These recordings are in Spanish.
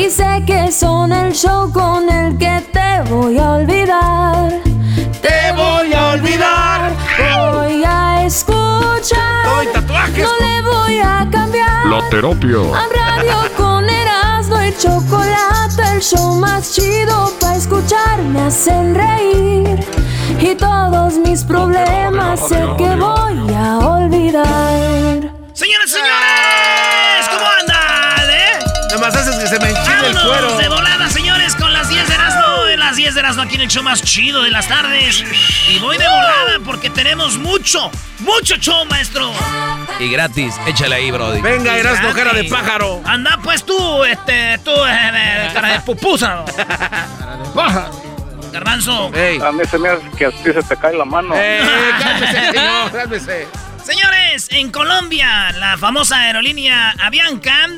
y sé que son el show con el que te voy a olvidar. Te voy a olvidar. Voy a escuchar. Doy tatuajes. No le voy a cambiar. La terapia. A radio con Erasmo y chocolate, el show más chido para escuchar me hacen reír y todos mis problemas sé que voy a olvidar. Señoras y señores, ¿cómo andan, eh? Nomás haces que se me enchine el Vámonos cuero. de volada, señores, con las 10 de Erasmo. En las 10 de Erasmo aquí en el show más chido de las tardes. Y voy de volada porque tenemos mucho, mucho show, maestro. Y gratis, échale ahí, Brody. Venga, Erasmo, cara de pájaro. Anda pues tú, este, tú, eh, cara de pupusa. Garbanzo. Ey. A mí se me hace que a ti se te cae la mano. Eh, cálmese, señor, cálmese. Señores, en Colombia, la famosa aerolínea Avianca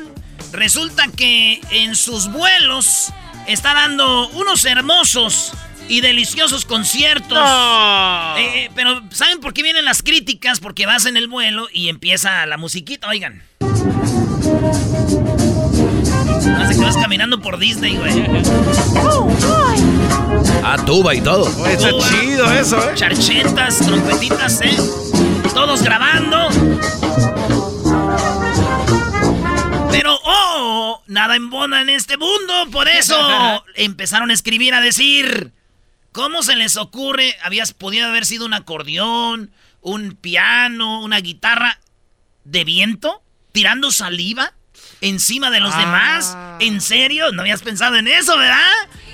resulta que en sus vuelos está dando unos hermosos y deliciosos conciertos. No. Eh, eh, pero ¿saben por qué vienen las críticas? Porque vas en el vuelo y empieza la musiquita, oigan. Hace que vas caminando por Disney, güey. Ah, tuba y todo. Está Tuba, chido eso, ¿eh? Charchetas, trompetitas, ¿eh? Todos grabando. Nada embona en este mundo. Por eso empezaron a escribir, a decir, ¿cómo se les ocurre? Habías podido haber sido un acordeón, un piano, una guitarra de viento, tirando saliva encima de los Ah. demás. ¿En serio? ¿No habías pensado en eso, verdad?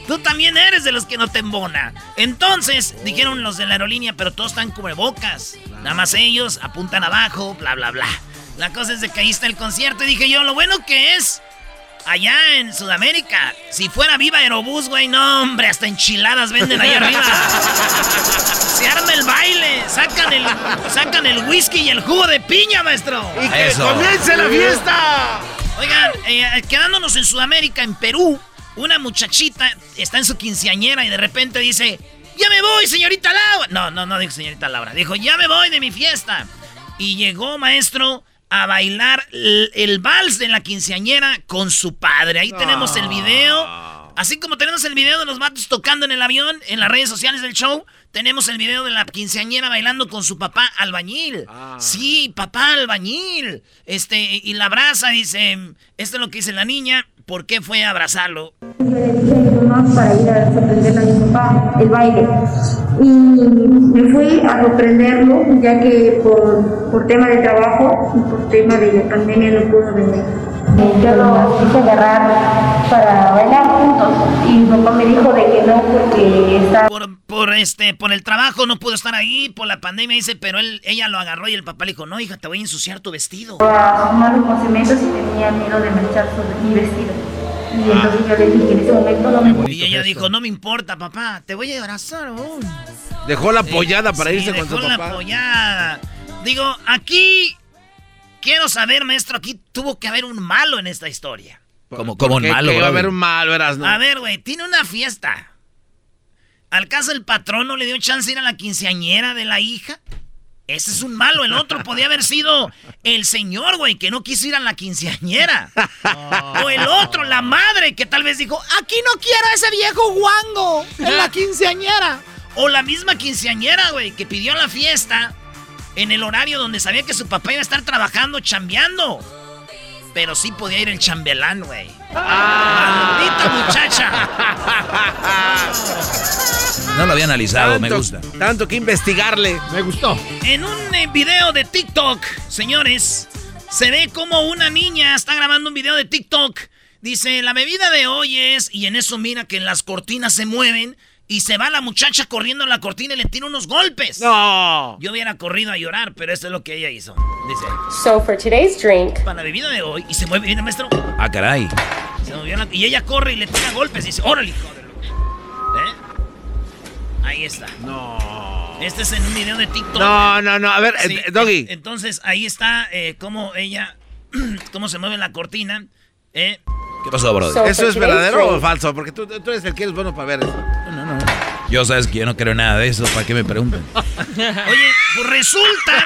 Tú también eres de los que no te embona. Entonces, dijeron los de la aerolínea, pero todos están cubrebocas. Nada más ellos apuntan abajo, bla, bla, bla. La cosa es de que ahí está el concierto y dije yo, lo bueno que es allá en Sudamérica. Si fuera Viva Aerobús, güey, no, hombre, hasta enchiladas venden ahí arriba. Se arma el baile, sacan el, sacan el whisky y el jugo de piña, maestro. Y que Eso. comience la fiesta. Oigan, eh, quedándonos en Sudamérica, en Perú, una muchachita está en su quinceañera y de repente dice, ya me voy, señorita Laura. No, no, no dijo señorita Laura, dijo, ya me voy de mi fiesta. Y llegó, maestro, a bailar el, el vals de la quinceañera con su padre. Ahí tenemos el video. Así como tenemos el video de los vatos tocando en el avión, en las redes sociales del show, tenemos el video de la quinceañera bailando con su papá albañil. Sí, papá albañil. Este, y la abraza, dice, esto es lo que dice la niña, ¿por qué fue a abrazarlo? Yo le dije a mi mamá para ir a sorprenderle a mi papá el baile. Y me fui a sorprenderlo, ya que por, por tema de trabajo y por tema de la pandemia no pudo venir. Yo lo quise agarrar para bailar juntos y mi papá me dijo de que no porque estaba Por, por este, por el trabajo no pudo estar ahí, por la pandemia, dice, pero él, ella lo agarró y el papá le dijo, no, hija, te voy a ensuciar tu vestido. a fumar con cementos y tenía miedo de manchar su, mi vestido. Y entonces yo le dije que en ese momento no me Y ella dijo, no me importa, papá, te voy a abrazar aún. Dejó la pollada para Sí, irse con su dejó la papá. pollada. Digo, aquí quiero saber, maestro, aquí tuvo que haber un malo en esta historia. Como, como un malo, que iba a haber un malo, eras, ¿no? A ver, güey, tiene una fiesta. ¿Al caso el patrón no le dio chance de ir a la quinceañera de la hija? Ese es un malo. El otro podía haber sido el señor, güey, que no quiso ir a la quinceañera. O el otro, la madre, que tal vez dijo, aquí no quiero a ese viejo guango en la quinceañera. O la misma quinceañera, güey, que pidió la fiesta en el horario donde sabía que su papá iba a estar trabajando, chambeando. Pero sí podía ir el chambelán, güey. ¡Maldita muchacha! No lo había analizado, me gusta. Tanto que investigarle. Me gustó. En un eh, video de TikTok, señores, se ve como una niña está grabando un video de TikTok. Dice, la bebida de hoy es... Y en eso mira que las cortinas se mueven y se va la muchacha corriendo a la cortina y le tira unos golpes. No. Yo hubiera corrido a llorar, pero esto es lo que ella hizo. Dice, So for today's drink, para la bebida de hoy... Y se mueve, mira, maestro. Ah, caray. Se movió la- y ella corre y le tira golpes y dice, órale, hijo de lo-". ¿Eh? Ahí está. No. Este es en un video de TikTok. No, no, no. A ver, Sí, eh, Doggy. en- Entonces ahí está eh, cómo ella, cómo se mueve la cortina. eh. ¿Qué pasó, Brody? So- ¿Eso es verdadero o drink. falso? Porque tú, tú eres el que eres bueno para ver eso. Yo sabes que yo no creo nada de eso, ¿para qué me preguntan? Oye, pues resulta,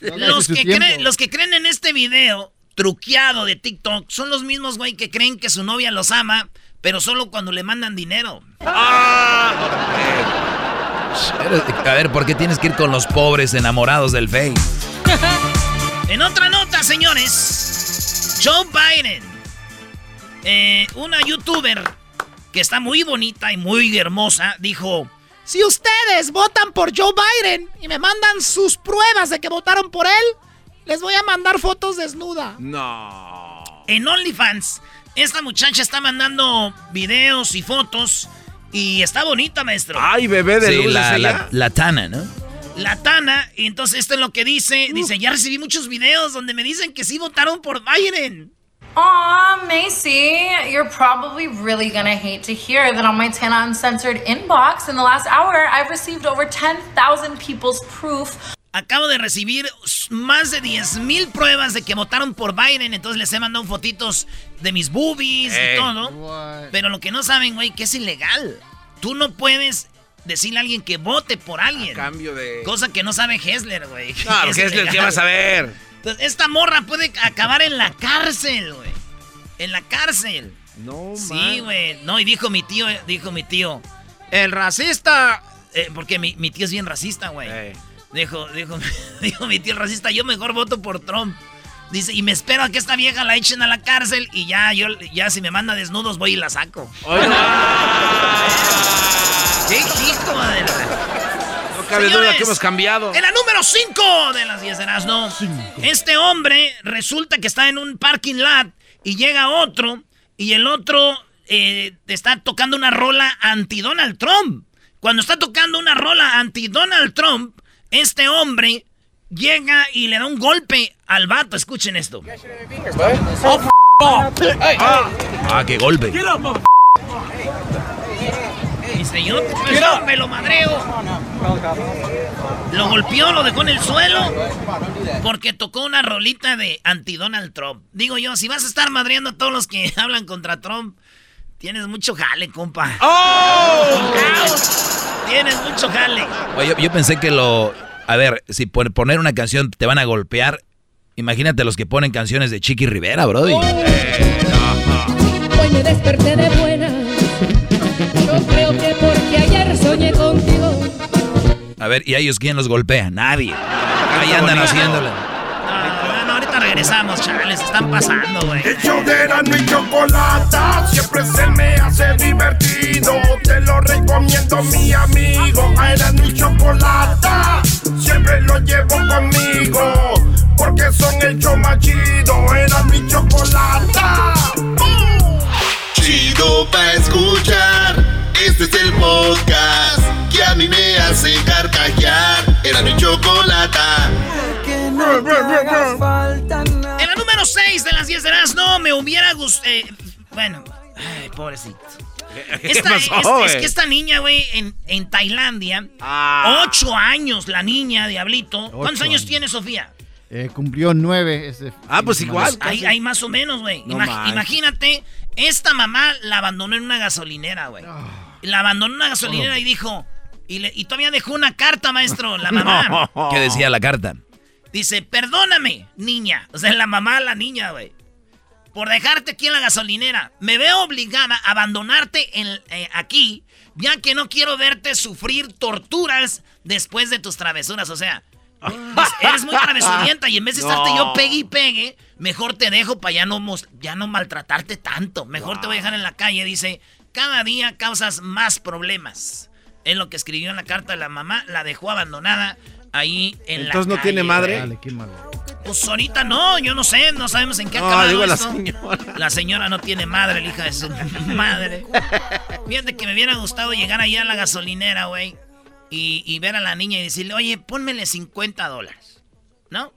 los que, creen, los que creen en este video truqueado de TikTok son los mismos, güey, que creen que su novia los ama, pero solo cuando le mandan dinero. A ver, ¿por qué tienes que ir con los pobres enamorados del Face? En otra nota, señores, Joe Biden, eh, una youtuber que está muy bonita y muy hermosa, dijo, si ustedes votan por Joe Biden y me mandan sus pruebas de que votaron por él, les voy a mandar fotos desnuda. No. En OnlyFans, esta muchacha está mandando videos y fotos y está bonita, maestro. Ay, bebé de Sí, luz. la, la Tana, ¿no? La Tana, y entonces esto es lo que dice, dice, ya recibí muchos videos donde me dicen que sí votaron por Biden. Aw, Macy, you're probably really gonna hate to hear that on my Tana Uncensored inbox in the last hour, I've received over 10,000 people's proof Acabo de recibir más de 10 mil pruebas de que votaron por Biden, entonces les he mandado fotitos de mis boobies y Ey. todo. Pero lo que no saben, güey, que es ilegal. Tú no puedes decirle a alguien que vote por alguien. Cambio de. Cosa que no sabe Hessler, güey. No, el que vas a ver. Entonces, esta morra puede acabar en la cárcel, güey. En la cárcel. No, Sí, güey. No, y dijo mi tío, eh, dijo mi tío, el racista, eh, porque mi, mi tío es bien racista, güey. Dijo, dijo, dijo mi tío el racista, yo mejor voto por Trump. Dice, y me espero a que esta vieja la echen a la cárcel y ya, yo, ya si me manda desnudos voy y la saco. ¿Qué hijo de la- No cabe duda Señores, que hemos cambiado. En la número 5 de las 10 de Erasmo, este hombre resulta que está en un parking lot y llega otro y el otro eh, está tocando una rola anti-Donald Trump. Cuando está tocando una rola anti-Donald Trump, este hombre llega y le da un golpe al vato. Escuchen esto. Ah, qué golpe. Pues, no, me lo madreo. Lo golpeó, lo dejó en el suelo. Porque tocó una rolita de anti-Donald Trump. Digo yo, si vas a estar madreando a todos los que hablan contra Trump, tienes mucho jale, compa. ¡Oh! Tienes mucho jale. Oye, yo, yo pensé que lo... A ver, si por poner una canción te van a golpear, imagínate los que ponen canciones de Chiqui Rivera, brody. Hoy me desperté de buena. Yo creo que soñé contigo. A ver, ¿y a ellos quién los golpea? Nadie. Ahí andan haciéndole. Bueno, ahorita regresamos, chavales. Están pasando, güey. El show de y Chocolata siempre se me hace divertido. Te lo recomiendo, mi amigo. A Erasmo y Chocolata siempre lo llevo conmigo. Porque son el show más chido. Erasmo y Chocolata. Chido pa' escuchar. Este es el podcast que a mí me hace carcajear. Erasmo y Chocolata. En la número 6 de las 10 de las no me hubiera gustado. bueno, ay, pobrecito. Esta- pasó, es, es que esta niña, güey, en, en Tailandia, Ah. ocho años la niña, diablito. ¿Cuántos años años. tiene Sofía? Eh, cumplió nueve. Ese Ah, pues igual. Ahí, ahí más o menos, güey. No Imag- imagínate, esta mamá la abandonó en una gasolinera, güey. La abandonó una gasolinera y dijo, Y, le- y todavía dejó una carta, maestro, la mamá. ¿Qué decía la carta? Dice, perdóname, niña. O sea, la mamá, la niña, güey. Por dejarte aquí en la gasolinera. Me veo obligada a abandonarte en- eh, aquí, ya que no quiero verte sufrir torturas después de tus travesuras. O sea, pues, eres muy travesurienta y en vez de estarte No. yo pegue y pegue, mejor te dejo para ya no, ya no maltratarte tanto. Mejor te voy a dejar en la calle. Dice, cada día causas más problemas. Es lo que escribió en la carta de la mamá. La dejó abandonada ahí en la Entonces no tiene madre. Dale, qué malo. pues ahorita no, yo no sé, no sabemos en qué No, acaba digo la esto. La señora no tiene madre, la hija de su madre. Fíjate que me hubiera gustado llegar allá a la gasolinera, güey, y, y ver a la niña y decirle, oye, pónmele 50 dólares, ¿no?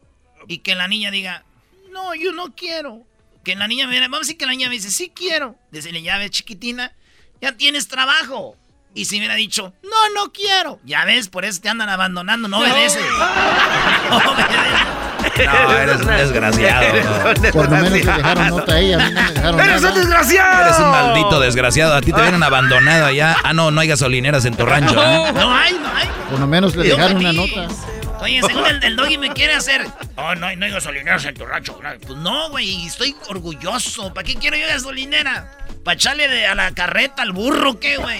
Y que la niña diga, no, yo no quiero. Que la niña me viene, vamos a decir que la niña me dice, sí quiero. Decirle, ya ves, chiquitina, ya tienes trabajo. Y si me hubiera dicho, no, no quiero. Ya ves, por eso te andan abandonando, no obedeces. No obedeces. No, eres un desgraciado. Por lo menos le dejaron nota a ella, a mí no me dejaron ¡Eres un desgraciado! Eres un maldito desgraciado. A ti te vienen abandonado allá. Ah, no, no hay gasolineras en tu rancho. ¿eh? No hay, no hay. Por lo menos le dejaron una nota. Oye, según el, el doggy me quiere hacer. Oh, no, hay- no hay gasolineras en tu rancho. Pues no, güey, estoy orgulloso. ¿Para qué quiero yo gasolinera? ¿Para echarle de- a la carreta al burro qué, güey?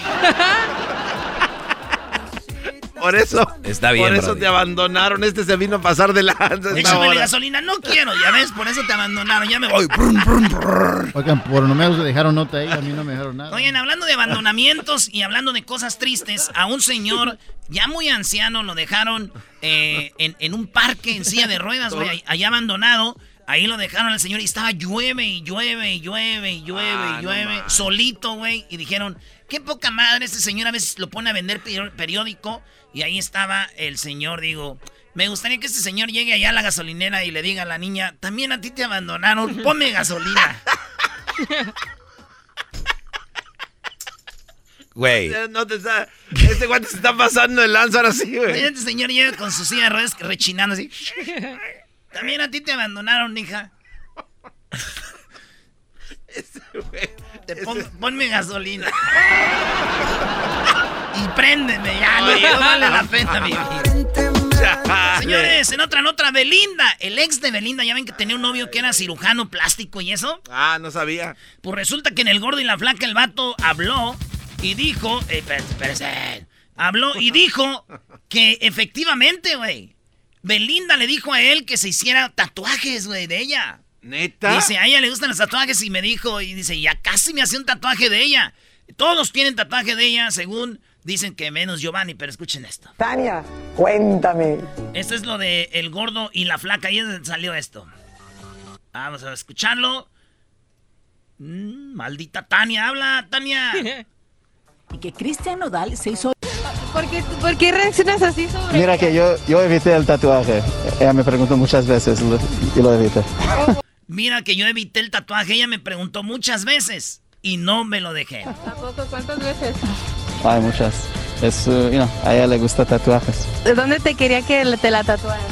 Por eso. Está bien, Por eso Brody. te abandonaron. Este se vino a pasar de lanza. Échame hora. gasolina. No quiero, ya ves, por eso te abandonaron. Ya me voy. Brum, brum, brum. Oigan, por lo menos le dejaron nota a ella, a mí no me dejaron nada. Oigan, hablando de abandonamientos y hablando de cosas tristes, a un señor ya muy anciano lo dejaron eh, en, en un parque en silla de ruedas, güey, ahí- allá abandonado. Ahí lo dejaron al señor y estaba llueve y llueve y llueve y llueve Ah, y no llueve, solito, güey. Y dijeron, qué poca madre, este señor a veces lo pone a vender peri- periódico. Y ahí estaba el señor, digo, me gustaría que este señor llegue allá a la gasolinera y le diga a la niña, también a ti te abandonaron, ponme gasolina. Güey. No te está... Este guante se está pasando el lanza ahora sí, güey. Este señor llega con su silla de ruedas rechinando así. También a ti te abandonaron, hija. Te pon- ponme gasolina. y préndeme ya, no, no vale la pena vivir. Señores, en otra, en otra, Belinda. El ex de Belinda, ya ven que tenía un novio que era cirujano plástico y eso. Ah, no sabía. Pues resulta que en el gordo y la flaca el vato habló y dijo, eh, espérate, espérate, habló y dijo que efectivamente, güey, Belinda le dijo a él que se hiciera tatuajes, güey, de ella. ¿Neta? Dice, a ella le gustan los tatuajes y me dijo, y dice, ya casi me hace un tatuaje de ella. Todos tienen tatuaje de ella, según dicen que menos Giovanni, pero escuchen esto. Tania, cuéntame. Esto es lo de el gordo y la flaca, es donde salió esto. Vamos a escucharlo. Mm, maldita Tania, habla, Tania. Y que Cristian Nodal se hizo... ¿Por qué, por qué reaccionas así sobre Mira que yo, yo evité el tatuaje. Ella me preguntó muchas veces y lo evité. Mira que yo evité el tatuaje, ella me preguntó muchas veces y no me lo dejé. ¿A poco cuántas veces? Hay muchas. Es, uh, you know, a ella le gusta tatuajes. ¿De dónde te quería que te la tatuaran?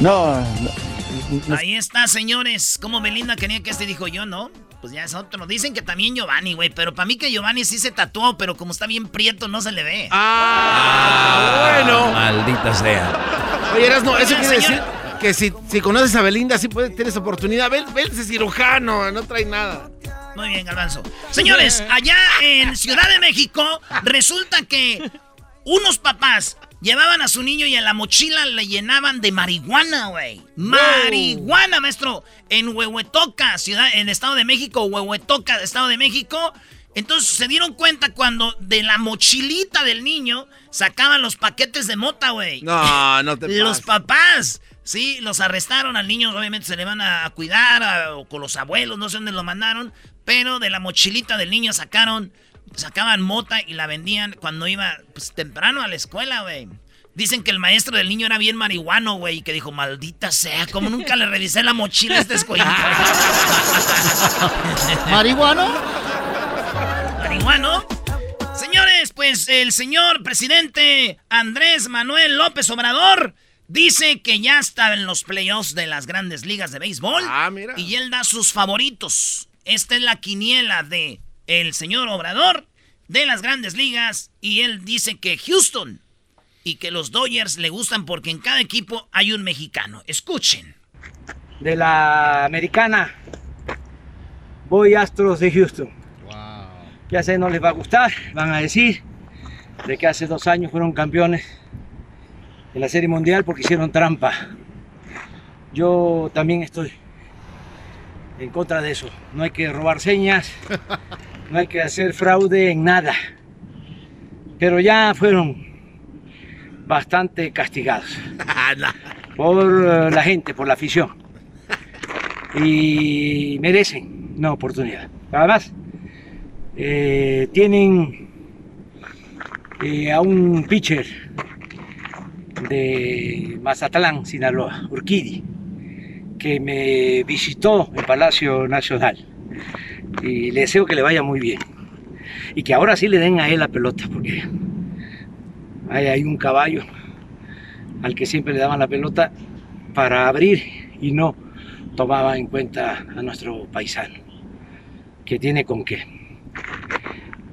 No, no, Ahí está, señores. Como Belinda quería que este dijo yo, ¿no? Pues ya es otro. Dicen que también Giovanni, güey. Pero para mí que Giovanni sí se tatuó, pero como está bien prieto, no se le ve. Ah, bueno. Maldita sea. Oye, Erasno, eso quiere decir que si, si conoces a Belinda, sí puedes, tienes oportunidad. Ven, ven ese cirujano, no trae nada. Muy bien, Galvanzo. Señores, allá en Ciudad de México, resulta que unos papás llevaban a su niño y en la mochila le llenaban de marihuana, güey. Marihuana, maestro. En Huehuetoca, ciudad, en Estado de México, Huehuetoca, Estado de México. Entonces se dieron cuenta cuando de la mochilita del niño sacaban los paquetes de mota, güey. No, no te Los papás, sí, los arrestaron al niño, obviamente se le van a cuidar, a- o con los abuelos, no sé dónde lo mandaron, pero de la mochilita del niño sacaron, sacaban mota y la vendían cuando iba pues, temprano a la escuela, güey. Dicen que el maestro del niño era bien marihuano, güey, y que dijo, maldita sea, como nunca le revisé la mochila a este escuelito. ¿Marihuano? marihuano. Señores, pues el señor presidente Andrés Manuel López Obrador dice que ya está en los playoffs de las grandes ligas de béisbol. Ah, mira. Y él da sus favoritos. Esta es la quiniela de el señor Obrador. de las grandes ligas y él dice que Houston y que los Dodgers le gustan porque en cada equipo hay un mexicano. Escuchen. De la americana, voy Astros de Houston. Ya sé, no les va a gustar, van a decir de que hace dos años fueron campeones de la Serie Mundial porque hicieron trampa. Yo también estoy en contra de eso. No hay que robar señas, no hay que hacer fraude en nada. Pero ya fueron bastante castigados por eh, la gente, por la afición. Y merecen una oportunidad. Además, eh, tienen eh, a un pitcher de Mazatlán, Sinaloa, Urquidi, que me visitó en Palacio Nacional. Y le deseo que le vaya muy bien. Y que ahora sí le den a él la pelota, porque hay, hay un caballo al que siempre le daban la pelota para abrir y no tomaba en cuenta a nuestro paisano, que tiene con qué.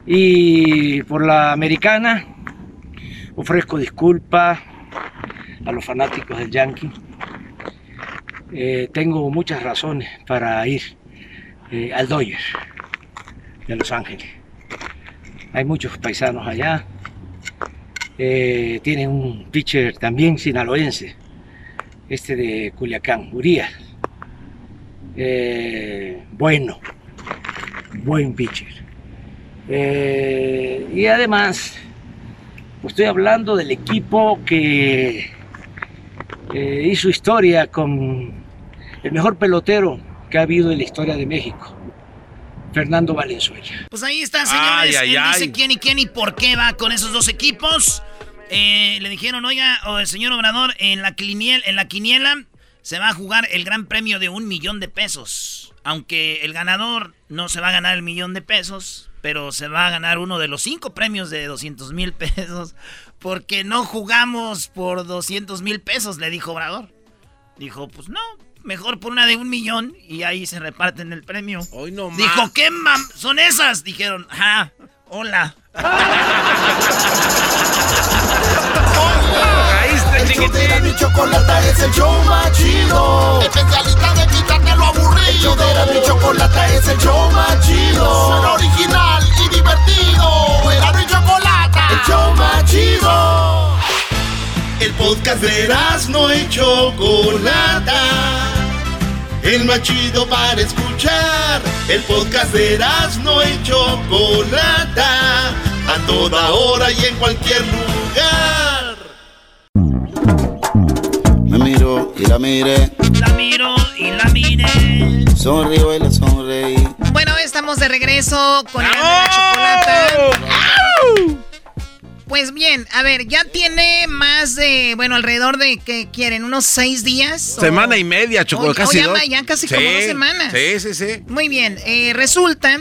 Y por la americana ofrezco disculpas a los fanáticos del Yankee. Eh, tengo muchas razones para ir eh, al Dodgers de Los Ángeles. Hay muchos paisanos allá. Eh, tienen un pitcher también sinaloense, este de Culiacán, Urias. Eh, bueno, buen pitcher. Eh, y además, estoy hablando del equipo que eh, hizo historia con el mejor pelotero que ha habido en la historia de México, Fernando Valenzuela. Pues ahí está, señores. Ay, ay, Él ay. dice quién y quién y por qué va con esos dos equipos. Eh, le dijeron, oiga, señor Obrador, en la, quiniel- en la quiniela se va a jugar el gran premio de un millón de pesos. Aunque el ganador no se va a ganar el millón de pesos, pero se va a ganar uno de los cinco premios de 200 mil pesos. Porque no jugamos por 200 mil pesos, le dijo Obrador. Dijo, pues no, mejor por una de un millón y ahí se reparten el premio. Hoy no Dijo, ¿qué mam son esas? Dijeron, ah, hola. Era mi chocolata es el show más chido. Especialista de quitarte lo aburrido. Era mi chocolata es el show más chido. Suena original y divertido. Era mi chocolata. El show más chido. El podcast de no y Chocolata. El más chido para escuchar. El podcast de no y Chocolata. A toda hora y en cualquier lugar. Me miro y la miré. La miro y la miré. Sonrío y la sonreí. Bueno, estamos de regreso con el chocolate. Pues bien, a ver, ya tiene más de, bueno, alrededor de que quieren unos seis días. o- Semana y media, Choco, casi o ya, dos. va- ya casi como Sí, dos semanas. Sí, sí, sí. Muy bien, eh, resulta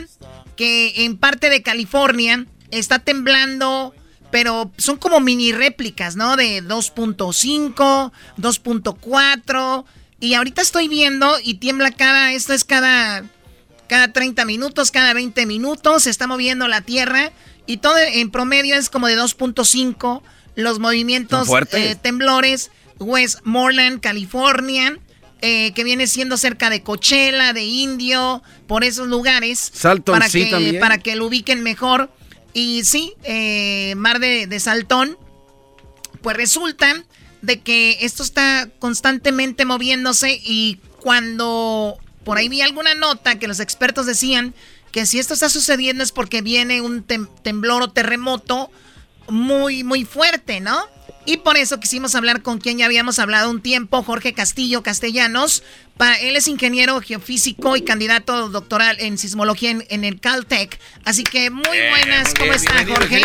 que en parte de California está temblando, pero son como mini réplicas, ¿no? De 2.5, 2.4. Y ahorita estoy viendo y tiembla cada, esto es cada, cada 30 minutos, cada 20 minutos, se está moviendo la Tierra. Y todo en promedio es como de 2.5 los movimientos eh, temblores. Westmoreland, California, eh, que viene siendo cerca de Coachella, de Indio, por esos lugares. Salton, para sí, que, también. Para que lo ubiquen mejor. Y sí, eh, Mar de, de Saltón, pues resulta de que esto está constantemente moviéndose y cuando por ahí vi alguna nota que los expertos decían que si esto está sucediendo es porque viene un tem- temblor o terremoto muy, muy fuerte, ¿no? Y por eso quisimos hablar con quien ya habíamos hablado un tiempo, Jorge Castillo Castellanos. Para, él es ingeniero geofísico y candidato doctoral en sismología en, en el Caltech. Así que muy buenas, ¿cómo está Jorge?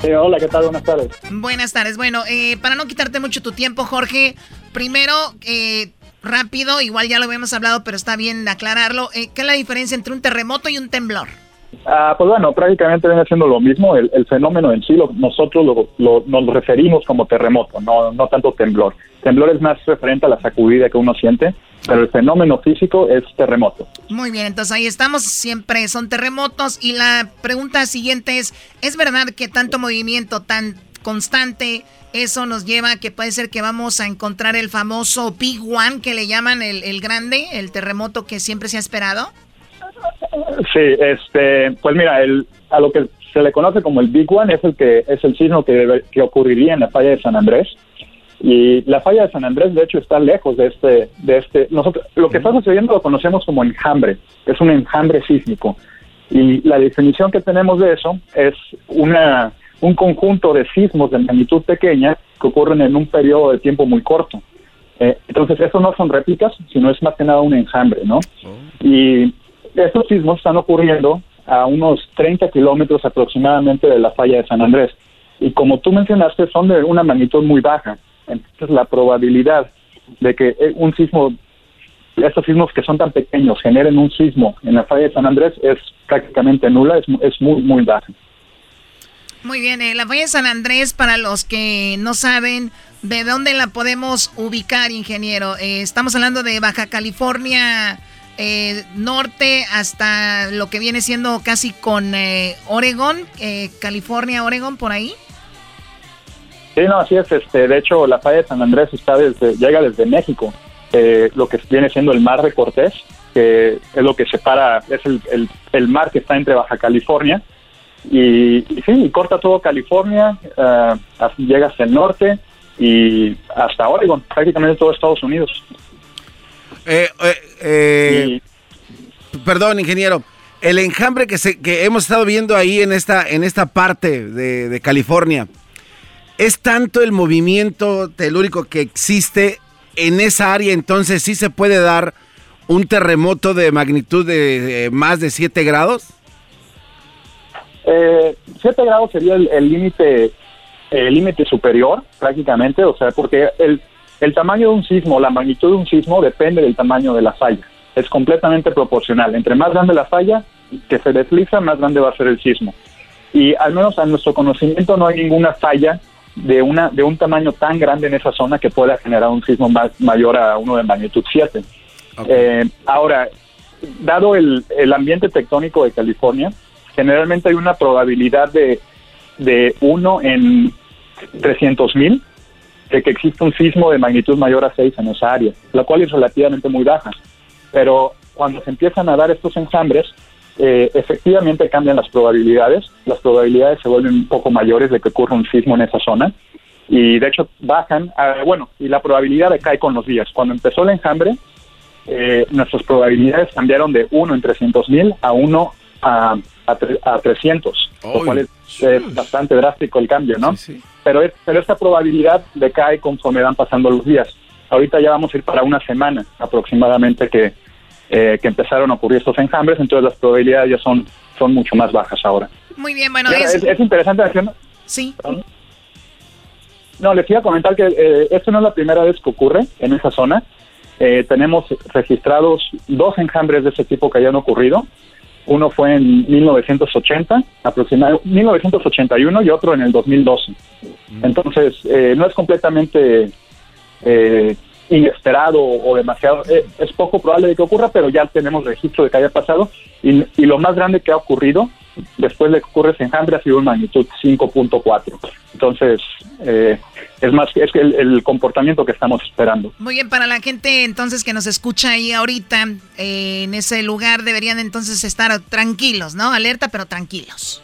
Sí, hola, ¿qué tal? Buenas tardes. Buenas tardes. Bueno, eh, para no quitarte mucho tu tiempo, Jorge, primero, eh, rápido, igual ya lo habíamos hablado, pero está bien aclararlo. eh, ¿Qué es la diferencia entre un terremoto y un temblor? Ah, pues bueno, prácticamente viene siendo lo mismo. El, el fenómeno en sí, lo- nosotros lo, lo- nos lo referimos como terremoto, no, no tanto temblor. Temblor es más referente a la sacudida que uno siente pero el fenómeno físico es terremoto. Muy bien, entonces ahí estamos, siempre son terremotos y la pregunta siguiente es, ¿es verdad que tanto movimiento tan constante, eso nos lleva a que puede ser que vamos a encontrar el famoso Big One que le llaman el, el grande, el terremoto que siempre se ha esperado? Sí, este, pues mira, el, a lo que se le conoce como el Big One es el que es el sismo que, debe- que ocurriría en la falla de San Andrés. Y la falla de San Andrés, de hecho, está lejos de este, de este. Nosotros, lo que está sucediendo lo conocemos como enjambre, es un enjambre sísmico. Y la definición que tenemos de eso es una, un conjunto de sismos de magnitud pequeña que ocurren en un periodo de tiempo muy corto. Eh, entonces, eso no son réplicas, sino es más que nada un enjambre, ¿no? Y estos sismos están ocurriendo a unos 30 kilómetros aproximadamente de la falla de San Andrés. Y como tú mencionaste, son de una magnitud muy baja. Entonces, la probabilidad de que eh, un sismo, estos sismos que son tan pequeños, generen un sismo en la falla de San Andrés es prácticamente nula, es, es muy, muy baja. Muy bien, eh, la falla de San Andrés, para los que no saben, ¿de dónde la podemos ubicar, ingeniero? Eh, estamos hablando de Baja California eh, Norte hasta lo que viene siendo casi con eh, Oregón, eh, California, Oregón, por ahí. Sí, no, así es. Este, de hecho, la falla de San Andrés está desde, llega desde México, eh, lo que viene siendo el mar de Cortés, que es lo que separa, es el mar que está entre Baja California. Y, y sí, corta todo California, eh, hasta- llega hasta el norte y hasta Oregon, prácticamente todo Estados Unidos. Eh, eh, eh, Perdón, ingeniero. El enjambre que, se, que hemos estado viendo ahí en esta, en esta parte de, de California, ¿es tanto el movimiento telúrico que existe en esa área? Entonces, ¿sí se puede dar un terremoto de magnitud de, eh, más de 7 grados? Eh, 7 grados sería el límite el límite superior prácticamente, o sea, porque el, el tamaño de un sismo, la magnitud de un sismo depende del tamaño de la falla. Es completamente proporcional. Entre más grande la falla que se desliza, más grande va a ser el sismo. Y al menos a nuestro conocimiento no hay ninguna falla de una de un tamaño tan grande en esa zona que pueda generar un sismo más, mayor a uno de magnitud 7. Eh, ahora, dado el, el ambiente tectónico de California, generalmente hay una probabilidad de, de 1 en 300 mil de que exista un sismo de magnitud mayor a 6 en esa área, la cual es relativamente muy baja. Pero cuando se empiezan a dar estos enjambres, eh, efectivamente cambian las probabilidades, las probabilidades se vuelven un poco mayores de que ocurra un sismo en esa zona y de hecho bajan, ah, bueno, y la probabilidad decae con los días. Cuando empezó el enjambre, eh, nuestras probabilidades cambiaron de 1 en 300 mil a 1 a, a, a 300, lo Uy, cual es, es bastante drástico el cambio, ¿no? Pero, es- pero esta probabilidad decae conforme van pasando los días. Ahorita ya vamos a ir para una semana aproximadamente que, eh, que empezaron a ocurrir estos enjambres, entonces las probabilidades ya son, son mucho más bajas ahora. Muy bien, bueno, ahora, es- es, es interesante decir, Sí. no, les iba a comentar que eh, esto no es la primera vez que ocurre en esa zona. Eh, tenemos registrados dos enjambres de ese tipo que hayan ocurrido. Uno fue en 1980, aproximadamente 1981 y otro en el 2012. Entonces, eh, no es completamente eh, inesperado o demasiado, eh, es poco probable de que ocurra, pero ya tenemos registro de que haya pasado. Y, y lo más grande que ha ocurrido después de que ocurre ese enjambre ha sido en magnitud 5.4. Entonces, eh, es más, es que el, el comportamiento que estamos esperando. Muy bien, para la gente entonces que nos escucha ahí ahorita, eh, en ese lugar deberían entonces estar tranquilos, ¿no? Alerta, pero tranquilos.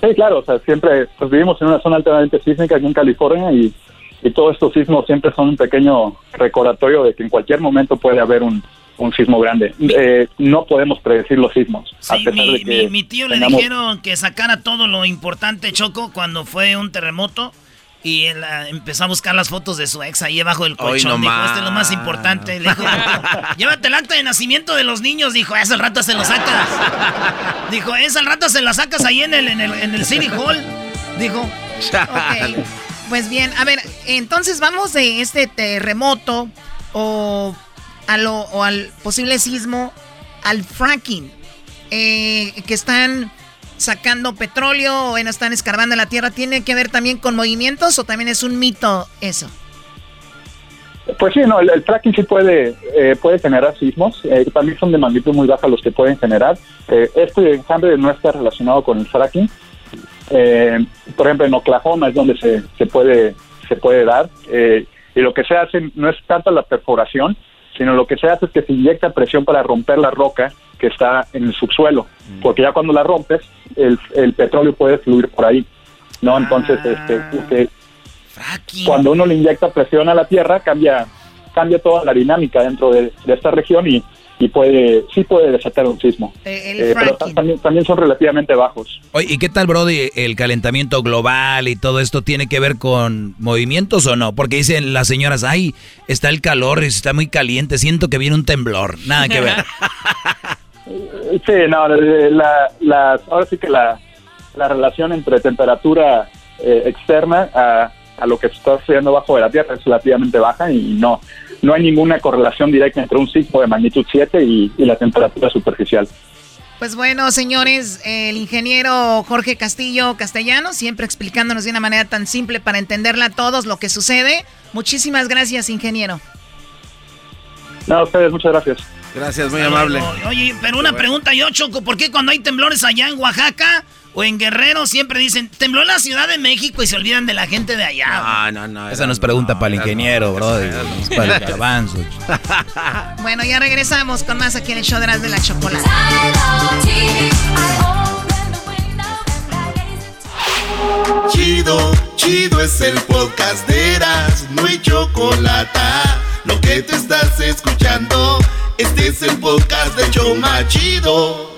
Sí, claro, o sea, siempre pues, vivimos en una zona altamente sísmica aquí en California y, y todos estos sismos siempre son un pequeño recordatorio de que en cualquier momento puede haber un, un sismo grande. Eh, no podemos predecir los sismos. a pesar mi, de que mi- mi tío le dijeron que sacara todo lo importante, Choco, cuando fue un terremoto. Y él ah, empezó a buscar las fotos de su ex ahí debajo del colchón. no dijo, más. esto es lo más importante. Le dijo, llévate el acta de nacimiento de los niños. Dijo, eso al rato se lo sacas. Dijo, eso al rato se lo sacas ahí en el, en el, en el City Hall. Dijo, Ok, pues bien, a ver, entonces vamos de este terremoto o, a lo, o al posible sismo al fracking, eh, que están sacando petróleo o bueno, están escarbando la tierra. ¿Tiene que ver también con movimientos o también es un mito eso? Pues sí, no, el, fracking sí puede, eh, puede generar sismos, eh, también son de magnitud muy baja los que pueden generar. Eh, este enjambre no está relacionado con el fracking. Eh, por ejemplo, en Oklahoma es donde se, se puede se puede dar. eh, y lo que se hace no es tanto la perforación, sino lo que se hace es que se inyecta presión para romper la roca que está en el subsuelo, porque ya cuando la rompes, el, el petróleo puede fluir por ahí. ¿no? Entonces, este, que- cuando uno le inyecta presión a la tierra, cambia cambia toda la dinámica dentro de, de esta región y, y puede sí puede desatar un sismo. el Eh, pero ta- también, también son relativamente bajos. Oye, ¿y qué tal, Brody? ¿El calentamiento global y todo esto tiene que ver con movimientos o no? Porque dicen las señoras, ay, está el calor, está muy caliente, siento que viene un temblor. Nada que ver. Sí, no, eh, la, ahora sí que la, la relación entre temperatura eh, externa a, a lo que está sucediendo bajo de la Tierra es relativamente baja y no, no hay ninguna correlación directa entre un sismo de magnitud 7 y, y la temperatura superficial. Pues bueno, señores, el ingeniero Jorge Castillo Castellano, siempre explicándonos de una manera tan simple para entenderla a todos lo que sucede. Muchísimas gracias, ingeniero. No, a ustedes, muchas gracias. Gracias, muy amable. Oye, pero una pregunta yo, Choco, ¿por qué cuando hay temblores allá en Oaxaca o en Guerrero siempre dicen, tembló la Ciudad de México y se olvidan de la gente de allá? Ah, no, no. Esa no es pregunta para el ingeniero, Brody. Es para el garbanzo. Bueno, ya regresamos con más aquí en el show de las de la chocolate. Chido, chido es el podcast de Eras, no hay chocolate. Lo que te estás escuchando, este es el podcast de Choma Chido.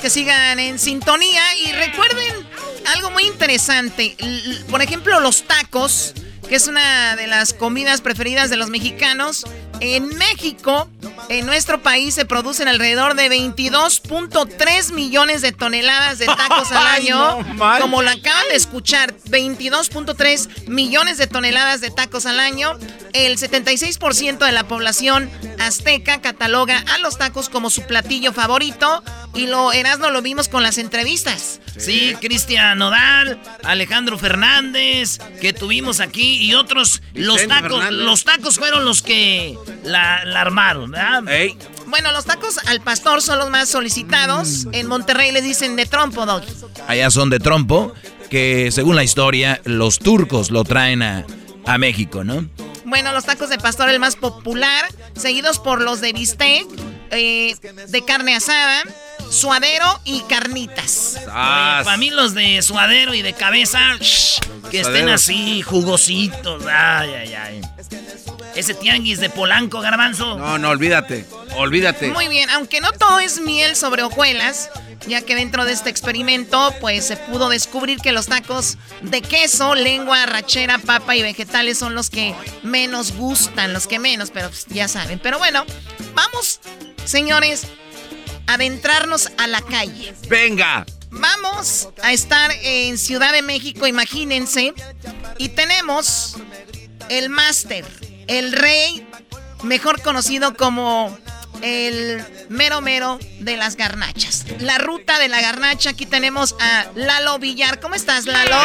Que sigan en sintonía y recuerden algo muy interesante. Por ejemplo, los tacos, que es una de las comidas preferidas de los mexicanos. En México, en nuestro país, se producen alrededor de 22.3 millones de toneladas de tacos al Ay, año. no. Como lo acaban de escuchar, 22.3 millones de toneladas de tacos al año. El 76% de la población azteca cataloga a los tacos como su platillo favorito. Y lo Erasmo lo vimos con las entrevistas. Sí, Cristian Nodal, Alejandro Fernández, que tuvimos aquí y otros. Los Vicente tacos, Fernández. los tacos fueron los que la, la armaron, ¿verdad? Bueno, los tacos al pastor son los más solicitados. En Monterrey les dicen de trompo, dog. Allá son de trompo, que según la historia, los turcos lo traen a, a México, ¿no? Bueno, los tacos de pastor el más popular, seguidos por los de bistec, eh, de carne asada, suadero y carnitas. Para mí los de suadero y de cabeza, shh, que estén así, jugositos. Ay, ay, ay. Ese tianguis de Polanco, garbanzo. No, no, olvídate. Olvídate. Muy bien, aunque no todo es miel sobre hojuelas, ya que dentro de este experimento, pues se pudo descubrir que los tacos de queso, lengua, rachera, papa y vegetales son los que menos gustan, los que menos, pero pues, ya saben. Pero bueno, vamos, señores, a adentrarnos a la calle. Venga. Vamos a estar en Ciudad de México, imagínense, y tenemos el máster, el rey, mejor conocido como el mero mero de las garnachas. La ruta de la garnacha, aquí tenemos a Lalo Villar. ¿Cómo estás, Lalo?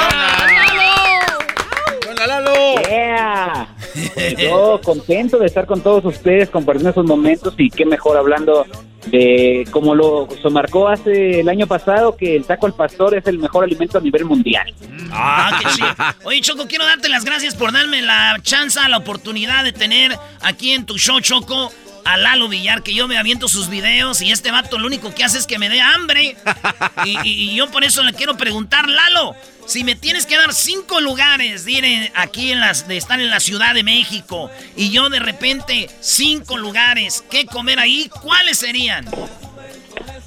¡Hola, Lalo! Yeah. Yo contento de estar con todos ustedes compartiendo esos momentos y qué mejor hablando de como lo se marcó hace el año pasado que el taco al pastor es el mejor alimento a nivel mundial. Ah, qué chido. Oye, Choco, quiero darte las gracias por darme la chance, la oportunidad de tener aquí en tu show, Choco, a Lalo Villar, que yo me aviento sus videos y este vato lo único que hace es que me dé hambre. y, y- y yo por eso le quiero preguntar, Lalo, si me tienes que dar cinco lugares de ir en- aquí en las, de estar en la Ciudad de México y yo de repente cinco lugares, ¿qué comer ahí? ¿Cuáles serían?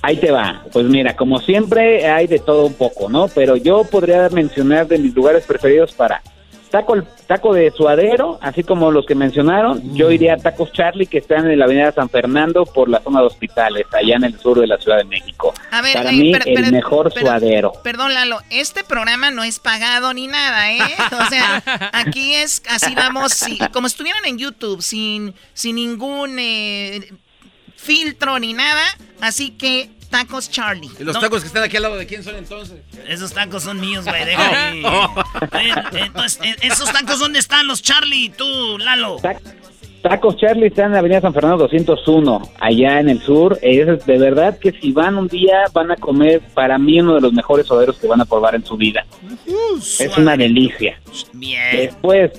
Ahí te va. Pues mira, como siempre hay de todo un poco, ¿no? Pero yo podría mencionar de mis lugares preferidos para taco, taco de suadero, así como los que mencionaron. Yo iría a Tacos Charlie, que están en la avenida San Fernando por la zona de hospitales, allá en el sur de la Ciudad de México. A ver, para eh, mí, pero- el pero- mejor pero- suadero. Perdón, Lalo, este programa no es pagado ni nada, ¿eh? O sea, aquí es, así vamos, sí, como estuvieran en YouTube, sin, sin ningún eh, filtro ni nada, así que tacos Charlie. ¿Y los No, tacos que están aquí al lado de quién son entonces? Esos tacos son míos, güey, déjame. Oye, Entonces, eh, ¿esos tacos dónde están los Charlie? Tú, Lalo. Tacos Charlie está en la avenida San Fernando 201, allá en el sur. Es de verdad que si van un día van a comer, para mí, uno de los mejores suaderos que van a probar en su vida. Es una delicia. Bien. Después,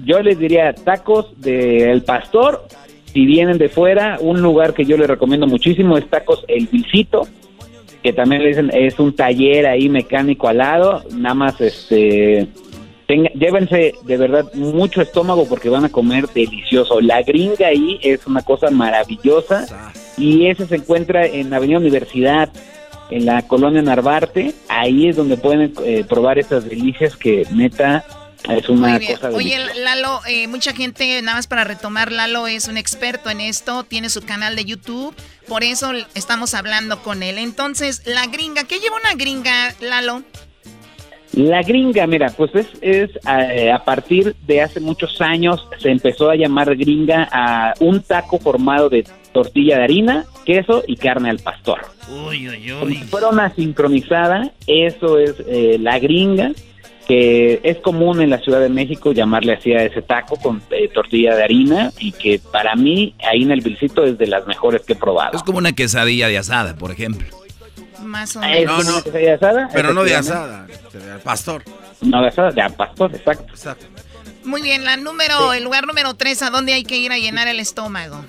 yo les diría tacos del pastor. Si vienen de fuera, un lugar que yo les recomiendo muchísimo es Tacos El Visito, que también le dicen es un taller ahí mecánico al lado. Nada más, este, tenga- llévense de verdad mucho estómago porque van a comer delicioso. La gringa ahí es una cosa maravillosa y ese se encuentra en Avenida Universidad, en la colonia Narvarte. Ahí es donde pueden eh, probar esas delicias que neta es una Muy bien. cosa Oye, deliciosa. Lalo, eh, mucha gente, nada más para retomar, Lalo es un experto en esto, tiene su canal de YouTube, por eso estamos hablando con él. Entonces, la gringa, ¿qué lleva una gringa, Lalo? La gringa, mira, pues es, es eh, a partir de hace muchos años se empezó a llamar gringa a un taco formado de tortilla de harina, queso y carne al pastor. Uy, uy, Como uy. si fuera una sincronizada, eso es eh, la gringa, que es común en la Ciudad de México llamarle así a ese taco con eh, tortilla de harina y que para mí ahí en el Vilcito es de las mejores que he probado. Es como una quesadilla de asada, por ejemplo. Más o Es menos. una quesadilla de asada, Pero no de asada, de pastor. No de asada, de al pastor, exacto. Muy bien, la número, el lugar número tres, ¿a dónde hay que ir a llenar el estómago?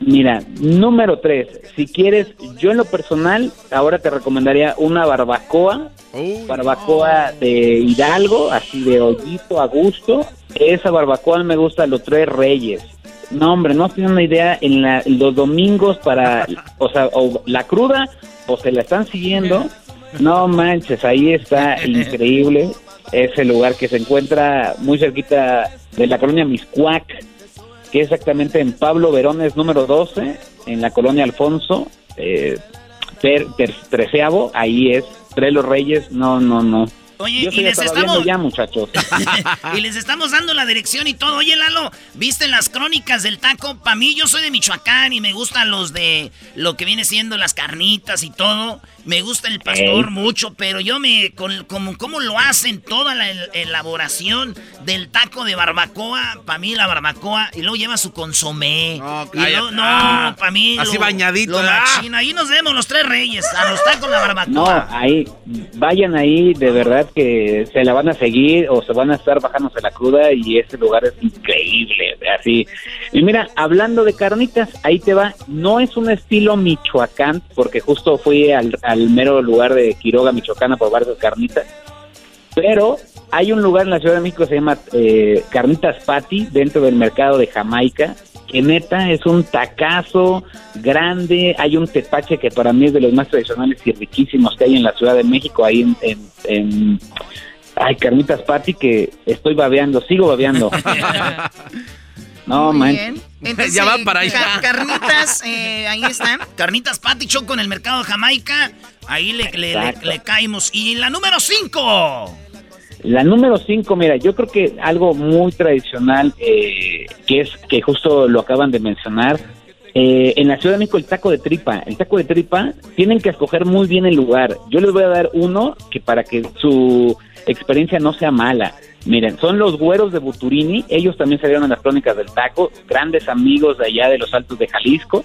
Mira, número tres, si quieres, yo en lo personal, ahora te recomendaría una barbacoa, barbacoa de Hidalgo, así de hoyito a gusto. Esa barbacoa me gusta los tres reyes. No, hombre, no tienen una idea en la- los domingos para, o sea, o la cruda, o se la están siguiendo. No manches, ahí está increíble ese lugar que se encuentra muy cerquita de la colonia Miscuac, que exactamente en Pablo Verones número 12, en la colonia Alfonso, eh, ter- treceavo, ahí es, Tres los Reyes, no, no, no. Oye, Yo y les estamos- ya, muchachos. y les estamos dando la dirección y todo. Oye, Lalo, ¿viste las crónicas del taco? Para mí, yo soy de Michoacán y me gustan los de lo que viene siendo las carnitas y todo. Me gusta el pastor Ey. mucho, pero yo me. Con, como, cómo lo hacen, toda la el- elaboración del taco de barbacoa. Para mí, la barbacoa. Y luego lleva su consomé. y luego- no, Ah, para mí. así lo- bañadito, Lo ah. Ahí nos vemos los tres reyes. A los tacos la barbacoa. No, ahí, vayan ahí, de verdad que se la van a seguir o se van a estar bajándose la cruda y ese lugar es increíble, así. Y mira, hablando de carnitas, ahí te va, no es un estilo Michoacán, porque justo fui al, al mero lugar de Quiroga, Michoacán, a probar esas carnitas, pero hay un lugar en la Ciudad de México que se llama eh, Carnitas Patty, dentro del mercado de Jamaica, que neta es un tacazo grande, hay un tepache que para mí es de los más tradicionales y riquísimos que hay en la Ciudad de México, ahí en... en, en- ay, Carnitas Patty, que estoy babeando, sigo babeando. no, Muy man. bien. Entonces, Ya van para allá. ca- carnitas, eh, ahí están. Carnitas Patty Choco en el mercado de Jamaica. Ahí le, le, le- Exacto. le caímos. Y la número 5. La número 5, mira, yo creo que algo muy tradicional, eh, que es que justo lo acaban de mencionar, eh, en la Ciudad de México el taco de tripa. El taco de tripa tienen que escoger muy bien el lugar. Yo les voy a dar uno que para que su experiencia no sea mala. Miren, son los güeros de Buturini, ellos también salieron en las crónicas del taco, grandes amigos de allá de los Altos de Jalisco.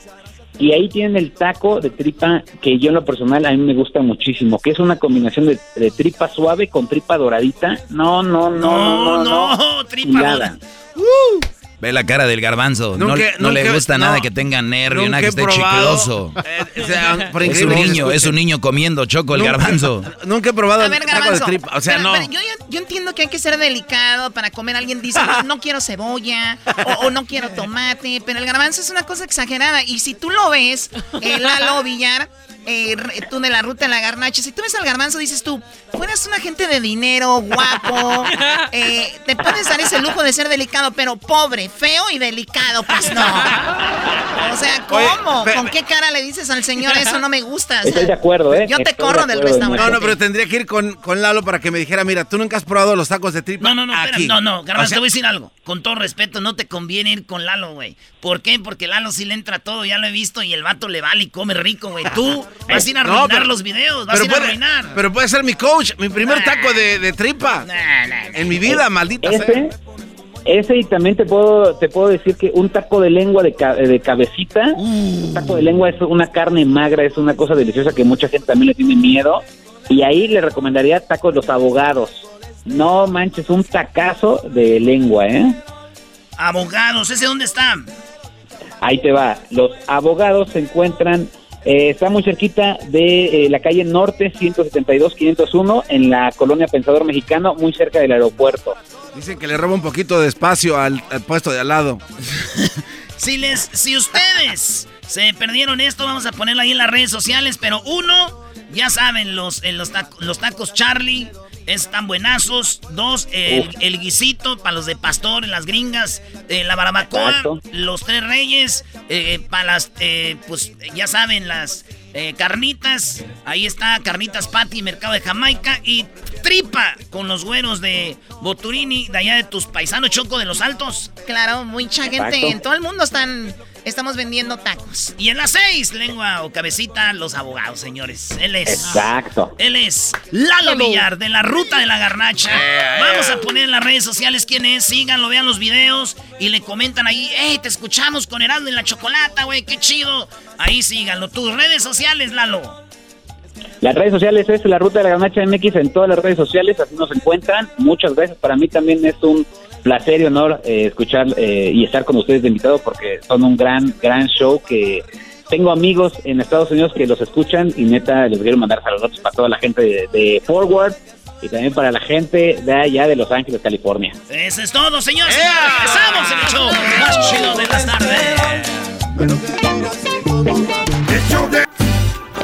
Y ahí tienen el taco de tripa que yo en lo personal a mí me gusta muchísimo, que es una combinación de, de tripa suave con tripa doradita. No, no, no, no, no, no. tripa Chulada. dorada. Uh, Ve la cara del garbanzo. no, Nunca- no le nunca- gusta no. nada que tenga nervio, nada que esté chicloso. eh, o sea, por es un niño, es un niño comiendo choco el garbanzo. Nunca he probado A el ver, taco de garbanzo. tripa. O sea, pero- no. pero yo, entiendo que hay que ser delicado para comer. Alguien dice, no, no quiero cebolla o, o no quiero tomate, pero el garbanzo es una cosa exagerada. Y si tú lo ves, eh, Lalo Villar, eh, tú de la ruta de la garnacha, si tú ves al garbanzo, dices tú, fueras una gente de dinero, guapo, eh, te puedes dar ese lujo de ser delicado, pero pobre, feo y delicado, pues no. O sea, ¿cómo? Oye, ¿Con qué cara le dices al señor eso no me gusta? O sea, Estoy de acuerdo, ¿eh? Yo te Estoy corro de del restaurante. No, no, pero tendría que ir con, con Lalo para que me dijera, mira, tú nunca has probado los tacos de tripa. No, no, no, espera, aquí. no, no, Garbanzo, O sea, te voy a decir algo. Con todo respeto, no te conviene ir con Lalo, güey. ¿Por qué? Porque Lalo sí le entra todo, ya lo he visto, y el vato le vale y come rico, güey. Tú vas a ir a No, arruinar pero- los videos, vas a ir a puede, arruinar. pero puede ser mi coach, mi primer taco de, de tripa. En mi vida, maldita sea. Ese, y también te puedo te puedo decir que un taco de lengua de, ca- de cabecita, un taco de lengua es una carne magra, es una cosa deliciosa que mucha gente también le tiene miedo. Y ahí le recomendaría tacos los abogados. No manches, un tacazo de lengua, ¿eh? Abogados, ¿ese dónde está? Ahí te va. Los abogados se encuentran, eh, está muy cerquita de eh, la calle Norte 172-501 en la colonia Pensador Mexicano, muy cerca del aeropuerto. Dicen que le roba un poquito de espacio al, al puesto de al lado. Si les, si ustedes se perdieron esto, vamos a ponerlo ahí en las redes sociales. Pero uno, ya saben, los, eh, los, taco- los tacos Charlie están buenazos. Dos, el, el guisito para los de pastor en las gringas, eh, la barbacoa, Exacto. los tres reyes, para las, eh, pues ya saben, las eh, carnitas. Ahí está, carnitas Patty, mercado de Jamaica y tripa con los güeros de Boturini, de allá de tus paisanos Choco de los Altos. Claro, mucha gente Exacto. en todo el mundo están estamos vendiendo tacos. Y en las seis, lengua o cabecita, los abogados, señores. Él es. Exacto. Él es Lalo Villar, de la ruta de la garnacha. Vamos a poner en las redes sociales quién es. Síganlo, vean los videos y le comentan ahí. ¡Ey, te escuchamos con Heraldo en la chocolata, güey! ¡Qué chido! Ahí síganlo. Tus redes sociales, Lalo. Las redes sociales es la ruta de la garnacha MX en todas las redes sociales, así nos encuentran. Muchas veces para mí también es un placer y honor eh, escuchar eh, y estar con ustedes de invitado porque son un gran, gran show que tengo amigos en Estados Unidos que los escuchan y neta les quiero mandar saludos para toda la gente de, de Forward y también para la gente de allá de Los Ángeles, California. Eso es todo, señores. En el show más chido de las tardes.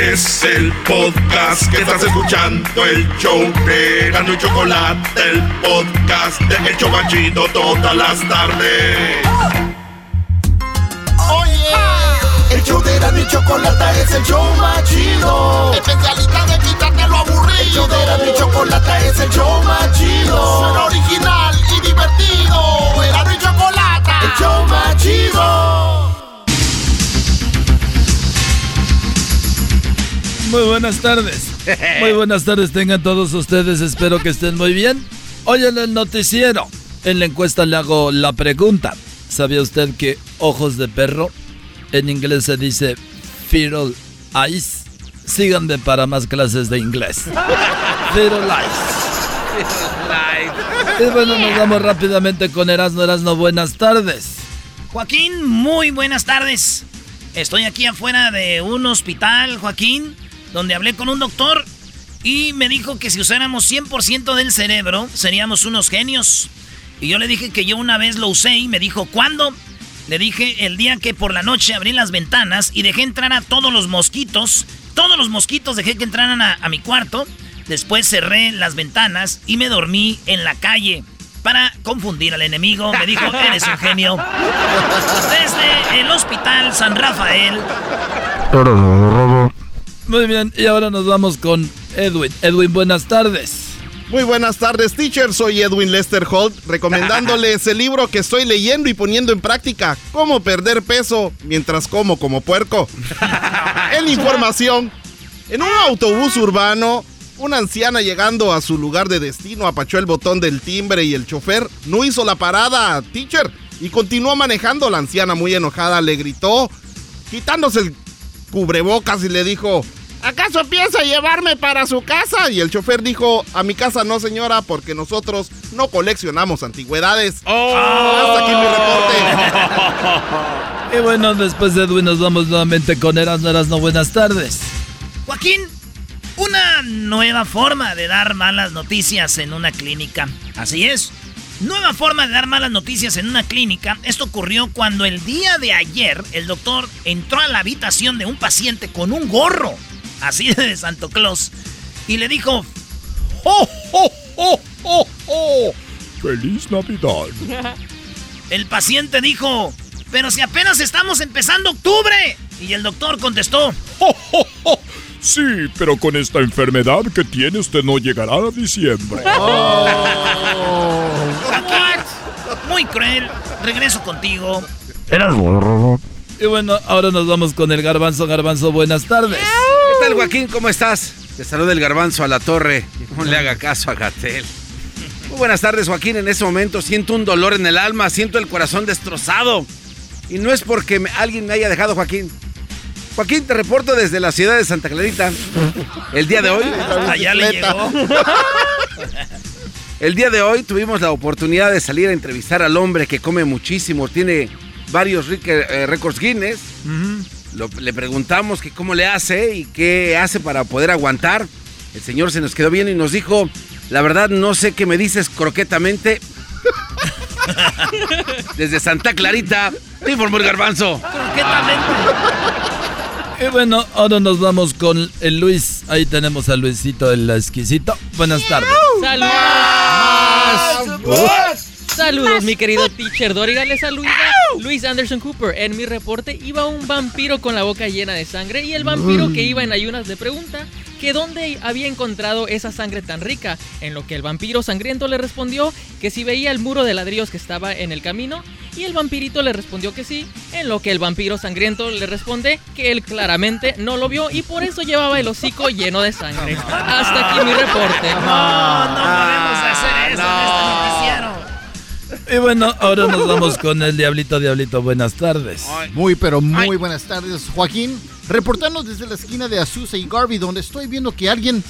Es el podcast que estás escuchando, el show de Erasmo y Chocolate, el podcast de El Chobachito todas las tardes. Oye, el show de Erasmo y Chocolate es el show más chido. Especialista de quitarte lo aburrido. El show de Erasmo y Chocolate es el show más chido. Suena original y divertido. Erasmo y Chocolate, el show más chido. Muy buenas tardes. Muy buenas tardes tengan todos ustedes. Espero que estén muy bien. Hoy en el noticiero, en la encuesta le hago la pregunta. ¿Sabía usted que ojos de perro en inglés se dice feral eyes? Síganme para más clases de inglés. Feral eyes. Y bueno, nos vamos rápidamente con Erasmo. Erasmo, buenas tardes. Joaquín, muy buenas tardes. Estoy aquí afuera de un hospital, Joaquín, donde hablé con un doctor y me dijo que si usáramos 100% del cerebro, seríamos unos genios. Y yo le dije que yo una vez lo usé y me dijo, ¿cuándo? Le dije el día que por la noche abrí las ventanas y dejé entrar a todos los mosquitos. Todos los mosquitos dejé que entraran a, a mi cuarto. Después cerré las ventanas y me dormí en la calle. Para confundir al enemigo, me dijo, eres un genio. Desde el hospital San Rafael, Muy bien, y ahora nos vamos con Edwin. Edwin, buenas tardes. Muy buenas tardes, teacher. Soy Edwin Lester Holt, recomendándoles el libro que estoy leyendo y poniendo en práctica, Cómo perder peso mientras como como puerco. en información, en un autobús urbano, una anciana llegando a su lugar de destino apachó el botón del timbre y el chofer no hizo la parada, teacher, y continuó manejando. La anciana muy enojada le gritó, quitándose el cubrebocas y le dijo, ¿acaso piensa llevarme para su casa? Y el chofer dijo, a mi casa no señora, porque nosotros no coleccionamos antigüedades. Hasta aquí mi reporte. Y bueno, después de Edwin nos vamos nuevamente con Erasmo Erasmo. Buenas tardes. Joaquín, una nueva forma de dar malas noticias en una clínica. Así es. Nueva forma de dar malas noticias en una clínica. Esto ocurrió cuando el día de ayer el doctor entró a la habitación de un paciente con un gorro, así de Santo Claus, y le dijo, ¡Oh, oh, oh, oh, oh! ¡Feliz Navidad! El paciente dijo, pero si apenas estamos empezando octubre. Y el doctor contestó, ¡Oh, oh, oh! Sí, pero con esta enfermedad que tiene usted no llegará a diciembre. Joaquín, muy cruel. Regreso contigo. Y bueno, ahora nos vamos con el garbanzo. Garbanzo, buenas tardes. ¿Qué tal, Joaquín? ¿Cómo estás? Te saluda el garbanzo a la torre. No le haga caso a Gatel. Muy buenas tardes, Joaquín. En este momento siento un dolor en el alma, siento el corazón destrozado. Y no es porque me- alguien me haya dejado, Joaquín. Joaquín, te reporto desde la ciudad de Santa Clarita. El día de hoy. Allá le llegó. El día de hoy tuvimos la oportunidad de salir a entrevistar al hombre que come muchísimo, tiene varios eh, récords Guinness. Lo- le preguntamos que cómo le hace y qué hace para poder aguantar. El señor se nos quedó bien y nos dijo, la verdad no sé qué me dices croquetamente. Desde Santa Clarita, te informó el garbanzo. Y bueno, ahora nos vamos con el Luis. Ahí tenemos a Luisito el exquisito. Buenas tardes. ¡Saludos! Mi querido teacher Doriga. Le saluda Luis Anderson Cooper. En mi reporte iba un vampiro con la boca llena de sangre y el vampiro que iba en ayunas le pregunta que dónde había encontrado esa sangre tan rica. En lo que el vampiro sangriento le respondió que si veía el muro de ladrillos que estaba en el camino y el vampirito le respondió que sí. En lo que el vampiro sangriento le responde que él claramente no lo vio y por eso llevaba el hocico lleno de sangre. Hasta aquí mi reporte. No, no podemos hacer eso en este noticiero. Y bueno, ahora nos vamos con el Diablito Diablito. Buenas tardes. Muy, pero muy buenas tardes, Joaquín. Reportando desde la esquina de Azusa y Garvey, donde estoy viendo que alguien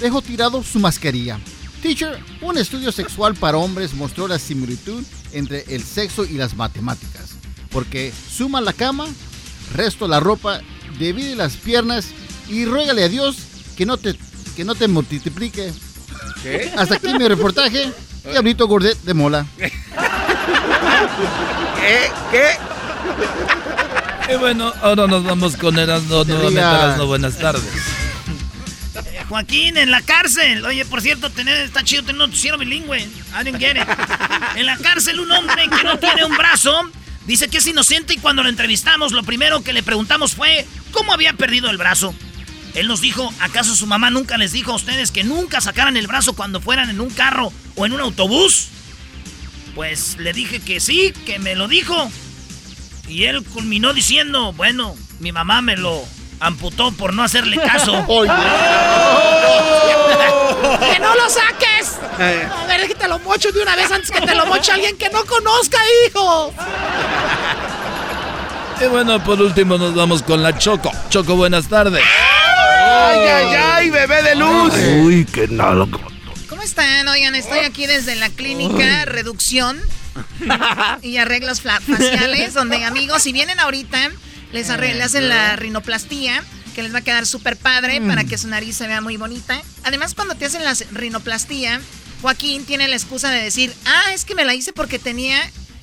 dejó tirado su mascarilla. Teacher, un estudio sexual para hombres mostró la similitud entre el sexo y las matemáticas. Porque suma la cama, resto la ropa, divide las piernas y ruégale a Dios que no te, que no te multiplique. ¿Qué? Hasta aquí mi reportaje. Diablito Gordet de Mola. ¿Qué? ¿Qué? Y bueno, ahora nos vamos con Erasmo. Nuevamente. Erasmo, buenas tardes. Joaquín, en la cárcel. Oye, por cierto, tener, está chido tener un noticiero bilingüe. I didn't get it. En la cárcel, un hombre que no tiene un brazo dice que es inocente y cuando lo entrevistamos, lo primero que le preguntamos fue cómo había perdido el brazo. Él nos dijo, ¿acaso su mamá nunca les dijo a ustedes que nunca sacaran el brazo cuando fueran en un carro o en un autobús? Pues le dije que sí, que me lo dijo. Y él culminó diciendo, bueno, mi mamá me lo amputó por no hacerle caso. ¡Que no lo saques! A ver, que te lo mocho de una vez antes que te lo moche alguien que no conozca, hijo. Y bueno, por último nos vamos con la Choco. Choco, buenas tardes. ¡Ay, ay, ay, bebé de luz! Uy, qué nalgo. ¿Cómo están? Oigan, estoy aquí desde la clínica Reducción y Arreglos Faciales, donde amigos, si vienen ahorita, les, le hacen la rinoplastía, que les va a quedar súper padre Mm. para que su nariz se vea muy bonita. Además, cuando te hacen la rinoplastía, Joaquín tiene la excusa de decir, ah, es que me la hice porque tenía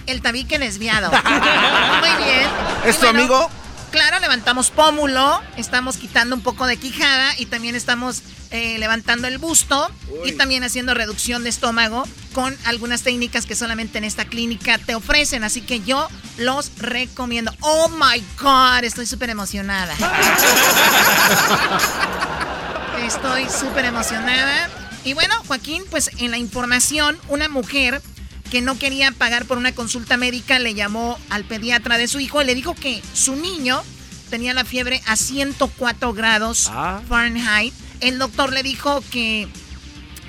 el tabique desviado. muy bien. ¿Es tu amigo? Claro, levantamos pómulo, estamos quitando un poco de quijada y también estamos eh, levantando el busto y también haciendo reducción de estómago con algunas técnicas que solamente en esta clínica te ofrecen. Así que yo los recomiendo. Oh my God, estoy súper emocionada. Estoy súper emocionada. Y bueno, Joaquín, pues en la información, una mujer que no quería pagar por una consulta médica le llamó al pediatra de su hijo y le dijo que su niño tenía la fiebre a 104 grados Ah. Fahrenheit. El doctor le dijo que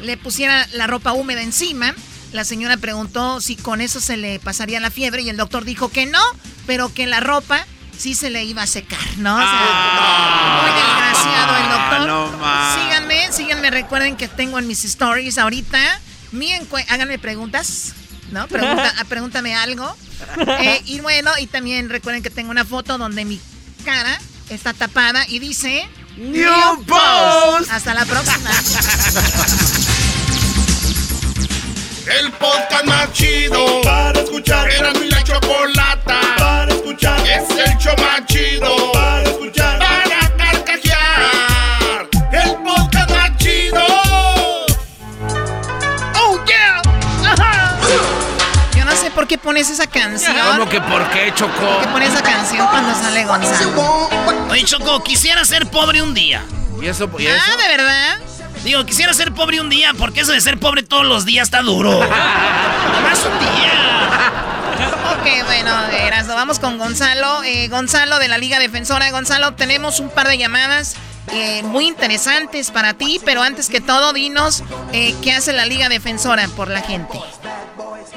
le pusiera la ropa húmeda encima. La señora preguntó si con eso se le pasaría la fiebre y el doctor dijo que no, pero que la ropa sí se le iba a secar, ¿no? O sea, muy desgraciado el doctor. Ah, no más. síganme, síganme, recuerden que tengo en mis stories ahorita. Mi háganme preguntas, ¿no? Pregunta, pregúntame algo. Eh, y bueno, y también recuerden que tengo una foto donde mi cara está tapada y dice... New Post. Hasta la próxima. El podcast más chido para escuchar. Era mi la chocolata para escuchar. Es el show más qué pones esa canción. ¿Cómo que por qué, Choco? ¿Por qué pones esa canción cuando sale Gonzalo? Oye, Choco, quisiera ser pobre un día. ¿Y eso? ¿Y eso? Ah, ¿de verdad? Digo, quisiera ser pobre un día, porque eso de ser pobre todos los días está duro. Nomás un día. Ok, bueno, Erasmo, vamos con Gonzalo. Eh, Gonzalo de la Liga Defensora. Gonzalo, tenemos un par de llamadas eh, muy interesantes para ti, pero antes que todo, dinos eh, qué hace la Liga Defensora por la gente.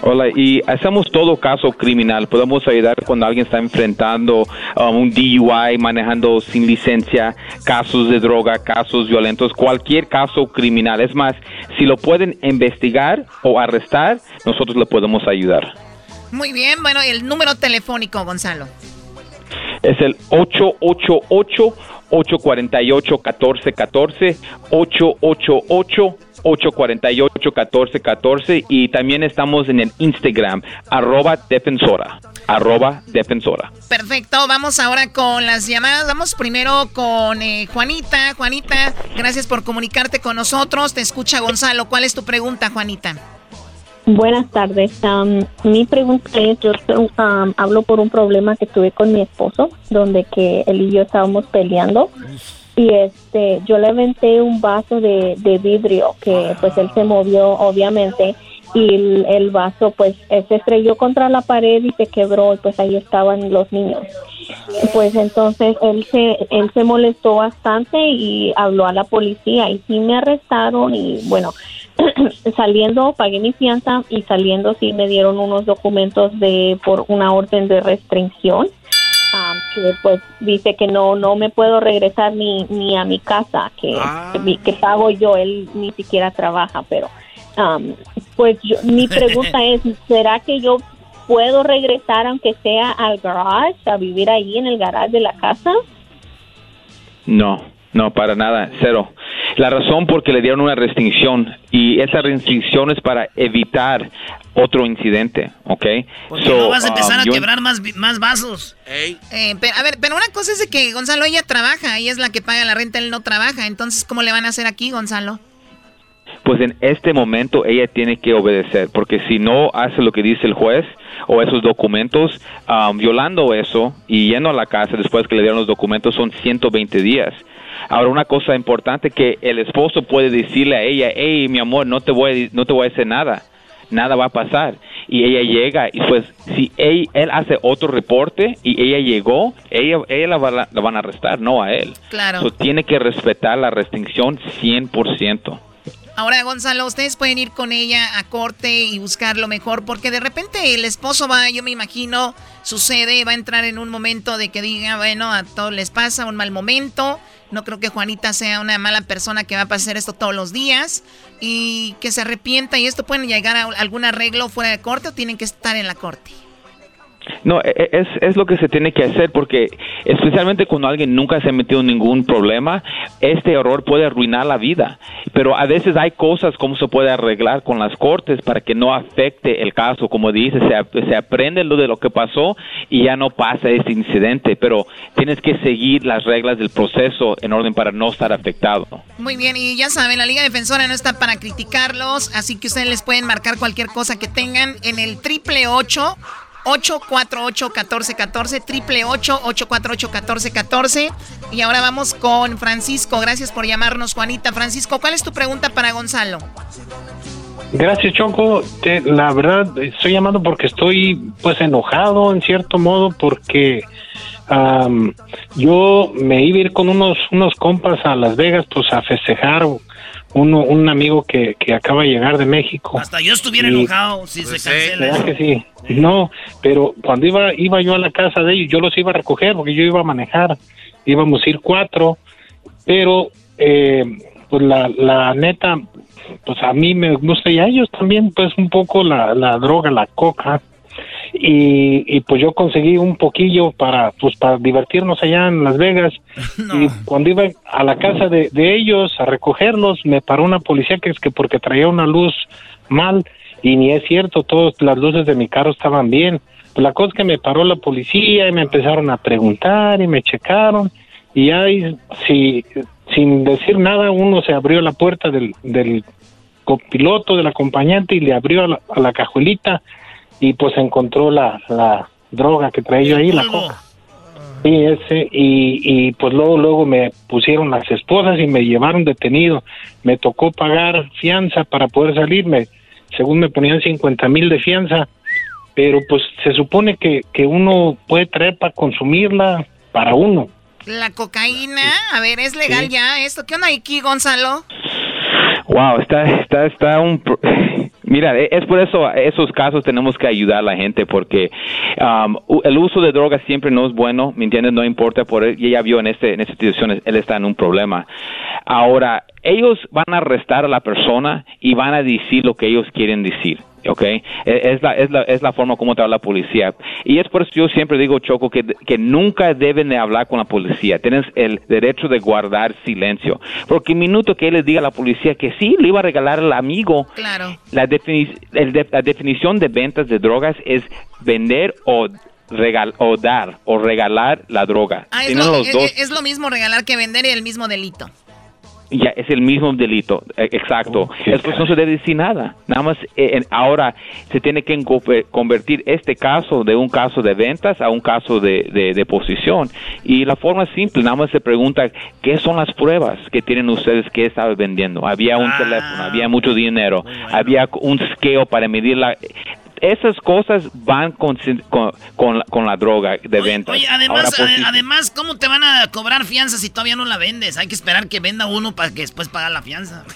Hola, y hacemos todo caso criminal. Podemos ayudar cuando alguien está enfrentando um, un DUI, manejando sin licencia, casos de droga, casos violentos, cualquier caso criminal. Es más, si lo pueden investigar o arrestar, nosotros le podemos ayudar. Muy bien, bueno, el número telefónico, Gonzalo. Es el 888-848-1414, 888-848-1414 y también estamos en el Instagram, arroba defensora, arroba defensora. Perfecto, vamos ahora con las llamadas. Vamos primero con eh, Juanita. Juanita, gracias por comunicarte con nosotros. Te escucha Gonzalo. ¿Cuál es tu pregunta, Juanita? Buenas tardes. Mi pregunta es, yo am, hablo por un problema que tuve con mi esposo, donde que él y yo estábamos peleando y este, yo le aventé un vaso de, de vidrio que pues él se movió obviamente y el, vaso pues eh, se estrelló contra la pared y se quebró y pues ahí estaban los niños. Pues entonces él se, él se molestó bastante y habló a la policía y sí me arrestaron y bueno, saliendo pagué mi fianza y saliendo sí me dieron unos documentos de por una orden de restricción ah, que pues dice que no no me puedo regresar ni ni a mi casa que, que, mi- que pago yo él ni siquiera trabaja pero am, pues yo- mi pregunta es será que yo puedo regresar aunque sea al garage a vivir ahí en el garage de la casa No, no, para nada, cero. La razón porque le dieron una restricción y esa restricción es para evitar otro incidente, ¿ok? Porque So, no vas a empezar um, a yo- quebrar más, más vasos. Eh, pero, a ver, pero una cosa es de que Gonzalo ella trabaja, ella es la que paga la renta, él no trabaja. Entonces, ¿cómo le van a hacer aquí, Gonzalo? Pues en este momento ella tiene que obedecer, porque si no hace lo que dice el juez o esos documentos, um, violando eso y yendo a la casa después que le dieron los documentos son 120 días. Ahora una cosa importante que el esposo puede decirle a ella, hey mi amor, no te voy a, no te voy a hacer nada, nada va a pasar. Y ella llega y pues si él, él hace otro reporte y ella llegó, ella, ella la, va- la van a arrestar, no a él. Claro. So, tiene que respetar la restricción 100%. Ahora, Gonzalo, ustedes pueden ir con ella a corte y buscar lo mejor, porque de repente el esposo va, yo me imagino, sucede, va a entrar en un momento de que diga, bueno, a todos les pasa un mal momento. No creo que Juanita sea una mala persona que va a pasar esto todos los días y que se arrepienta y esto pueden llegar a algún arreglo fuera de corte o tienen que estar en la corte. No, e- e- es, es lo que se tiene que hacer porque especialmente cuando alguien nunca se ha metido en ningún problema, este error puede arruinar la vida. Pero a veces hay cosas como se puede arreglar con las cortes para que no afecte el caso. Como dice, se, se aprende lo de lo que pasó y ya no pasa ese incidente. Pero tienes que seguir las reglas del proceso en orden para no estar afectado. Muy bien, y ya saben, la Liga Defensora no está para criticarlos, así que ustedes les pueden marcar cualquier cosa que tengan en el triple ocho 848-1414, triple 848-1414. Y ahora vamos con Francisco. Gracias por llamarnos, Juanita. Francisco, ¿cuál es tu pregunta para Gonzalo? Gracias, Choco. la verdad, estoy llamando porque estoy pues enojado en cierto modo porque yo me iba a ir con unos, unos compas a Las Vegas pues a festejar uno, un amigo que, que acaba de llegar de México. Hasta yo estuviera enojado si se cancela. que sí? No, pero cuando iba, iba yo a la casa de ellos, yo los iba a recoger porque yo iba a manejar. Íbamos a ir cuatro, pero eh, pues la, la neta, pues a mí me gusta y a ellos también, pues un poco la, la droga, la coca y, pues yo conseguí un poquillo para pues para divertirnos allá en Las Vegas. Y cuando iba a la casa de, ellos a recogerlos me paró una policía que es que porque traía una luz mal y ni es cierto todas las luces de mi carro estaban bien. Pues la cosa es que me paró la policía y me empezaron a preguntar y me checaron. Y ahí si sin decir nada uno se abrió la puerta del, del copiloto del acompañante y le abrió a la cajuelita y pues encontró la, la droga que traía yo ahí, la coca. Sí, ese, y, y pues luego, luego me pusieron las esposas y me llevaron detenido. Me tocó pagar fianza para poder salirme. Según me ponían 50 mil de fianza, pero pues se supone que, que uno puede traer para consumirla para uno. La cocaína, a ver, ¿es legal ya esto? ¿Qué onda aquí, Gonzalo? Wow, está, está, está un... Mira, e, es por eso, esos casos tenemos que ayudar a la gente porque um, el uso de drogas siempre no es bueno, ¿me entiendes? No importa, por y ella vio en, este, en esta situación, él está en un problema. Ahora, ellos van a arrestar a la persona y van a decir lo que ellos quieren decir. ¿Ok? E, es la, es la, es la forma como trabaja la policía. Y es por eso yo siempre digo, Choco, que, que nunca deben de hablar con la policía. Tienes el derecho de guardar silencio. Porque el minuto que él les diga a la policía que sí, le iba a regalar al amigo, claro. la, la definición de ventas de drogas es vender o regal o dar o regalar la droga. Ah, es, lo, es, lo, mismo regalar que vender y el mismo delito. Ya, es el mismo delito, e, exacto. Eso no se debe decir nada. Nada más eh, ahora se tiene que convertir este caso de un caso de ventas a un caso de, de, posición. Y la forma es simple, nada más se pregunta qué son las pruebas que tienen ustedes que estaba vendiendo. Había un ah. teléfono, había mucho dinero, había un scale para medir la esas cosas van con, con, la droga de venta. Oye, además, pues, además, ¿cómo te van a cobrar fianza si todavía no la vendes? Hay que esperar que venda uno para que después pague la fianza.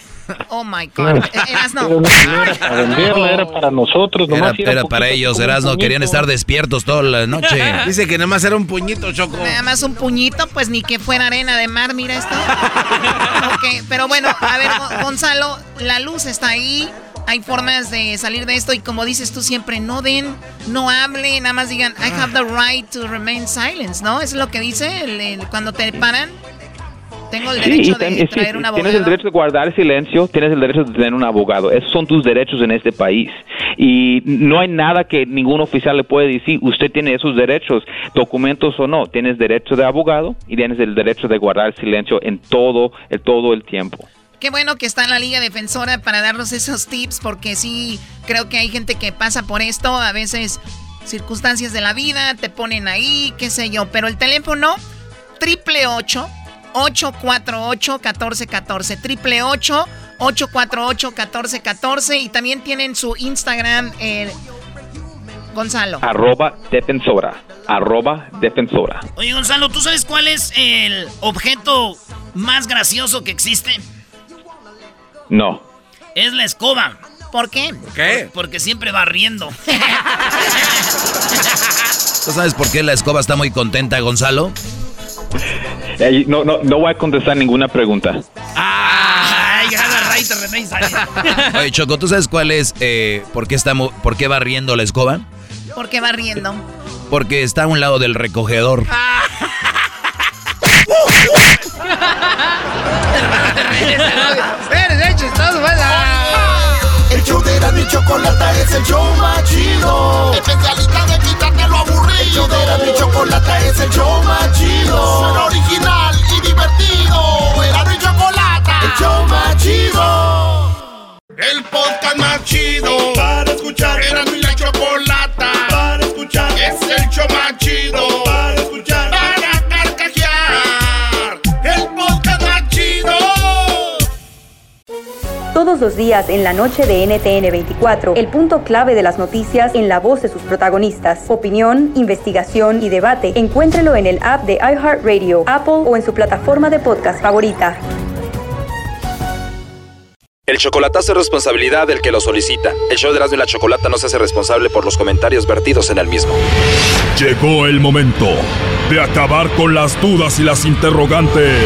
Oh my God. Erasno. Era para venderla, era para nosotros. era, para ellos, Erasno. Querían estar despiertos toda la noche. Dice que nada más era un puñito, Choco. Nada más un puñito, pues ni que fuera arena de mar, mira esto. ok, pero bueno, a ver, Gonzalo, la luz está ahí hay formas de salir de esto y como dices tú siempre, no den, no hablen, nada más digan, I have the right to remain silent, ¿no? es lo que dice cuando te paran. Tengo el derecho de traer un abogado. Tienes el derecho de guardar silencio, tienes el derecho de tener un abogado. Esos son tus derechos en este país. Y no hay nada que ningún oficial le puede decir, usted tiene esos derechos, documentos o no. Tienes derecho de abogado y tienes el derecho de guardar silencio en todo, en todo el tiempo. Qué bueno que está en la Liga Defensora para darnos esos tips, porque sí, creo que hay gente que pasa por esto, a veces circunstancias de la vida, te ponen ahí, qué sé yo, pero el teléfono, triple 848 1414 triple 848 1414 y también tienen su Instagram, eh, Gonzalo. Arroba defensora, arroba defensora. Oye, Gonzalo, ¿tú sabes cuál es el objeto más gracioso que existe? No. Es la escoba. ¿Por qué? ¿Por qué? Porque siempre va riendo. ¿Tú sabes por qué la escoba está muy contenta, Gonzalo? no, no, no voy a contestar ninguna pregunta. ¡Ay, Oye, Choco, ¿tú sabes cuál es, eh, por, qué está, por qué va riendo la escoba? ¿Por qué va riendo? Porque está a un lado del recogedor. El show de la mi chocolata es el show más chido. Especialista de quitarte lo aburrido. El show de la mi chocolata es el show más chido. Suena original y divertido. Era mi chocolata. El show más chido. El podcast más chido. Para escuchar. Era mi la chocolata. Para escuchar. Todos los días en la noche de NTN 24, el punto clave de las noticias en la voz de sus protagonistas. Opinión, investigación y debate. Encuéntrelo en el app de iHeartRadio, Apple o en su plataforma de podcast favorita. El chocolatazo es responsabilidad del que lo solicita. El show de Erasmo y la Chocolata no se hace responsable por los comentarios vertidos en el mismo. Llegó el momento de acabar con las dudas y las interrogantes.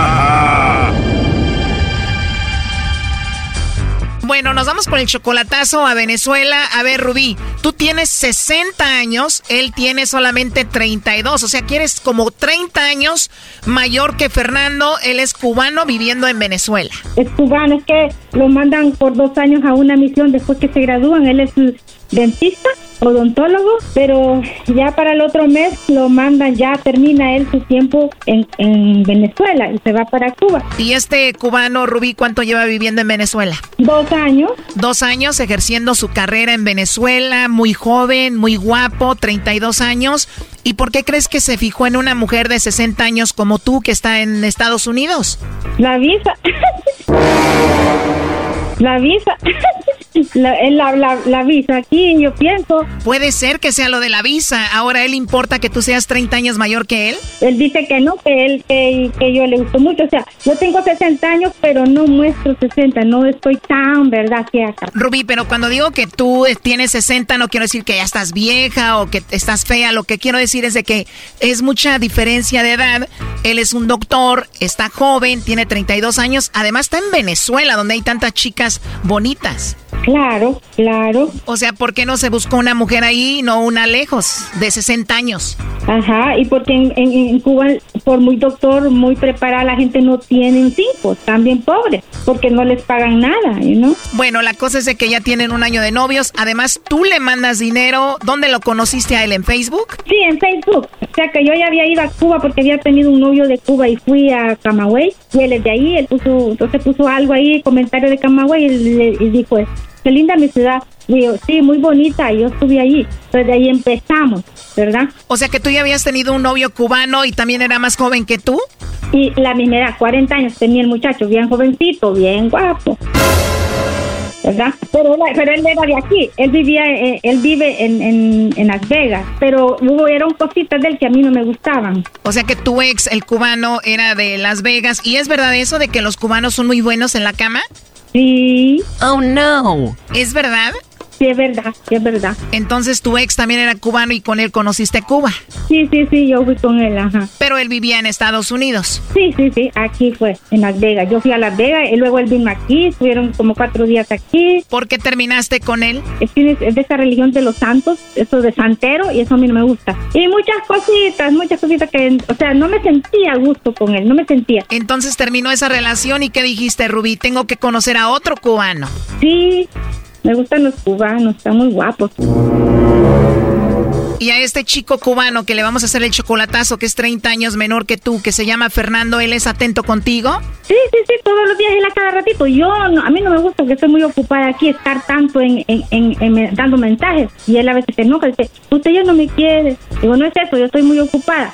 Bueno, nos vamos con el chocolatazo a Venezuela. A ver, Rubí, tú tienes 60 años, él tiene solamente 32, o sea que eres como 30 años mayor que Fernando, él es cubano viviendo en Venezuela. Es cubano, es que lo mandan por dos años a una misión después que se gradúan, él es dentista, odontólogo, pero ya para el otro mes lo mandan, ya termina él su tiempo en, en Venezuela y se va para Cuba. ¿Y este cubano, Rubí, cuánto lleva viviendo en Venezuela? Dos años. Dos años ejerciendo su carrera en Venezuela, muy joven, muy guapo, 32 años. ¿Y por qué crees que se fijó en una mujer de 60 años como tú que está en Estados Unidos? La visa. La visa. La, la, la, la, visa aquí, yo pienso. Puede ser que sea lo de la visa. Ahora, ¿él importa que tú seas 30 años mayor que él? Él dice que no, que él, que, que yo le gusto mucho. O sea, yo tengo 60 años, pero no muestro 60. No estoy tan, ¿verdad? Que acá. Rubí, pero cuando digo que tú tienes 60, no quiero decir que ya estás vieja o que estás fea. Lo que quiero decir es de que es mucha diferencia de edad. Él es un doctor, está joven, tiene 32 años. Además, está en Venezuela, donde hay tantas chicas bonitas. Claro, claro. O sea, ¿por qué no se buscó una mujer ahí y no una lejos, de 60 años? Ajá, y porque en, en, en Cuba, por muy doctor, muy preparada, la gente no tiene cinco, están bien pobres, porque no les pagan nada, ¿no? Bueno, la cosa es de que ya tienen un año de novios, además tú le mandas dinero, ¿dónde lo conociste a él? ¿En Facebook? Sí, en Facebook, o sea que yo ya había ido a Cuba porque había tenido un novio de Cuba y fui a Camagüey, y él es de ahí, él puso, entonces puso algo ahí, comentario de Camagüey, y, le, y dijo, qué linda mi ciudad. Digo, sí, muy bonita, yo estuve allí. Entonces de ahí empezamos, ¿verdad? O sea que tú ya habías tenido un novio cubano y también era más joven que tú. Y la misma edad, 40 años tenía el muchacho, bien jovencito, bien guapo. ¿verdad? Pero, pero él era de aquí, él vivía, eh, él vive en, en, en, Las Vegas, pero hubo, eran cositas de él que a mí no me gustaban. O sea que tu ex, el cubano, era de Las Vegas, ¿y es verdad eso de que los cubanos son muy buenos en la cama? Sí. Oh, no. ¿Es verdad? Sí, es verdad, sí, es verdad. Entonces tu ex también era cubano y con él conociste Cuba. Sí, sí, sí, yo fui con él, ajá. Pero él vivía en Estados Unidos. Sí, sí, sí, aquí fue, en Las Vegas. Yo fui a Las Vegas y luego él vino aquí, estuvieron como cuatro días aquí. ¿Por qué terminaste con él? Es, es de esa religión de los santos, eso de santero, y eso a mí no me gusta. Y muchas cositas, muchas cositas que, o sea, no me sentía a gusto con él, no me sentía. Entonces terminó esa relación y ¿qué dijiste, Rubí? Tengo que conocer a otro cubano. Sí, me gustan los cubanos, están muy guapos. Y a este chico cubano que le vamos a hacer el chocolatazo, que es 30 años menor que tú, que se llama Fernando, ¿él es atento contigo? Sí, sí, sí, todos los días él a cada ratito. Yo, no, a mí no me gusta porque estoy muy ocupada aquí, estar tanto en, en, en, en dando mensajes. Y él a veces se enoja, dice, usted ya no me quiere. Digo, no es eso, yo estoy muy ocupada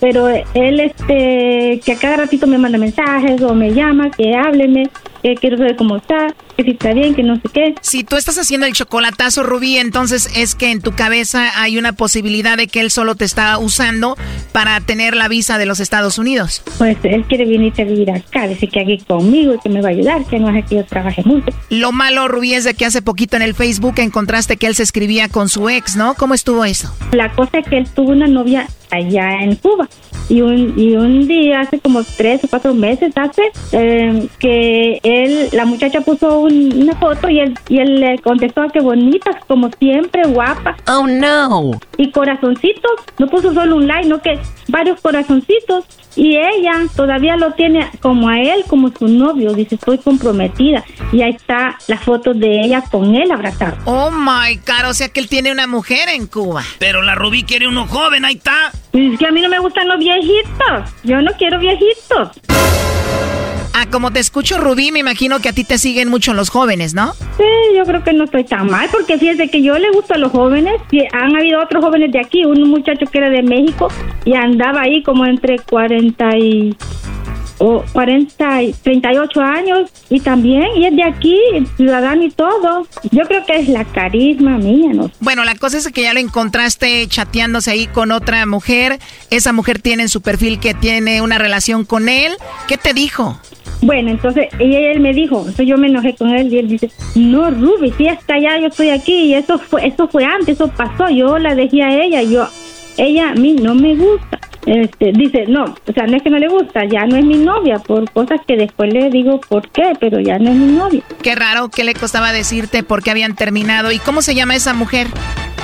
pero él este que a cada ratito me manda mensajes o me llama que hábleme que quiero saber cómo está que si está bien que no sé qué si tú estás haciendo el chocolatazo Rubí entonces es que en tu cabeza hay una posibilidad de que él solo te está usando para tener la visa de los Estados Unidos pues él quiere venir a vivir acá dice que aquí conmigo y que me va a ayudar que no es que yo trabaje mucho lo malo Rubí es de que hace poquito en el Facebook encontraste que él se escribía con su ex ¿no? ¿cómo estuvo eso? la cosa es que él tuvo una novia allá en Cuba. Y un, y un día, hace como tres o cuatro meses, hace eh, que él, la muchacha puso un, una foto y él, y él le contestó que bonitas, como siempre, guapa. Oh, no. Y corazoncitos, no puso solo un like, no que varios corazoncitos. Y ella todavía lo tiene como a él, como su novio. Dice, estoy comprometida. Y ahí está la foto de ella con él abrazado. Oh my God, o sea que él tiene una mujer en Cuba. Pero la Rubí quiere uno joven, ahí está. Es que a mí no me gustan los viejitos. Yo no quiero viejitos. Ah, como te escucho, Rubí, me imagino que a ti te siguen mucho los jóvenes, ¿no? Sí, yo creo que no estoy tan mal, porque fíjese que yo le gusto a los jóvenes. Y han habido otros jóvenes de aquí, un muchacho que era de México y andaba ahí como entre 40 y o 40, y 38 años y también, y es de aquí, ciudadano y todo. Yo creo que es la carisma mía, ¿no? Bueno, la cosa es que ya lo encontraste chateándose ahí con otra mujer. Esa mujer tiene en su perfil que tiene una relación con él. ¿Qué te dijo? Bueno, entonces ella, él me dijo, entonces yo me enojé con él y él dice, no, Ruby, si está allá, yo estoy aquí y eso fue, eso fue antes, eso pasó, yo la dejé a ella, yo, ella a mí no me gusta. Este, dice, no, o sea, no es que no le gusta, ya no es mi novia, por cosas que después le digo por qué, pero ya no es mi novia. Qué raro, ¿qué le costaba decirte por qué habían terminado? ¿Y cómo se llama esa mujer?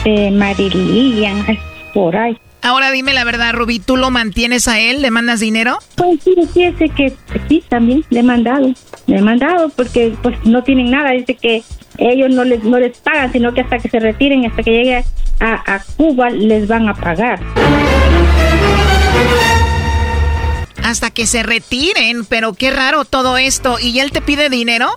Eh, Marilian, por ahí. Ahora dime la verdad, Rubí, ¿tú lo mantienes a él? ¿Le mandas dinero? Pues sí, fíjese que sí, también le he mandado. Le he mandado porque pues no tienen nada. Dice que ellos no les, no les pagan, sino que hasta que se retiren, hasta que llegue a, a Cuba, les van a pagar. Hasta que se retiren, pero qué raro todo esto. ¿Y él te pide dinero?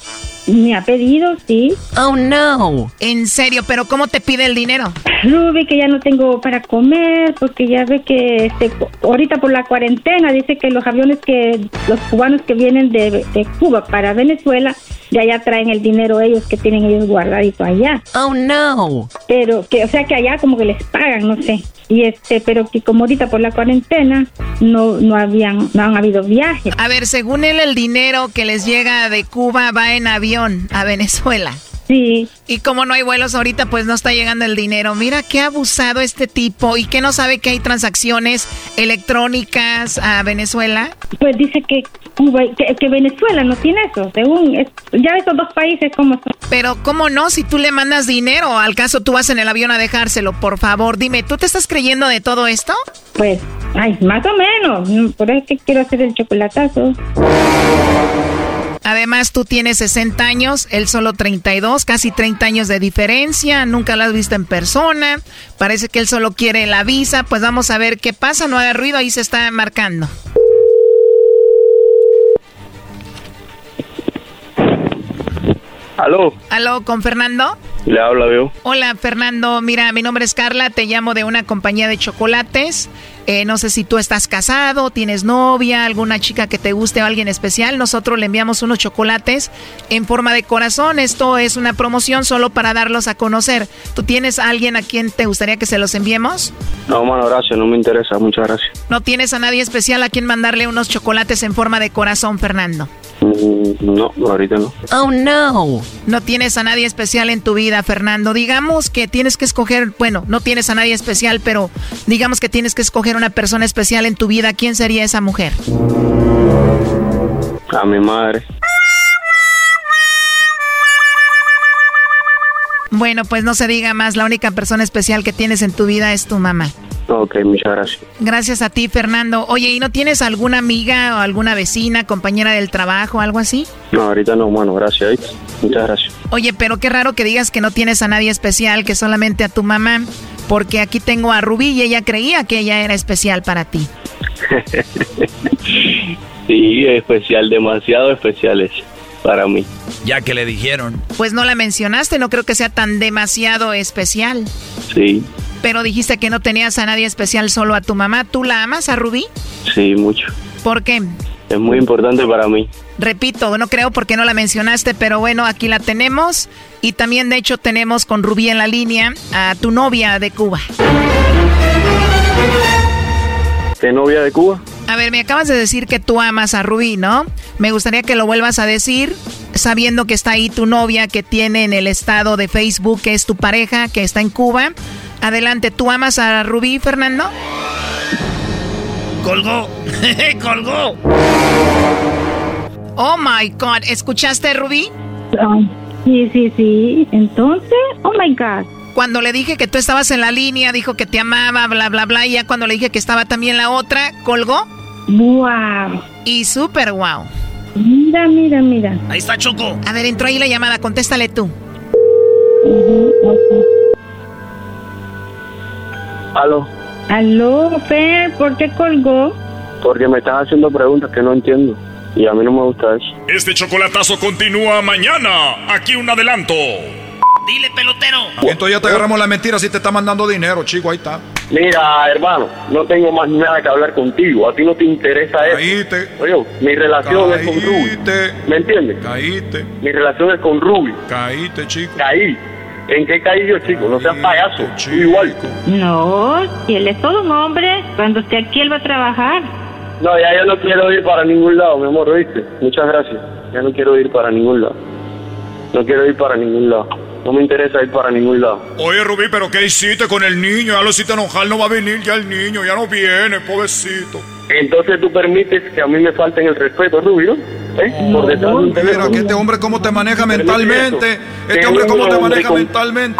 Me ha pedido, sí. Oh, no. En serio, pero ¿cómo te pide el dinero? Ruby, que ya no tengo para comer, porque ya ve que este, ahorita por la cuarentena dice que los aviones que, los cubanos que vienen de, de Cuba para Venezuela, de allá traen el dinero ellos que tienen ellos guardadito allá. Oh, no. Pero que, o sea, que allá como que les pagan, no sé. Y este, pero que como ahorita por la cuarentena no, no habían, no han habido viajes. A ver, según él, el dinero que les llega de Cuba va en avión a Venezuela. Sí. Y como no hay vuelos ahorita, pues no está llegando el dinero. Mira qué abusado este tipo y que no sabe que hay transacciones electrónicas a Venezuela. Pues dice que Cuba, que, que Venezuela no tiene eso, según es- ya esos dos países como son. Pero ¿cómo no? Si tú le mandas dinero, al caso tú vas en el avión a dejárselo, por favor, dime, ¿tú te estás creyendo de todo esto? Pues, ay, más o menos. Por eso es que quiero hacer el chocolatazo. Además, tú tienes 60 años, él solo 32, casi 30 años de diferencia, nunca lo has visto en persona, parece que él solo quiere la visa, pues vamos a ver qué pasa, no haga ruido, ahí se está marcando. Aló, ¿Aló, con Fernando? le habla yo. Hola, Fernando, mira, mi nombre es Carla, te llamo de una compañía de chocolates. Eh, no sé si tú estás casado, tienes novia, alguna chica que te guste o alguien especial. Nosotros le enviamos unos chocolates en forma de corazón. Esto es una promoción solo para darlos a conocer. ¿Tú tienes a alguien a quien te gustaría que se los enviemos? No, mano, gracias, no me interesa, muchas gracias. ¿No tienes a nadie especial a quien mandarle unos chocolates en forma de corazón, Fernando? Mm, No, ahorita no. Oh, no. No tienes a nadie especial en tu vida, Fernando. Digamos que tienes que escoger, bueno, no tienes a nadie especial, pero digamos que tienes que escoger una persona especial en tu vida. ¿Quién sería esa mujer? A mi madre. Bueno, pues no se diga más. La única persona especial que tienes en tu vida es tu mamá. Ok, muchas gracias. Gracias a ti, Fernando. Oye, ¿y no tienes alguna amiga o alguna vecina, compañera del trabajo, algo así? No, ahorita no, mano, gracias. Muchas gracias. Oye, pero qué raro que digas que no tienes a nadie especial, que solamente a tu mamá, porque aquí tengo a Rubí y ella creía que ella era especial para ti. sí, especial, demasiado especiales para mí. Ya que le dijeron. Pues no la mencionaste, no creo que sea tan demasiado especial. Sí, Pero dijiste que no tenías a nadie especial, solo a tu mamá. ¿Tú la amas a Rubí? sí, mucho. ¿Por qué? Es muy importante para mí. Repito, no creo porque no la mencionaste, pero bueno, aquí la tenemos. Y también, de hecho, tenemos con Rubí en la línea a tu novia de Cuba. ¿Qué novia de Cuba? A ver, me acabas de decir que tú amas a Rubí, ¿no? Me gustaría que lo vuelvas a decir, sabiendo que está ahí tu novia que tiene en el estado de Facebook, que es tu pareja, que está en Cuba. Adelante, ¿tú amas a Rubí, Fernando? Colgó. Colgó. Oh my God, ¿escuchaste, Rubí? Ay, sí, sí, sí. Entonces, oh my God. Cuando le dije que tú estabas en la línea, dijo que te amaba, bla, bla, bla. Y ya cuando le dije que estaba también la otra, colgó. Wow. Y súper wow. Mira, mira, mira. Ahí está Choco. A ver, entró ahí la llamada, contéstale tú. Aló, Aló, Fer, ¿por qué colgó? porque me estás haciendo preguntas que no entiendo. Y a mí no me gusta eso. Este chocolatazo continúa mañana. Aquí un adelanto. Dile, pelotero. Entonces ya te agarramos la mentira si te está mandando dinero, chico, ahí está. Mira, hermano, no tengo más nada que hablar contigo. A ti no te interesa eso. Caíste. Oye, mi relación es con Ruby. ¿Me entiendes? Caíste. Mi relación es con Ruby. Caíste, chico. Caí. ¿En qué caí yo, chico? No seas payaso. Tú igual. No, si él es todo un hombre, cuando esté aquí él va a trabajar. No, ya yo no quiero ir para ningún lado, mi amor, ¿oíste? Muchas gracias. Ya no quiero ir para ningún lado. No quiero ir para ningún lado. No me interesa ir para ningún lado. Oye, Rubí, ¿pero qué hiciste con el niño? Ya lo hiciste enojar, no va a venir ya el niño, ya no viene, pobrecito. Entonces tú permites que a mí me falten el respeto, Rubio, ¿Eh? Por detrás de un Mira, que este hombre cómo te maneja mentalmente. Este hombre cómo te maneja mentalmente.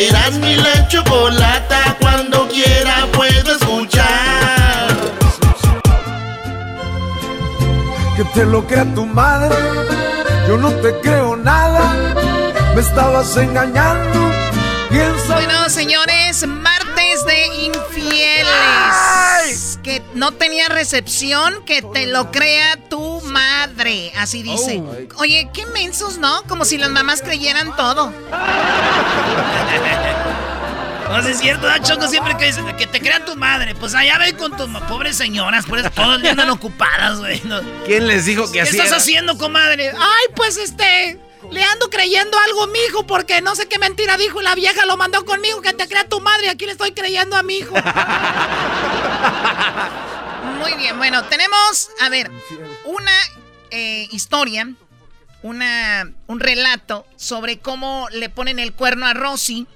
Eras mi la chocolata. Cuando quiera puedo escuchar. Que te lo crea tu madre. Yo no te creo nada. Me estabas engañando. Piensa. Bueno, señores, Que no tenía recepción, que te lo crea tu madre. Así dice. Oye, qué mensos, ¿no? Como si las mamás creyeran todo. No sé, es cierto, ¿verdad, Choco? Siempre que dicen que te crean tu madre. Pues allá ve con tus pobres señoras, por eso todas andan ocupadas, güey. No. ¿Quién les dijo que ¿Qué así estás era? haciendo, comadre? Ay, pues este. Le ando creyendo algo a mi hijo porque no sé qué mentira dijo y la vieja lo mandó conmigo que te crea tu madre. Aquí le estoy creyendo a mi hijo. Muy bien, bueno, tenemos, a ver, una eh, historia, una, un relato sobre cómo le ponen el cuerno a Rosy.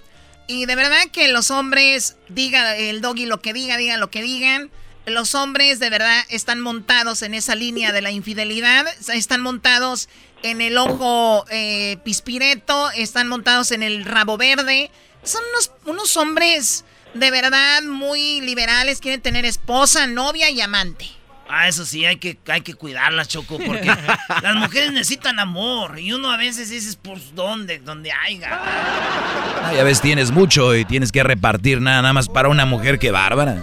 Y de verdad que los hombres, diga el doggy lo que diga, digan lo que digan, los hombres de verdad están montados en esa línea de la infidelidad, están montados en el ojo eh, pispireto, están montados en el rabo verde. Son unos, unos hombres de verdad muy liberales, quieren tener esposa, novia y amante. Ah, eso sí, hay que, hay que cuidarlas, Choco, porque las mujeres necesitan amor. Y uno a veces dices, pues, ¿dónde? ¿Dónde haya? Ya ves, tienes mucho y tienes que repartir nada, nada más para una mujer que bárbara.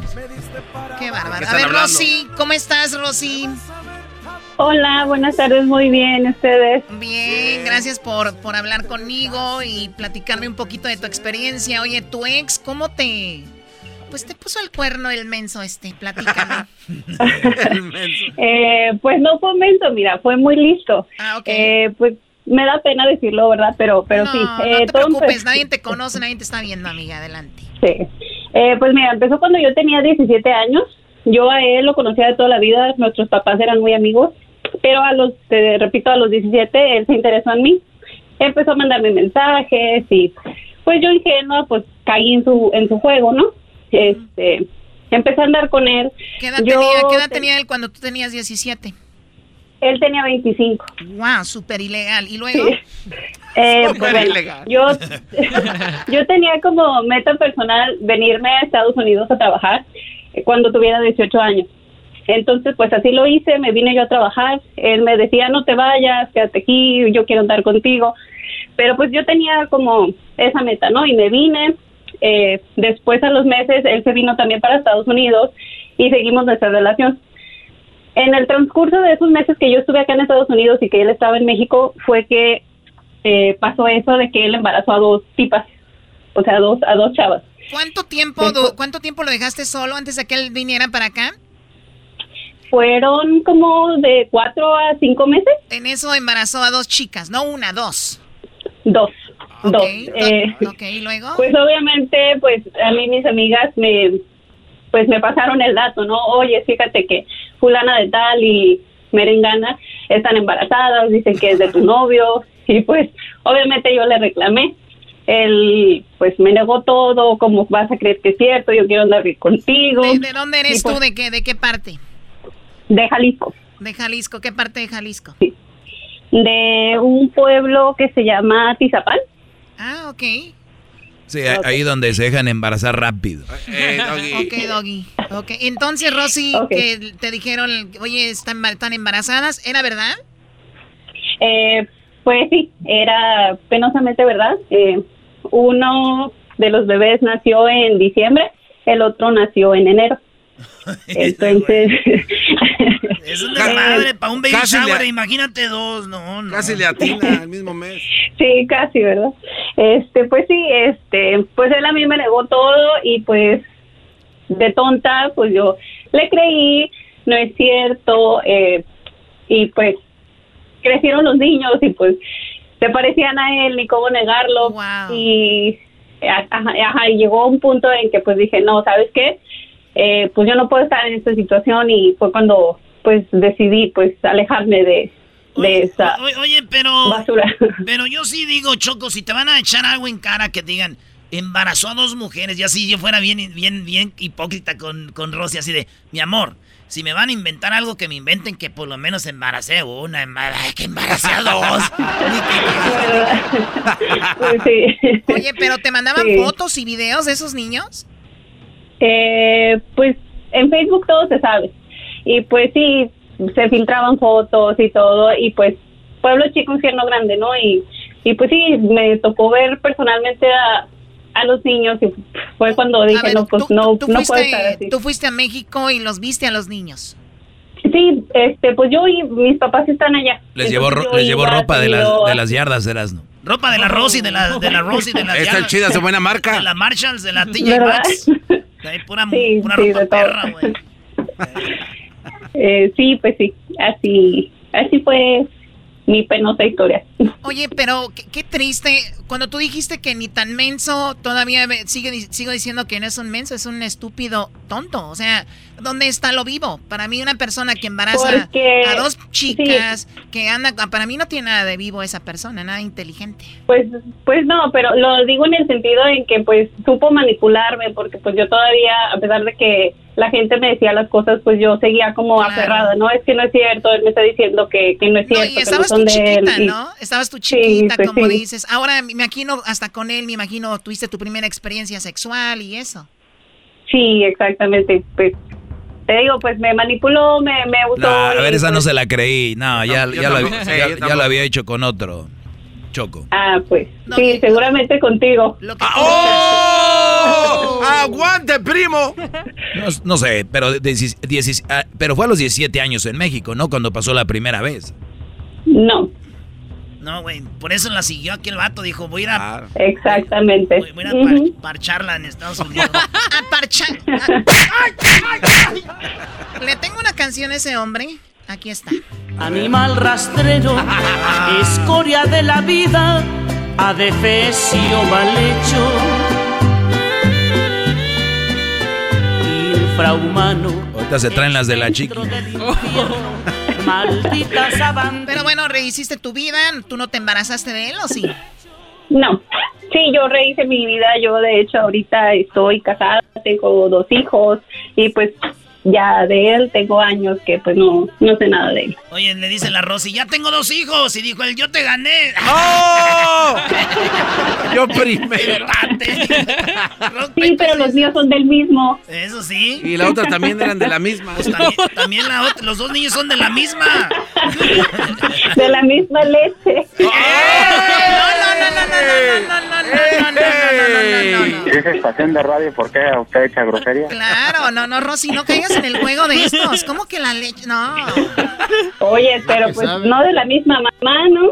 Qué bárbaro. A ver, hablando? Rosy, ¿cómo estás, Rosy? Hola, buenas tardes, muy bien, ¿ustedes? Bien, gracias por, por hablar conmigo y platicarme un poquito de tu experiencia. Oye, tu ex, ¿cómo te... Pues te puso el cuerno el menso este, platícame. Eh, pues no fue menso, mira, fue muy listo. Ah, ok. Eh, pues me da pena decirlo, ¿verdad? Pero, pero no, sí. no eh, te preocupes, nadie te conoce, nadie te está viendo, amiga, adelante. Sí. Eh, pues mira, empezó cuando yo tenía 17 años. Yo a él lo conocía de toda la vida, nuestros papás eran muy amigos, pero a los, te repito, a los 17 él se interesó en mí. Empezó a mandarme mensajes y pues yo ingenua, pues caí en su, en su juego, ¿no? Este, empecé a andar con él. ¿Qué edad, Yo tenía, ¿qué edad te- tenía él cuando tú tenías 17? Él tenía 25. Wow, súper ilegal. ¿Y luego? Eh, pues, ilegal. yo, yo tenía como meta personal venirme a Estados Unidos a trabajar cuando tuviera 18 años. Entonces, pues así lo hice, me vine yo a trabajar. Él me decía, no te vayas, quédate aquí, yo quiero andar contigo. Pero pues yo tenía como esa meta, ¿no? Y me vine. Eh, después, a los meses, él se vino también para Estados Unidos y seguimos nuestra relación. En el transcurso de esos meses que yo estuve acá en Estados Unidos y que él estaba en México, fue que eh, pasó eso de que él embarazó a dos tipas, o sea, a dos, a dos chavas. ¿Cuánto tiempo, ¿Cuánto tiempo lo dejaste solo antes de que él viniera para acá? Fueron como de cuatro a cinco meses. En eso embarazó a dos chicas, no una, dos. Dos. Ok, Dos. do- Eh, ok, ¿y luego? Pues obviamente, pues a mí mis amigas me, pues me pasaron el dato, ¿no? Oye, fíjate que fulana de tal y merengana están embarazadas, dicen que es de tu novio y pues obviamente yo le reclamé. Él pues me negó todo, ¿cómo vas a creer que es cierto? Yo quiero andar contigo. ¿De, de dónde eres Y, pues, tú? ¿De qué, ¿De qué parte? De Jalisco. De Jalisco. ¿Qué parte de Jalisco? de un pueblo que se llama Tizapán. Ah, ok. Sí, ahí donde se dejan embarazar rápido. Eh, ok, Doggy. Ok, entonces, Rosy, que te dijeron, oye, están, están embarazadas, ¿era verdad? Eh, pues sí, era penosamente verdad. Eh, uno de los bebés nació en diciembre, el otro nació en enero. Entonces. es un desmadre para un baby shower, imagínate dos, no, no. Casi le atina el mismo mes. Sí, casi, ¿verdad? Este, pues sí, este, pues él a mí me negó todo y pues de tonta, pues yo le creí, no es cierto, eh, y pues crecieron los niños y pues se parecían a él, ni cómo negarlo. Y ajá, y llegó un punto en que pues dije, no, ¿sabes qué? Eh, pues yo no puedo estar en esta situación y fue cuando pues decidí pues alejarme de, de esa oye, pero, basura. Pero yo sí digo, Choco, si te van a echar algo en cara que digan, embarazó a dos mujeres, y así yo fuera bien, bien, bien hipócrita con, con Rosy, así de, mi amor, si me van a inventar algo que me inventen que por lo menos embaracé una, ay, que embaracé a dos. Oye, pero ¿te mandaban fotos y videos de esos niños? Eh, pues en Facebook todo se sabe. Y pues sí, se filtraban fotos y todo. Y pues pueblo chico, infierno grande, ¿no? Y, y pues sí, me tocó ver personalmente a, a los niños y fue cuando dije, no, pues no, tú no fuiste, estar así. Tú fuiste a México y los viste a los niños. Sí, este, pues yo y mis papás están allá. Les llevó, les llevó ropa de las, de las yardas, Erasno. Ropa de la Rosy, de la, de la Rosy, de las Esta chida, es buena marca. De la Marshalls, de la TJ Maxx. De pura, sí, pura ropa perra, güey. eh, sí, pues sí, así, así fue mi penosa historia. Oye, pero qué, triste. Cuando tú dijiste que ni tan menso, todavía sigue, sigo diciendo que no es un menso, es un estúpido tonto. O sea, ¿dónde está lo vivo? Para mí una persona que embaraza a dos chicas, que anda, para mí no tiene nada de vivo esa persona, nada inteligente. Pues, pues no, pero lo digo en el sentido en que pues supo manipularme, porque pues yo todavía, a pesar de que la gente me decía las cosas, pues yo seguía como aferrada, no, es que no es cierto, él me está diciendo que, que no es cierto. y estabas tú chiquita, ¿no? Estabas tú chiquita, pues como dices. Ahora me imagino, hasta con él, me imagino, tuviste tu primera experiencia sexual y eso. Sí, exactamente, pues te digo, pues me manipuló, me, me gustó. a ver, esa no pues se la creí. No, ya, ya, lo, ya, lo había hecho con otro. Choco. Ah, pues. sí, seguramente contigo. ¡Oh! ¡Aguante, primo! No, sé, pero, ah, pero fue a los 17 años en México, ¿no? Cuando pasó la primera vez. No. No, güey, por eso la siguió aquí el vato, dijo, voy a ir a... Exactamente. Voy, a ir a parcharla en Estados Unidos. a parchar... Le tengo una canción a ese hombre. Aquí está. Animal rastrero, escoria de la vida, adefesio mal hecho. Infrahumano. Ahorita se traen las de la chica. Pero bueno, rehiciste tu vida, ¿tú no te embarazaste de él o sí? No, sí, yo rehice mi vida, yo de hecho ahorita estoy casada, tengo dos hijos y pues ya de él tengo años que pues no, no sé nada de él. Oye, le dice la Rosy, ya tengo dos hijos. Y dijo él, yo te gané. ¡Oh! yo primero. sí, pero los míos son del mismo. Eso sí. Y la otra también eran de la misma. Pues también, la otra, los dos niños son de la misma. de la misma leche. No, no, no, no, no, no, no, no, no, no, no, no, no. ¿Es estación de radio? ¿Por qué usted echa grosería? Claro, no, no, Rosy, no caigas en el juego de estos. ¿Cómo que la leche? No. Oye, pero pues no de la misma mamá, ¿no?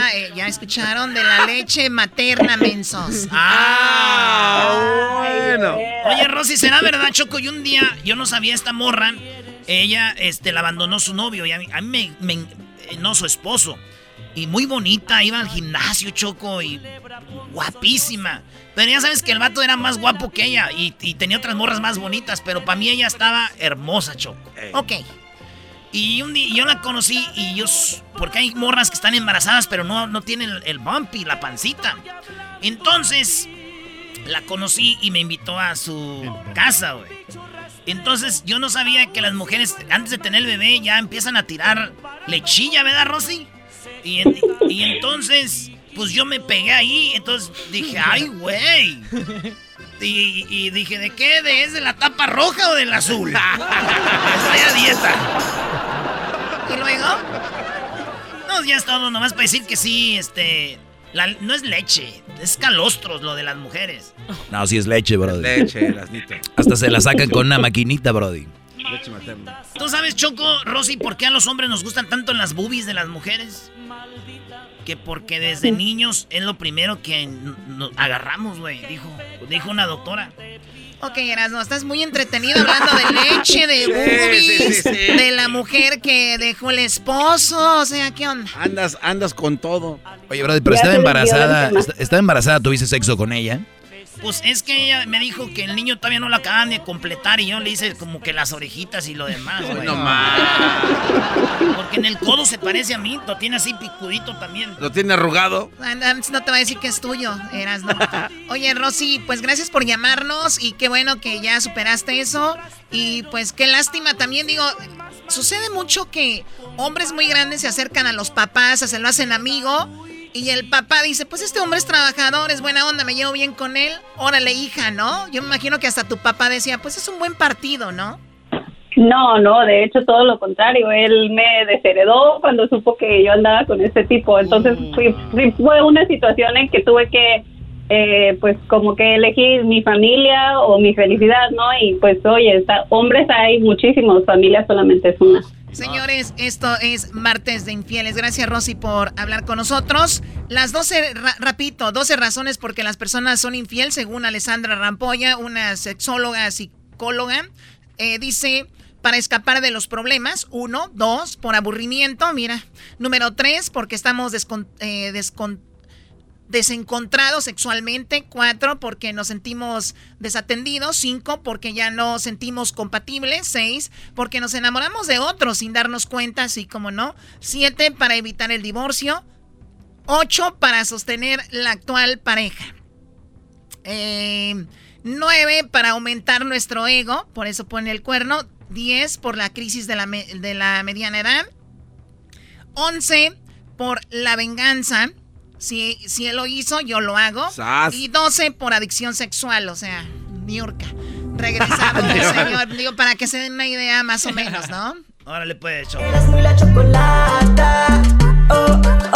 Ah, eh, ya escucharon de la leche materna, mensos. Ah, bueno. Oye, Rosy, ¿será verdad, Choco? Y un día yo no sabía esta morra. Ella, este, la abandonó su novio y a mí, me, me, eh, no su esposo. Y muy bonita, iba al gimnasio, Choco, y guapísima. Pero ya sabes que el vato era más guapo que ella y, tenía otras morras más bonitas, pero para mí ella estaba hermosa, Choco. Ok. Y un día yo la conocí y yo... Porque hay morras que están embarazadas, pero no, no tienen el, bumpy, la pancita. Entonces, la conocí y me invitó a su casa, güey. Entonces, yo no sabía que las mujeres, antes de tener el bebé, ya empiezan a tirar lechilla, ¿verdad, Rosy? Y, y entonces, pues yo me pegué ahí. Entonces dije, ay, güey. Y, dije, ¿de qué? ¿De, ¿Es de la tapa roja o del azul? Estoy a dieta. ¿Y luego? No, ya es todo, nomás para decir que sí, este... no es leche, es calostros lo de las mujeres. No, sí es leche, Brody. Leche, Hasta se la sacan con una maquinita, Brody. Leche materna. ¿Tú sabes, Choco, Rosy, por qué a los hombres nos gustan tanto las boobies de las mujeres? Que porque desde niños es lo primero que nos agarramos, güey, dijo, dijo una doctora. Ok, Erasmo, estás muy entretenido hablando de leche, de boobies, de la mujer que dejó el esposo, o sea, ¿qué onda? Andas, andas con todo. Oye, brother, pero estaba embarazada, estaba embarazada, ¿tuviste sexo con ella? Pues es que ella me dijo que el niño todavía no lo acaban de completar y yo le hice como que las orejitas y lo demás, güey. No más. Porque en el codo se parece a mí, lo tiene así picudito también. ¿Lo tiene arrugado? No te va a decir que es tuyo, eras, no. Oye, Rosy, pues gracias por llamarnos y qué bueno que ya superaste eso. Y pues qué lástima también, digo, sucede mucho que hombres muy grandes se acercan a los papás, se lo hacen amigo y el papá dice, pues este hombre es trabajador, es buena onda, me llevo bien con él. Órale, hija, ¿no? Yo me imagino que hasta tu papá decía, pues es un buen partido, ¿no? No, no, de hecho todo lo contrario. Él me desheredó cuando supo que yo andaba con este tipo. Entonces mm. fue una situación en que tuve que, eh, pues como que elegir mi familia o mi felicidad, ¿no? Y pues oye, hombres hay muchísimos, familias solamente es una. Señores, esto es Martes de Infieles. Gracias, Rosy, por hablar con nosotros. Las 12, repito, 12 razones por que las personas son infieles, según Alessandra Rampolla, una sexóloga, psicóloga. Eh, dice, para escapar de los problemas. Uno, dos, por aburrimiento, mira. Número tres, porque estamos descon eh, desencontrados sexualmente. Cuatro, porque nos sentimos desatendidos. Cinco, porque ya no sentimos compatibles. Seis, porque nos enamoramos de otros sin darnos cuenta, así como no. Siete, para evitar el divorcio. Ocho, para sostener la actual pareja. Eh, nueve, para aumentar nuestro ego. Por eso pone el cuerno. Diez, por la crisis de la, de la mediana edad. Once, por la venganza. Si, si él lo hizo, yo lo hago. Y 12 por adicción sexual, o sea, Niurka. Regresamos, señor. Digo, para que se den una idea más o menos, ¿no? Órale, pues, hecho. Eres muy la chocolata. Oh, oh.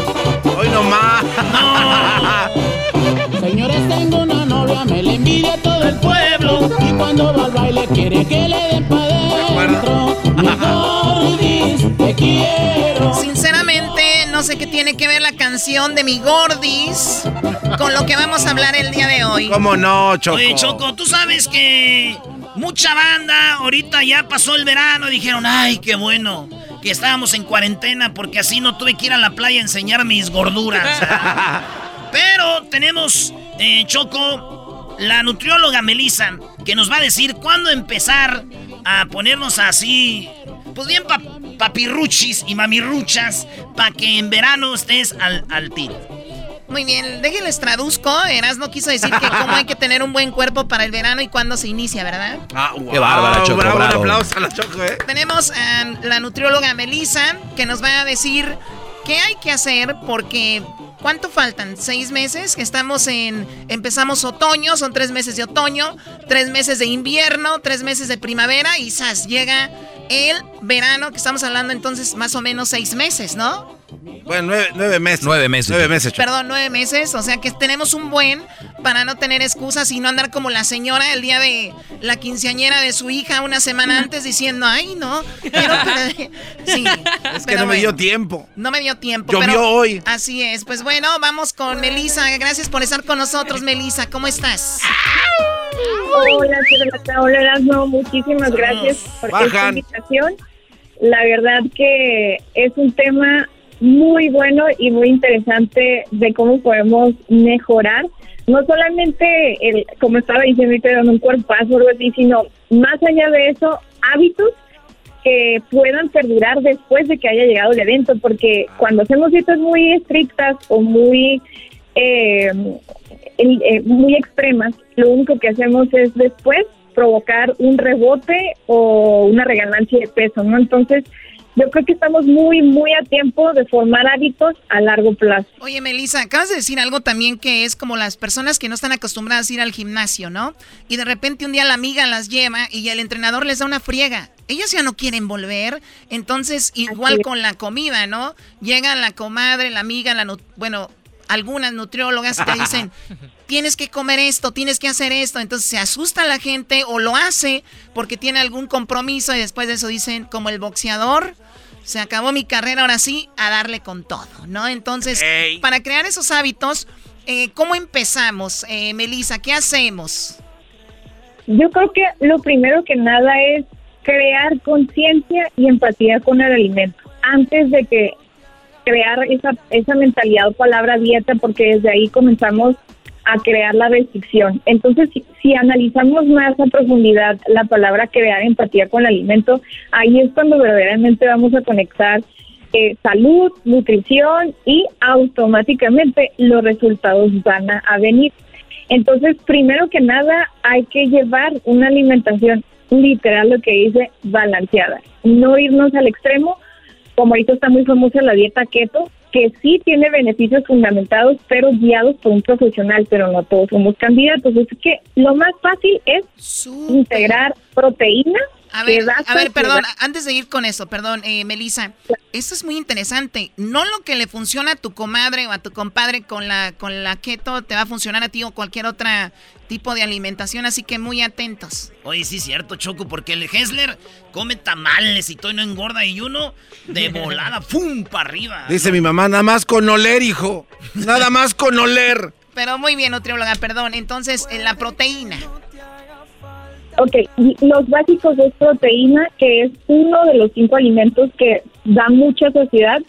Todo el pueblo. Y cuando va al baile quiere que le den pa' dentro. Mi te quiero. Sinceramente, no sé qué tiene que ver la canción de mi gordis con lo que vamos a hablar el día de hoy. ¿Cómo no, Choco? Oye, Choco, tú sabes que mucha banda ahorita ya pasó el verano y dijeron, ay, qué bueno que estábamos en cuarentena porque así no tuve que ir a la playa a enseñar mis gorduras. Pero tenemos, eh, Choco, la nutrióloga Melissa, que nos va a decir cuándo empezar a ponernos así, pues bien papirruchis y mamirruchas, para que en verano estés al, al tiro. Muy bien, déjenles traduzco. Eras no quiso decir que cómo hay que tener un buen cuerpo para el verano y cuándo se inicia, ¿verdad? Ah, Qué bárbara, Choco, bravo, Un aplauso a la Choco, ¿eh? Tenemos a la nutrióloga Melissa, que nos va a decir qué hay que hacer porque ¿Cuánto faltan? ¿Seis meses? Estamos en. Empezamos otoño, son tres meses de otoño, tres meses de invierno, tres meses de primavera y ¡zas! Llega el verano, que estamos hablando entonces más o menos seis meses, ¿no? Bueno, nueve, meses. Nueve meses. Nueve meses. Perdón, nueve meses. O sea que tenemos un buen para no tener excusas y no andar como la señora el día de la quinceañera de su hija una semana antes diciendo, ay, no. sí. Es que no me dio tiempo. No me dio tiempo. Llovió hoy. Así es. Pues bueno, vamos con Melisa. Gracias por estar con nosotros, Melisa. ¿Cómo estás? Hola, hola, no, muchísimas gracias por esta invitación. La verdad que es un tema muy bueno y muy interesante de cómo podemos mejorar, no solamente, el, como estaba diciendo, dando un cuerpazo sino más allá de eso, hábitos que puedan perdurar después de que haya llegado el evento, porque cuando hacemos dietas muy estrictas o muy eh, eh, muy extremas, lo único que hacemos es después provocar un rebote o una regalancia de peso, ¿no? Entonces, yo creo que estamos muy, muy a tiempo de formar hábitos a largo plazo. Oye, Melissa, acabas de decir algo también que es como las personas que no están acostumbradas a ir al gimnasio, ¿no? Y de repente un día la amiga las lleva y el entrenador les da una friega. Ellas ya no quieren volver, entonces igual con la comida, ¿no? Llega la comadre, la amiga, la bueno, algunas nutriólogas te dicen, tienes que comer esto, tienes que hacer esto. Entonces se asusta la gente o lo hace porque tiene algún compromiso y después de eso dicen, como el boxeador, se acabó mi carrera, ahora sí, a darle con todo, ¿no? Entonces, para crear esos hábitos, eh, ¿cómo empezamos, eh, Melissa? ¿Qué hacemos? Yo creo que lo primero que nada es crear conciencia y empatía con el alimento. Antes de que crear esa, esa mentalidad o palabra dieta porque desde ahí comenzamos a crear la restricción. Entonces, si, analizamos más a profundidad la palabra crear empatía con el alimento, ahí es cuando verdaderamente vamos a conectar eh, salud, nutrición y automáticamente los resultados van a venir. Entonces, primero que nada, hay que llevar una alimentación literal, lo que dice, balanceada. No irnos al extremo, como ahorita está muy famosa la dieta keto, que sí tiene beneficios fundamentados, pero guiados por un profesional, pero no todos somos candidatos. Así que lo más fácil es integrar proteína a ver, a ver, perdón, antes de ir con eso, perdón, eh, Melissa, esto es muy interesante. No lo que le funciona a tu comadre o a tu compadre con la, con la keto te va a funcionar a ti o cualquier otro tipo de alimentación, así que muy atentos. Oye, sí, cierto, Choco, porque el Hessler come tamales y todo y no engorda y uno de volada, ¡pum! para arriba. Dice mi mamá, nada más con oler, hijo. Nada más con oler. Pero muy bien, nutrióloga, perdón. Entonces, en la proteína. Ok, los básicos es proteína, que es uno de los cinco alimentos que da mucha saciedad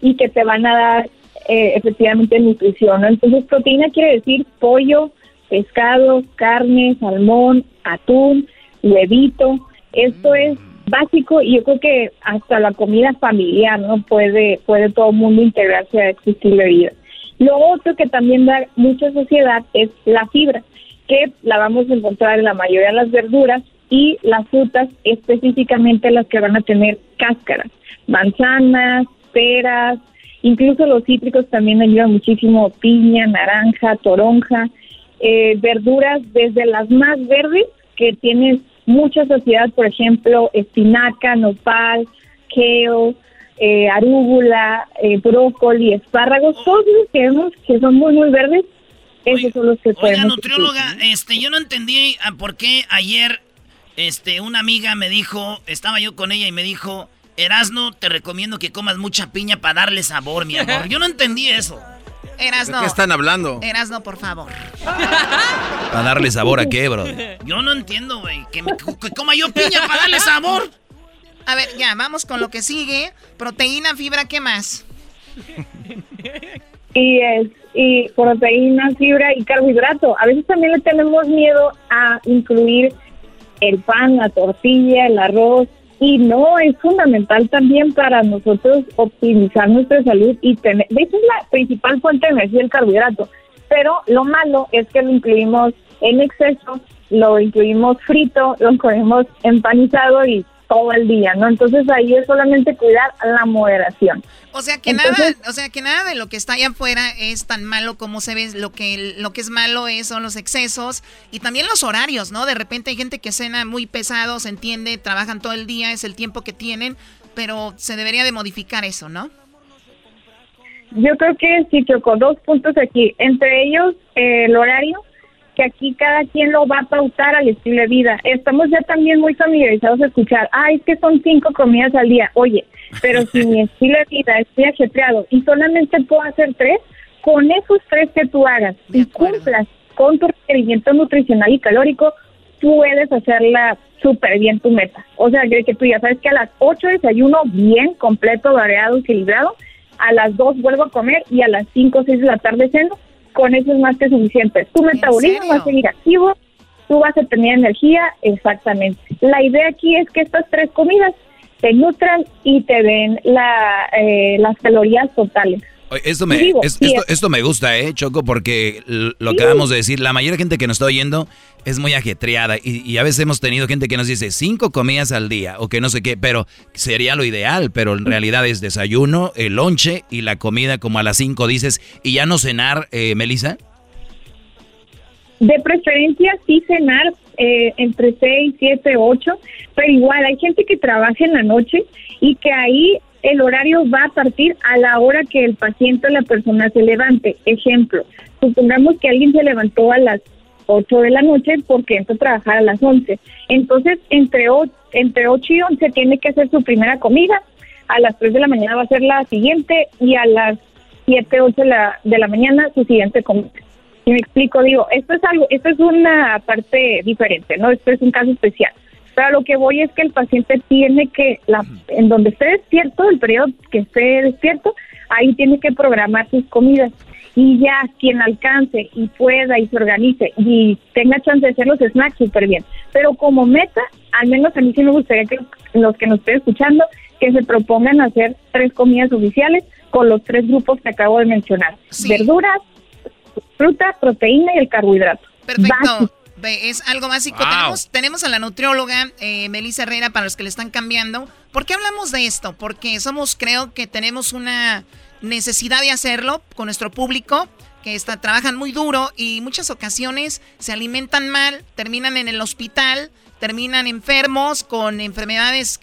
y que te van a dar eh, efectivamente nutrición. Entonces, proteína quiere decir pollo, pescado, carne, salmón, atún, huevito. Esto es básico y yo creo que hasta la comida familiar no puede puede todo el mundo integrarse a este estilo de vida. Lo otro que también da mucha saciedad es la fibra que la vamos a encontrar en la mayoría de las verduras y las frutas, específicamente las que van a tener cáscaras, manzanas, peras, incluso los cítricos también ayudan muchísimo, piña, naranja, toronja, eh, verduras desde las más verdes que tienen mucha saciedad, por ejemplo, espinaca, nopal, kale, eh, arúgula, eh, brócoli, espárragos, todos los que vemos que son muy, muy verdes, esos son los que Oiga, nutrióloga, este, yo no entendí por qué ayer este, una amiga me dijo, estaba yo con ella y me dijo, Erasno, te recomiendo que comas mucha piña para darle sabor, mi amor. Yo no entendí eso. Erasno. ¿De qué están hablando? Erasno, por favor. ¿Para darle sabor a qué, bro? Yo no entiendo, güey. Que, que coma yo piña para darle sabor. A ver, ya, vamos con lo que sigue. Proteína, fibra, ¿qué más? y es y proteína, fibra y carbohidrato. A veces también le tenemos miedo a incluir el pan, la tortilla, el arroz y no es fundamental también para nosotros optimizar nuestra salud y tener, de es la principal fuente de energía el carbohidrato, pero lo malo es que lo incluimos en exceso, lo incluimos frito, lo incluimos empanizado y todo el día, ¿no? Entonces ahí es solamente cuidar la moderación. O sea que nada, o sea que nada de lo que está allá afuera es tan malo como se ve, lo que lo que es malo es son los excesos y también los horarios, ¿no? De repente hay gente que cena muy pesado, se entiende, trabajan todo el día, es el tiempo que tienen, pero se debería de modificar eso, ¿no? yo creo que sí chocó dos puntos aquí. Entre ellos, eh, el horario, que aquí cada quien lo va a pautar al estilo de vida. Estamos ya también muy familiarizados a escuchar, ay, es que son cinco comidas al día. Oye, pero si mi estilo de vida estoy ajetreado y solamente puedo hacer tres, con esos tres que tú hagas y cumplas con tu requerimiento nutricional y calórico, puedes hacerla súper bien tu meta. O sea, que, que tú ya sabes que a las 8 desayuno bien, completo, variado, equilibrado, a las 2 vuelvo a comer y a las 5 o 6 de la tarde ceno, con eso es más que suficiente. Tu metabolismo va a seguir activo, tú vas a tener energía, exactamente. La idea aquí es que estas tres comidas te nutran y te den la, eh, las calorías totales. Esto me, esto, me gusta, ¿eh, Choco? Porque lo acabamos de decir, la mayoría de gente que nos está oyendo es muy ajetreada y, a veces hemos tenido gente que nos dice cinco comidas al día o que no sé qué, pero sería lo ideal, pero en realidad es desayuno, el lonche y la comida como a las cinco dices y ya no cenar, eh, Melissa. De preferencia sí cenar eh, entre seis, siete, ocho, pero igual hay gente que trabaja en la noche y que ahí el horario va a partir a la hora que el paciente o la persona se levante. Ejemplo, supongamos que alguien se levantó a las 8 de la noche porque entra a trabajar a las 11. Entonces, entre 8, entre 8 y 11 tiene que hacer su primera comida, a las 3 de la mañana va a ser la siguiente y a las 7, 8 de la, de la mañana su siguiente comida. Si me explico, digo, esto es algo, esto es una parte diferente, ¿no? Esto es un caso especial. Pero lo que voy es que el paciente tiene que, la, en donde esté despierto, el periodo que esté despierto, ahí tiene que programar sus comidas. Y ya quien alcance y pueda y se organice y tenga chance de hacer los snacks, súper bien. Pero como meta, al menos a mí sí me gustaría que los que nos estén escuchando, que se propongan hacer tres comidas oficiales con los tres grupos que acabo de mencionar. Verduras, fruta, proteína y el carbohidrato. Perfecto es algo básico. Tenemos, tenemos a la nutrióloga eh, Melissa Herrera para los que le están cambiando. ¿Por qué hablamos de esto? Porque somos, creo que tenemos una necesidad de hacerlo con nuestro público que está, trabajan muy duro y muchas ocasiones se alimentan mal, terminan en el hospital, terminan enfermos con enfermedades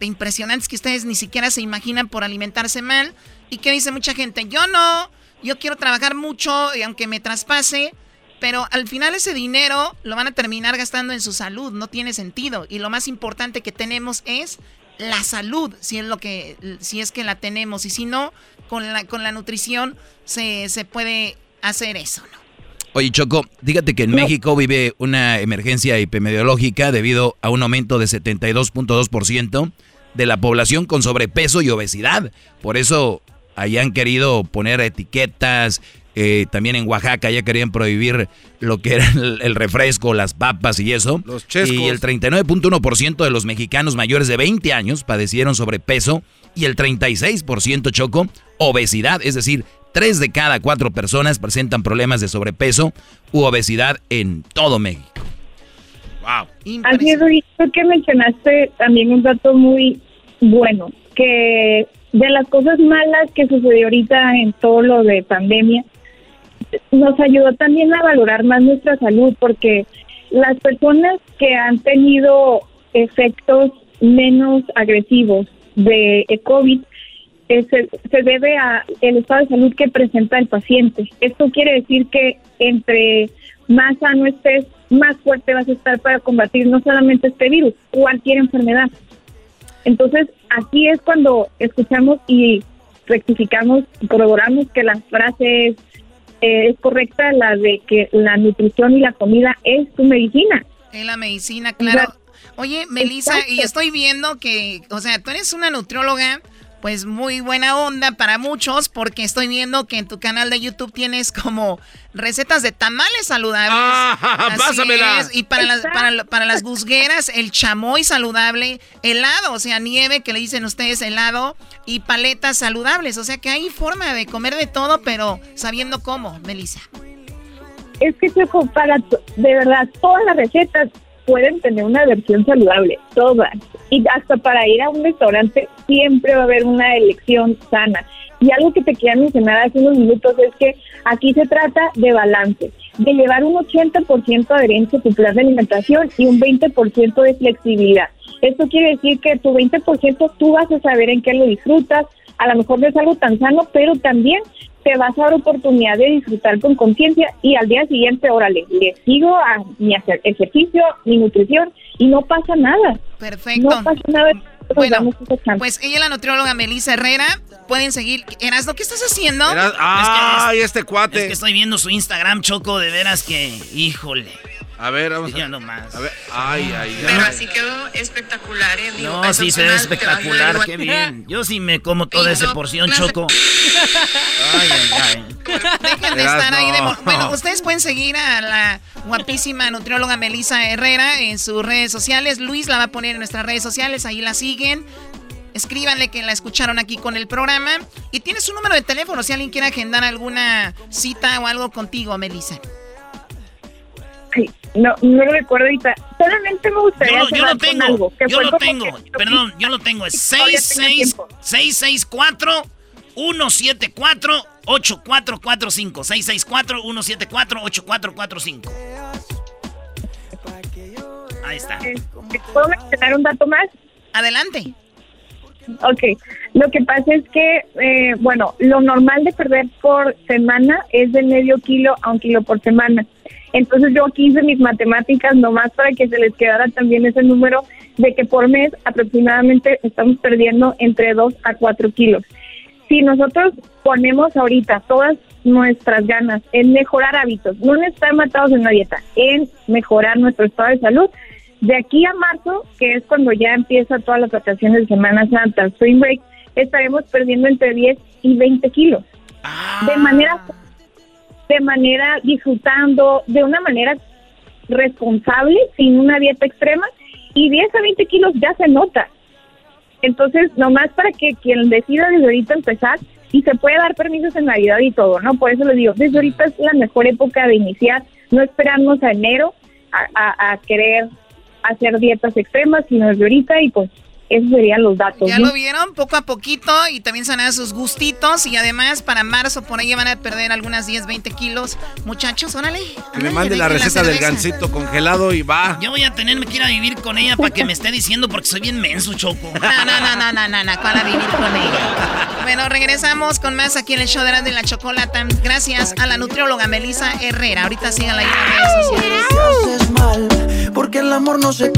impresionantes que ustedes ni siquiera se imaginan por alimentarse mal. ¿Y qué dice mucha gente? Yo no, yo quiero trabajar mucho y aunque me traspase, pero al final ese dinero lo van a terminar gastando en su salud, no tiene sentido. Y lo más importante que tenemos es la salud, si es lo que, si es que la tenemos. Y si no, con la, con la nutrición se, se puede hacer eso, ¿no? Oye, Choco, dígate que en México vive una emergencia epidemiológica debido a un aumento de 72.2% de la población con sobrepeso y obesidad. Por eso hayan querido poner etiquetas, eh, también en Oaxaca ya querían prohibir lo que era el, refresco, las papas y eso. Los Y el 39.1% de los mexicanos mayores de 20 años padecieron sobrepeso y el 36% choco obesidad, es decir, 3 de cada 4 personas presentan problemas de sobrepeso u obesidad en todo México. Wow. Así es, que mencionaste también un dato muy bueno, que de las cosas malas que sucedió ahorita en todo lo de pandemia nos ayudó también a valorar más nuestra salud porque las personas que han tenido efectos menos agresivos de COVID eh, se, se, debe a el estado de salud que presenta el paciente. Esto quiere decir que entre más sano estés, más fuerte vas a estar para combatir no solamente este virus, cualquier enfermedad. Entonces, aquí es cuando escuchamos y rectificamos corroboramos que las frases eh, es correcta la de que la nutrición y la comida es tu medicina. Es la medicina, claro. Oye, Melissa, y estoy viendo que, o sea, tú eres una nutrióloga pues muy buena onda para muchos porque estoy viendo que en tu canal de YouTube tienes como recetas de tamales saludables. Ah, pásamela. Y para las, para, para, las busgueras, el chamoy saludable, helado, o sea, nieve que le dicen ustedes helado y paletas saludables. O sea que hay forma de comer de todo, pero sabiendo cómo, Melissa. Es que para, de verdad, todas las recetas pueden tener una versión saludable, todas. Y hasta para ir a un restaurante siempre va a haber una elección sana. Y algo que te quería mencionar hace unos minutos es que aquí se trata de balance, de llevar un 80% de adherencia a tu plan de alimentación y un 20% de flexibilidad. Esto quiere decir que tu 20% tú vas a saber en qué lo disfrutas, a lo mejor no es algo tan sano, pero también te vas a dar oportunidad de disfrutar con conciencia y al día siguiente, órale, le sigo a mi ejercicio, mi nutrición y no pasa nada. Perfecto. No pasa nada. Bueno, pues ella es la nutrióloga Melissa Herrera. Pueden seguir. Erasno, ¿qué estás haciendo? ¡Ay, este cuate! Es que estoy viendo su Instagram, Choco, de veras que, híjole. A ver, vamos a ver. más. A ver, ay, ay, Pero así quedó espectacular, ¿eh? Digo, no, sí se ve espectacular, qué bien. Yo sí me como toda esa porción, Choco. ay, ay, ay. Dejen de estar ahí de... Bueno, ustedes pueden seguir a la guapísima nutrióloga Melissa Herrera en sus redes sociales. Luis la va a poner en nuestras redes sociales, ahí la siguen. Escríbanle que la escucharon aquí con el programa. Y tiene su número de teléfono si alguien quiere agendar alguna cita o algo contigo, Melissa. No, no lo recuerdo ahorita. Solamente me gustaría yo, yo lo tengo, algo, yo lo tengo, perdón, yo lo tengo. Es 664 174 8445 664 174 8445 Ahí está. Eh, ¿Puedo mencionar un dato más? Adelante. Ok, lo que pasa es que, eh, bueno, lo normal de perder por semana es de medio kilo a un kilo por semana. Entonces yo aquí hice mis matemáticas nomás para que se les quedara también ese número de que por mes aproximadamente estamos perdiendo entre 2 a 4 kilos. Si nosotros ponemos ahorita todas nuestras ganas en mejorar hábitos, no en estar matados en la dieta, en mejorar nuestro estado de salud, de aquí a marzo, que es cuando ya empieza todas las vacaciones de Semana Santa, Spring Break, estaremos perdiendo entre 10 y 20 kilos. De manera de manera disfrutando, de una manera responsable, sin una dieta extrema, y 10 a 20 kilos ya se nota. Entonces, nomás para que quien decida desde ahorita empezar, y se puede dar permisos en Navidad y todo, ¿no? Por eso les digo, desde ahorita es la mejor época de iniciar, no esperarnos a enero a, a querer hacer dietas extremas, sino desde ahorita y pues esos serían los datos. Ya lo vieron, poco a poquito, y también se van a sus gustitos, y además para marzo por ahí van a perder algunas 10, 20 kilos. Muchachos, órale. Que me mande la receta del gansito congelado y va. Yo voy a tenerme que ir a vivir con ella para que me esté diciendo porque soy bien menso, Choco. No, no, no, no, no, no, no, para vivir con ella. Bueno, regresamos con más aquí en el show de la, chocolata. Gracias a la nutrióloga Melissa Herrera. Ahorita síganla ahí en las redes sociales. mal, porque el amor no se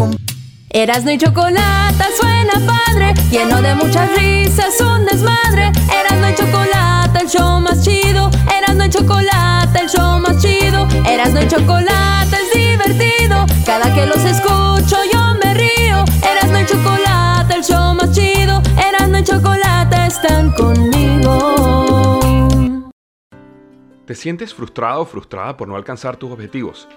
Erasno y chocolate suena padre, lleno de muchas risas, un desmadre. Erasno y chocolate, el show más chido. Erasno y chocolate, el show más chido. Erasno y chocolate es divertido. Cada que los escucho yo me río. Erasno y chocolate, el show más chido. Erasno y chocolate están conmigo. ¿Te sientes frustrado o frustrada por no alcanzar tus objetivos?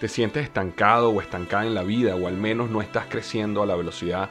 te sientes estancado o estancada en la vida o al menos no estás creciendo a la velocidad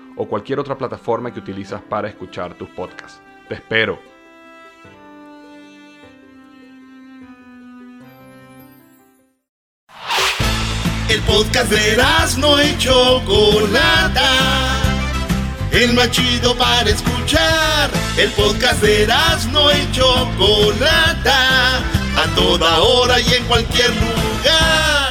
o cualquier otra plataforma que utilizas para escuchar tus podcasts. Te espero. El podcast de no hecho Chocolata. El más chido para escuchar. El podcast de no hecho Chocolata a toda hora y en cualquier lugar.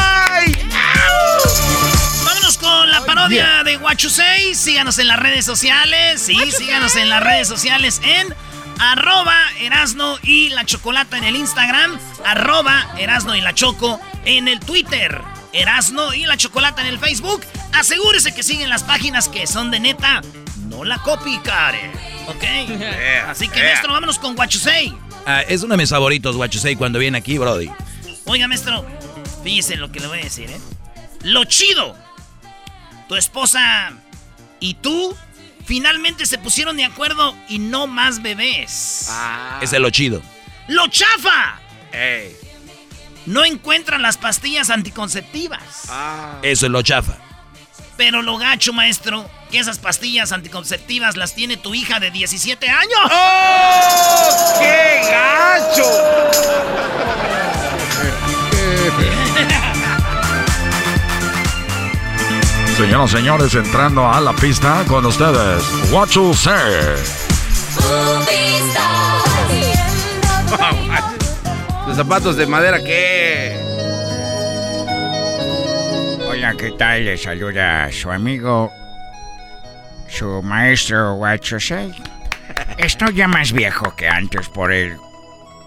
De Guachusei. Síganos en las redes sociales. Sí, síganos en las redes sociales en arroba Erasno y la Chocolata en el Instagram, arroba Erasno y la Choco en el Twitter, Erasno y la Chocolata en el Facebook. Asegúrese que siguen las páginas que son de neta, no la copy, care. ¿Ok? Así que, maestro, vámonos con Guachusei. Ah, es uno de mis favoritos, Guachusei, cuando viene aquí, Brody. Oiga, maestro, Fíjese lo que le voy a decir, ¿eh? Lo chido. Tu esposa y tú finalmente se pusieron de acuerdo y no más bebés. Ah. Ese es lo chido. ¡Lo chafa! No encuentran las pastillas anticonceptivas. Ah. Eso es lo chafa. Pero lo gacho, maestro, que esas pastillas anticonceptivas las tiene tu hija de 17 años. ¡Oh! ¡Qué gacho! Señoras y señores, entrando a la pista con ustedes, What You Say. Los zapatos de madera, ¿qué? Hola, ¿qué tal? Le saluda su amigo, su maestro Wachosei. Estoy ya más viejo que antes por el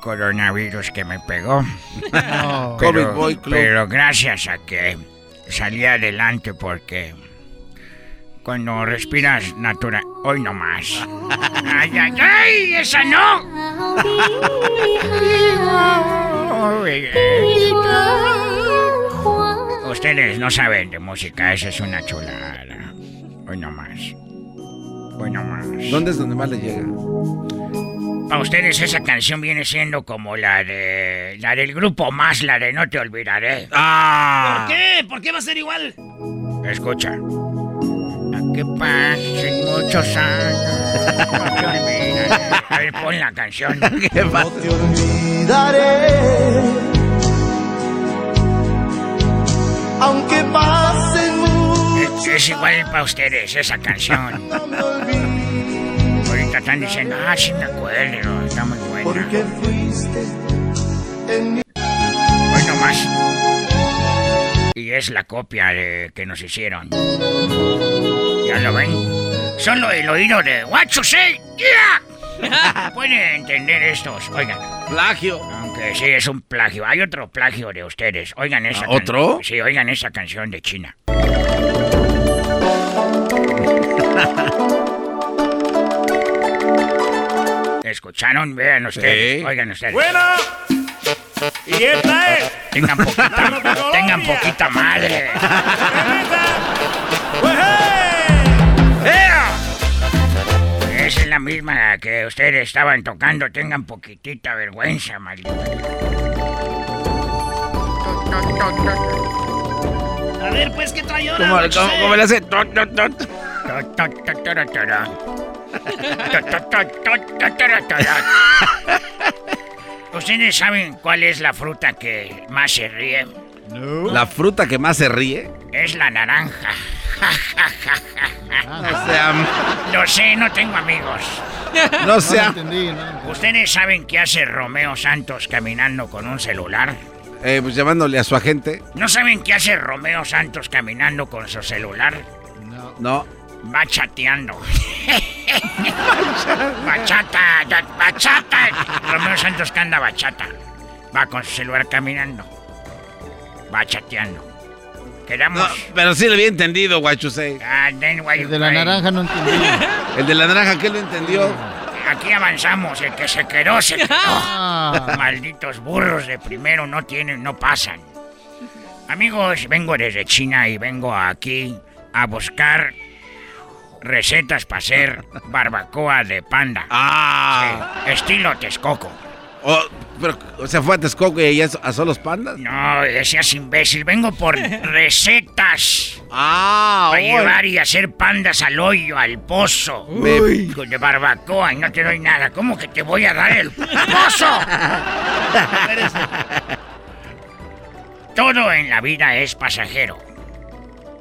coronavirus que me pegó. No. COVID Boy Club. pero gracias a que salí adelante porque cuando respiras natural... Hoy no más. ¡Ay, ay, ay! ¡Esa no! Ustedes no saben de música, esa es una chulada. Hoy no más. Hoy no más. ¿Dónde es donde más le llega? Para ustedes esa canción viene siendo como la de la del grupo más, la de No te olvidaré. ¿Por qué? ¿Por qué va a ser igual? Escucha. A que pasen muchos años. No te olvidaré. A ver, pon la canción. ¿Qué pasa? te olvidaré. Aunque pasen muchos Es, es igual para ustedes esa canción. Ahorita están diciendo, ah, sí me acuerdo, está muy buena. porque fuiste en mi Hoy nomás. Y es la copia de que nos hicieron. ¿Ya lo ven? Solo el oído de you say, yeah. Pueden entender estos, oigan. Plagio. Aunque sí es un plagio. Hay otro plagio de ustedes. Oigan esa ¿Ah, otro? can- Sí, oigan esa canción de China. ¿Escucharon? Vean ustedes. Sí. Oigan ustedes. Bueno, y esta es. Tengan poquita, tengan poquita madre. Esa es la misma que ustedes estaban tocando. Tengan poquitita vergüenza, maldito. A ver, pues, ¿qué trae ahora? ¿Cómo, cómo- cómo le hace? ¿Ustedes saben cuál es la fruta que más se ríe? La fruta que más se ríe. Es la naranja. No. Lo sé, no tengo amigos. No sea. ¿Ustedes saben qué hace Romeo Santos caminando con un celular? Eh, pues llamándole a su agente. ¿No saben qué hace Romeo Santos caminando con su celular? No. Va chateando. bachata, bachata. Romeo Santos que anda bachata. Va con su celular caminando. Va chateando. Quedamos. No, pero sí lo había entendido, Guachusei. Ah, El de la naranja no entendí. El de la naranja, ¿qué lo entendió? Aquí avanzamos, el que se quedó, se quedó. Ah. Malditos burros de primero no tienen, no pasan. Amigos, vengo desde China y vengo aquí a buscar recetas para hacer barbacoa de panda. Ah. Sí, estilo Texcoco. Oh, pero, o sea, fue a Texcoco y ahí asó los pandas. No, seas imbécil, vengo por recetas. Ah, Para llevar y hacer pandas al hoyo, al pozo. Uy. De barbacoa y no te doy nada. ¿Cómo que te voy a dar el pozo? Todo en la vida es pasajero.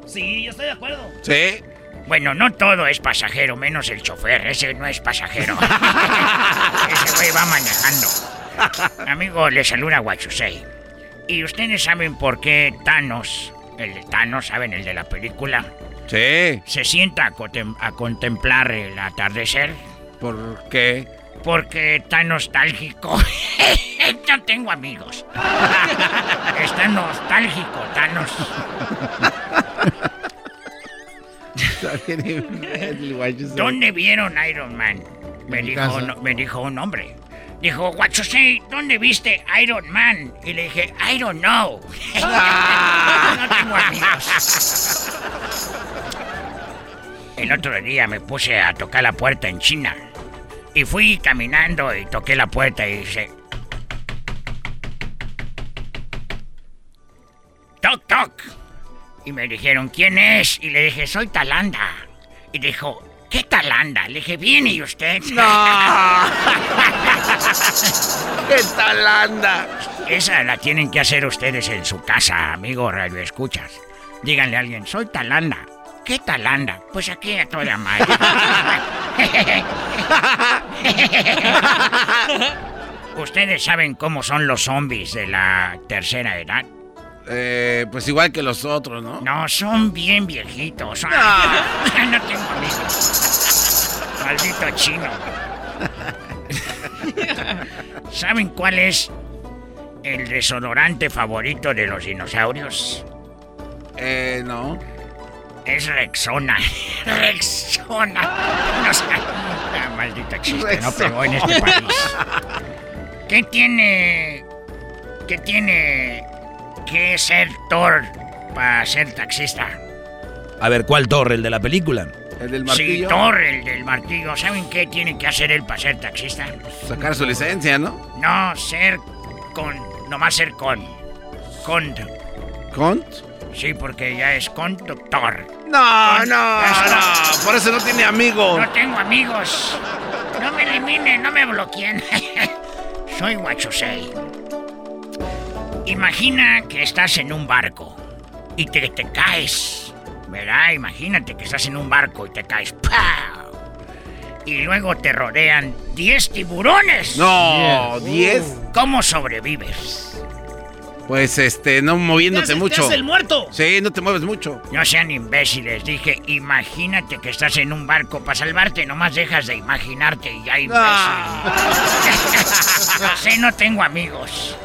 Sí, yo estoy de acuerdo. Sí. Bueno, no todo es pasajero, menos el chofer. Ese no es pasajero. Ese güey va manejando. Amigo, le saluda Guachusei. ¿Y ustedes saben por qué Thanos, el de Thanos, ¿saben? El de la película, Sí. se sienta a, contem- a contemplar el atardecer? ¿Por qué? Porque está nostálgico. Yo tengo amigos. Está nostálgico, Thanos. ¿Dónde vieron Iron Man? Me dijo, no- me dijo un hombre. Dijo, What you say? ¿Dónde viste Iron Man? Y le dije, I don't know. no tengo amigos. El otro día me puse a tocar la puerta en China. Y fui caminando y toqué la puerta y dice... Toc, toc. Y me dijeron, ¿quién es? Y le dije, soy Talanda. Y dijo, ¿qué Talanda? Le dije, ¿viene y usted? No. ¿Qué Talanda? Esa la tienen que hacer ustedes en su casa, amigo Radio Escuchas. Díganle a alguien, soy Talanda. ¿Qué Talanda? Pues aquí a toda madre. ¿Ustedes saben cómo son los zombies de la tercera edad? Eh, pues igual que los otros, ¿no? No, son bien viejitos. no tengo amigos. Maldito chino. ¿Saben cuál es el desodorante favorito de los dinosaurios? Eh, no. Es Rexona. Rexona. No sé. Ah, maldito chiste, no pegó en este país. ¿Qué tiene. ¿Qué tiene que ser Thor para ser taxista? A ver, ¿cuál torre? ¿El de la película? ¿El del Sí, martillo? Thor, el del martillo. ¿Saben qué tiene que hacer él para ser taxista? Sacar su licencia, ¿no? No, ser con. Nomás ser con. Con. ¿Cont? Sí, porque ya es conductor. No, no, no. Por eso no tiene amigos. No tengo amigos. No me eliminen, no me bloqueen. Soy Wachusei. Imagina que estás en un barco y te, te caes. ¿Verdad? Imagínate que estás en un barco y te caes. ¡Pau! Y luego te rodean 10 tiburones. No, 10. ¿Cómo sobrevives? Pues este, no moviéndote mucho. muerto. Sí, no te mueves mucho. No sean imbéciles, dije, imagínate que estás en un barco para salvarte, nomás dejas de imaginarte y ya imbécil. sí, no tengo amigos.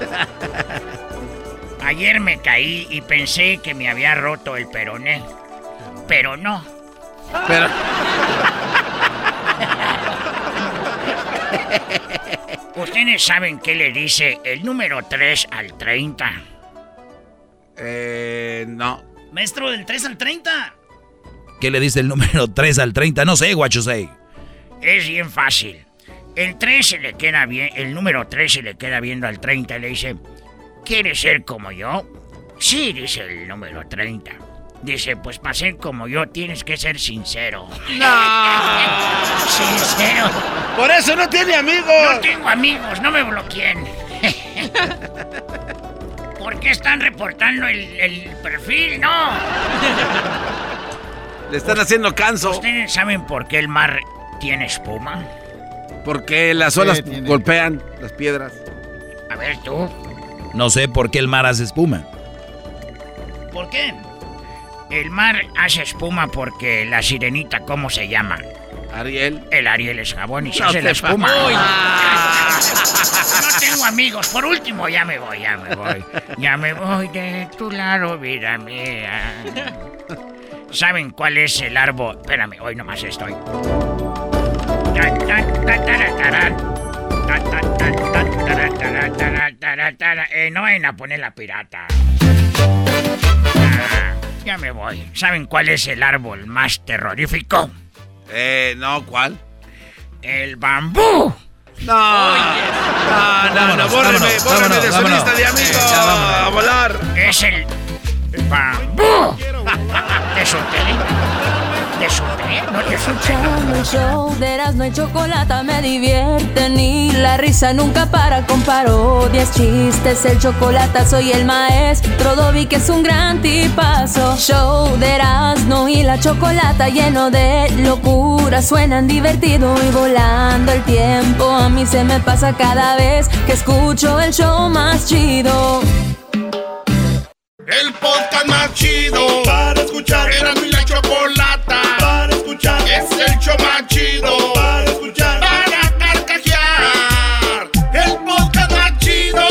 Ayer me caí y pensé que me había roto el peroné, pero no. Pero. ¿Ustedes saben qué le dice el número 3 al 30? Eh, no. Maestro, del 3 al 30. ¿Qué le dice el número 3 al 30? No sé, guachusei. Es bien fácil. El 3 se le queda bien, el número 3 se le queda viendo al 30 y le dice, ¿quieres ser como yo? Sí, dice el número 30. Dice, pues para ser como yo tienes que ser sincero. No. sincero. Por eso no tiene amigos. No tengo amigos, no me bloqueen. ¿Por qué están reportando el, el perfil? No. Le están haciendo canso. ¿Ustedes saben por qué el mar tiene espuma? Porque las olas golpean las piedras. A ver tú. No sé por qué el mar hace espuma. ¿Por qué? El mar hace espuma porque la sirenita, ¿cómo se llama? Ariel. El Ariel es jabón y se No hace la espuma. Uy. No tengo amigos. Por último, ya me voy, ya me voy. Ya me voy de tu lado, vida mía. ¿Saben cuál es el árbol? Espérame, hoy nomás estoy. Eh, no vayan a poner la pirata. Ah, ya me voy. ¿Saben cuál es el árbol más terrorífico? Eh, no, ¿cuál? El bambú. No. No, no, no, Vámonos, bórreme, vámonos, bórreme de su vámonos, lista de amigos. Eh, ya, a volar. Es el bambú. ¿Te solté? ¿Te solté? No te. Escuchando el show de Erasmo y Chocolata me divierte ni la risa nunca para con parodias, chistes, el chocolate soy el maestro Dobby que es un gran tipazo. Show de Erasmo y la Chocolata lleno de locura, suenan divertido y volando el tiempo a mí se me pasa cada vez que escucho el show más chido. El podcast más chido para escuchar. Era mi la chocolata escuchar. Es el show más chido para escuchar. Para carcajear. El podcast más chido.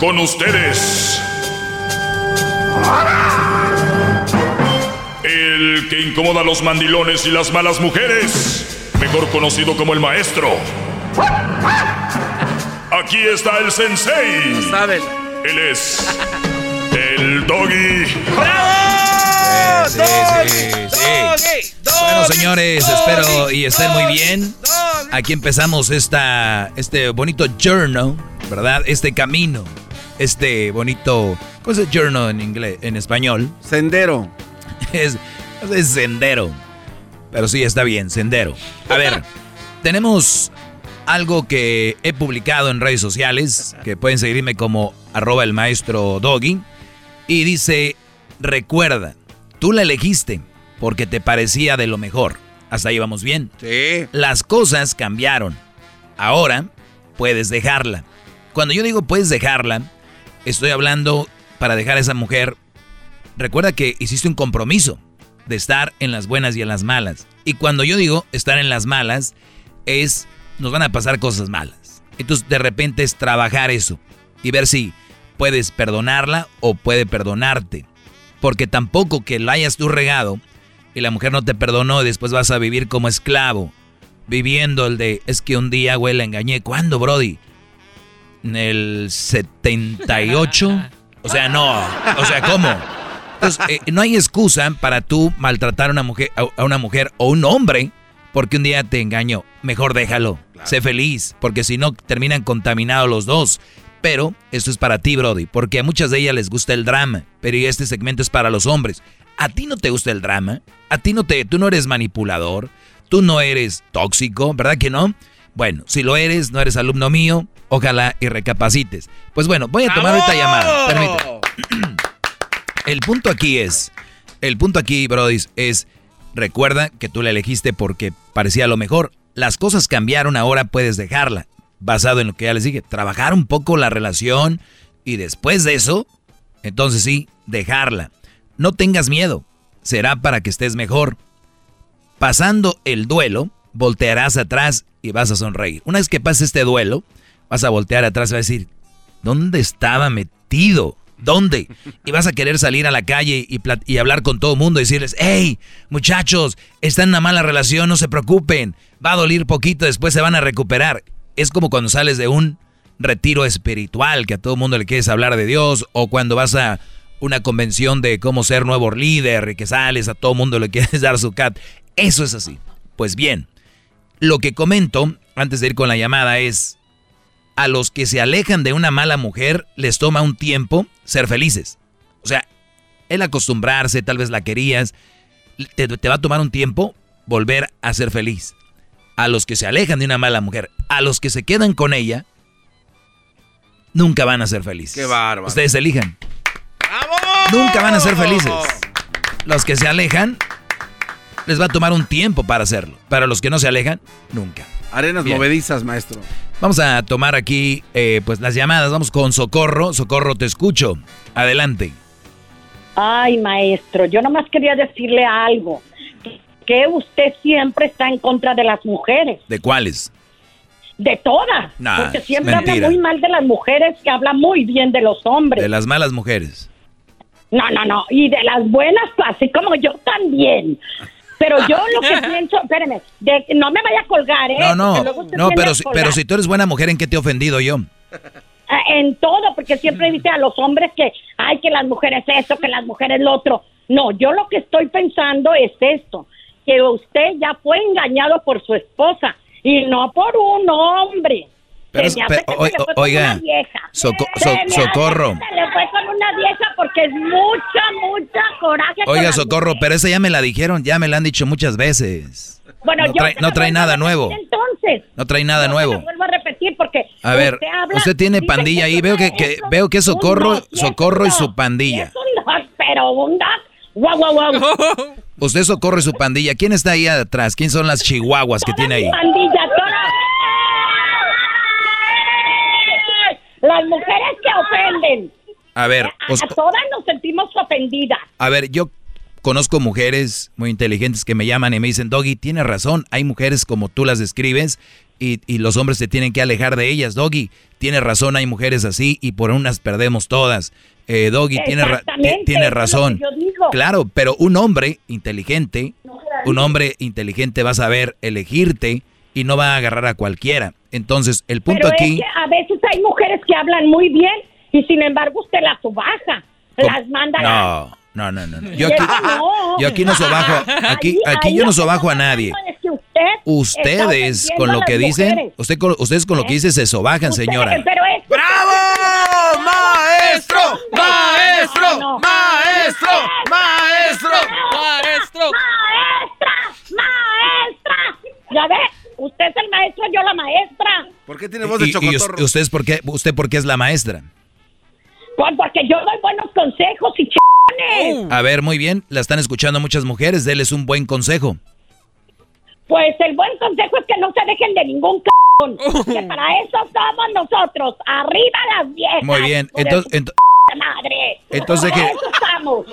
Con ustedes. El que incomoda a los mandilones y las malas mujeres, mejor conocido como el maestro. Aquí está el sensei. Él es el doggy. Sí, sí, sí. Bueno, señores, espero y estén muy bien. Aquí empezamos esta, este bonito journal, ¿verdad? Este camino, este bonito, ¿cómo es journal en inglés, en español? Sendero. Es, es sendero. Pero sí, está bien, sendero. A ver, tenemos algo que he publicado en redes sociales, que pueden seguirme como arroba el maestro Doggy, y dice, recuerda, tú la elegiste porque te parecía de lo mejor. Hasta ahí vamos bien. Sí. Las cosas cambiaron. Ahora puedes dejarla. Cuando yo digo puedes dejarla, estoy hablando para dejar a esa mujer. Recuerda que hiciste un compromiso de estar en las buenas y en las malas. Y cuando yo digo estar en las malas, es nos van a pasar cosas malas. Entonces de repente es trabajar eso y ver si puedes perdonarla o puede perdonarte. Porque tampoco que la hayas tú regado y la mujer no te perdonó y después vas a vivir como esclavo. Viviendo el de, es que un día, güey, la engañé. ¿Cuándo, Brody? En el 78. O sea, no. O sea, ¿cómo? Entonces, eh, no hay excusa para tú maltratar a una mujer, a una mujer o un hombre porque un día te engañó. Mejor déjalo. Sé feliz, porque si no terminan contaminados los dos. Pero esto es para ti, Brody, porque a muchas de ellas les gusta el drama, pero este segmento es para los hombres. ¿A ti no te gusta el drama? ¿A ti no te, tú no eres manipulador? ¿Tú no eres tóxico? ¿Verdad que no? Bueno, si lo eres, no eres alumno mío, ojalá y recapacites. Pues bueno, voy a tomar esta llamada. Permíteme. El punto aquí es, el punto aquí, Brody, es, recuerda que tú la elegiste porque parecía lo mejor. Las cosas cambiaron, ahora puedes dejarla. Basado en lo que ya les dije, trabajar un poco la relación y después de eso, entonces sí, dejarla. No tengas miedo, será para que estés mejor. Pasando el duelo, voltearás atrás y vas a sonreír. Una vez que pase este duelo, vas a voltear atrás y vas a decir, ¿dónde estaba metido? ¿Dónde? Y vas a querer salir a la calle y, hablar con todo el mundo y decirles, hey, muchachos, están en una mala relación, no se preocupen, va a doler poquito, después se van a recuperar. Es como cuando sales de un retiro espiritual, que a todo mundo le quieres hablar de Dios, o cuando vas a una convención de cómo ser nuevo líder y que sales a todo mundo le quieres dar su cat. Eso es así. Pues bien, lo que comento antes de ir con la llamada es, a los que se alejan de una mala mujer les toma un tiempo ser felices. O sea, el acostumbrarse, tal vez la querías, te, te, va a tomar un tiempo volver a ser feliz. A los que se alejan de una mala mujer, a los que se quedan con ella, nunca van a ser felices. Qué bárbaro. Ustedes elijan. Nunca van a ser felices. Los que se alejan, les va a tomar un tiempo para hacerlo. Para los que no se alejan, nunca. Arenas Bien. movedizas, maestro. Vamos a tomar aquí eh, pues las llamadas. Vamos con Socorro. Socorro, te escucho. Adelante. Ay, maestro, yo nomás quería decirle algo. Que usted siempre está en contra de las mujeres. ¿De cuáles? De todas. Nah, porque siempre habla muy mal de las mujeres que habla muy bien de los hombres. De las malas mujeres. No, no, no. Y de las buenas, así como yo también. Pero yo lo que pienso, espéreme, de- no me vaya a colgar, ¿eh? No, no, no, pero, si- pero si tú eres buena mujer, ¿en qué te he ofendido yo? Ah, En todo, porque siempre dice a los hombres que, ay, que las mujeres esto, que las mujeres lo otro. No, yo lo que estoy pensando es esto, que usted ya fue engañado por su esposa y no por un hombre. Pero Se es- me hace pero, que se fue o- con oiga, una vieja. Soco- Se so- me hace socorro. que Se le fue con una vieja porque es mucha, mucha coraje. Oiga, Socorro, pero esa ya me la dijeron, ya me la han dicho muchas veces. Bueno, no yo trae, no trae nada nuevo. Entonces, No trae nada nuevo. vuelvo a repetir porque A ver, habla- usted tiene pandilla ahí, veo que, que veo que Socorro, Socorro y su pandilla. Es un dos, pero un dos. Guau, guau, guau. Usted Socorro y su pandilla. ¿Quién está ahí atrás? ¿Quién son las chihuahuas que tiene ahí? Pandilla, todas. Las mujeres que ofenden. A ver, os- A todas nos sentimos ofendidas. a ver, yo conozco mujeres muy inteligentes que me llaman y me dicen, Doggy, tienes razón, hay mujeres como tú las describes y, y, los hombres se tienen que alejar de ellas. Doggy, tiene razón, hay mujeres así y por unas perdemos todas. Eh, Doggy tiene, ra tiene razón. Claro, pero un hombre inteligente, un hombre inteligente va a saber elegirte y no va a agarrar a cualquiera. Entonces, el punto aquí... a veces hay mujeres que hablan muy bien y sin embargo usted las subaja, las manda... No. No, no, no. Yo aquí, no. yo aquí no sobajo, aquí, aquí yo no sobajo a nadie. Ustedes con lo que dicen, usted con, ustedes con lo que dicen se sobajan, señora. ¡Bravo! ¡Maestro! ¡Maestro! ¡Maestro! ¡Maestro! ¡Maestro! ¡Maestra! ¡Maestra! ¿Ya ve? Usted es el maestro, yo la maestra. ¿Por qué tiene voz de chocotorro? ¿Y, usted, por qué, usted por qué es la maestra? Pues porque yo doy buenos consejos y ch a ver, muy bien, la están escuchando muchas mujeres, déles un buen consejo. Pues el buen consejo es que no se dejen de ningún c que para eso somos nosotros, arriba las viejas. Muy bien, entonces... madre. Entonces que,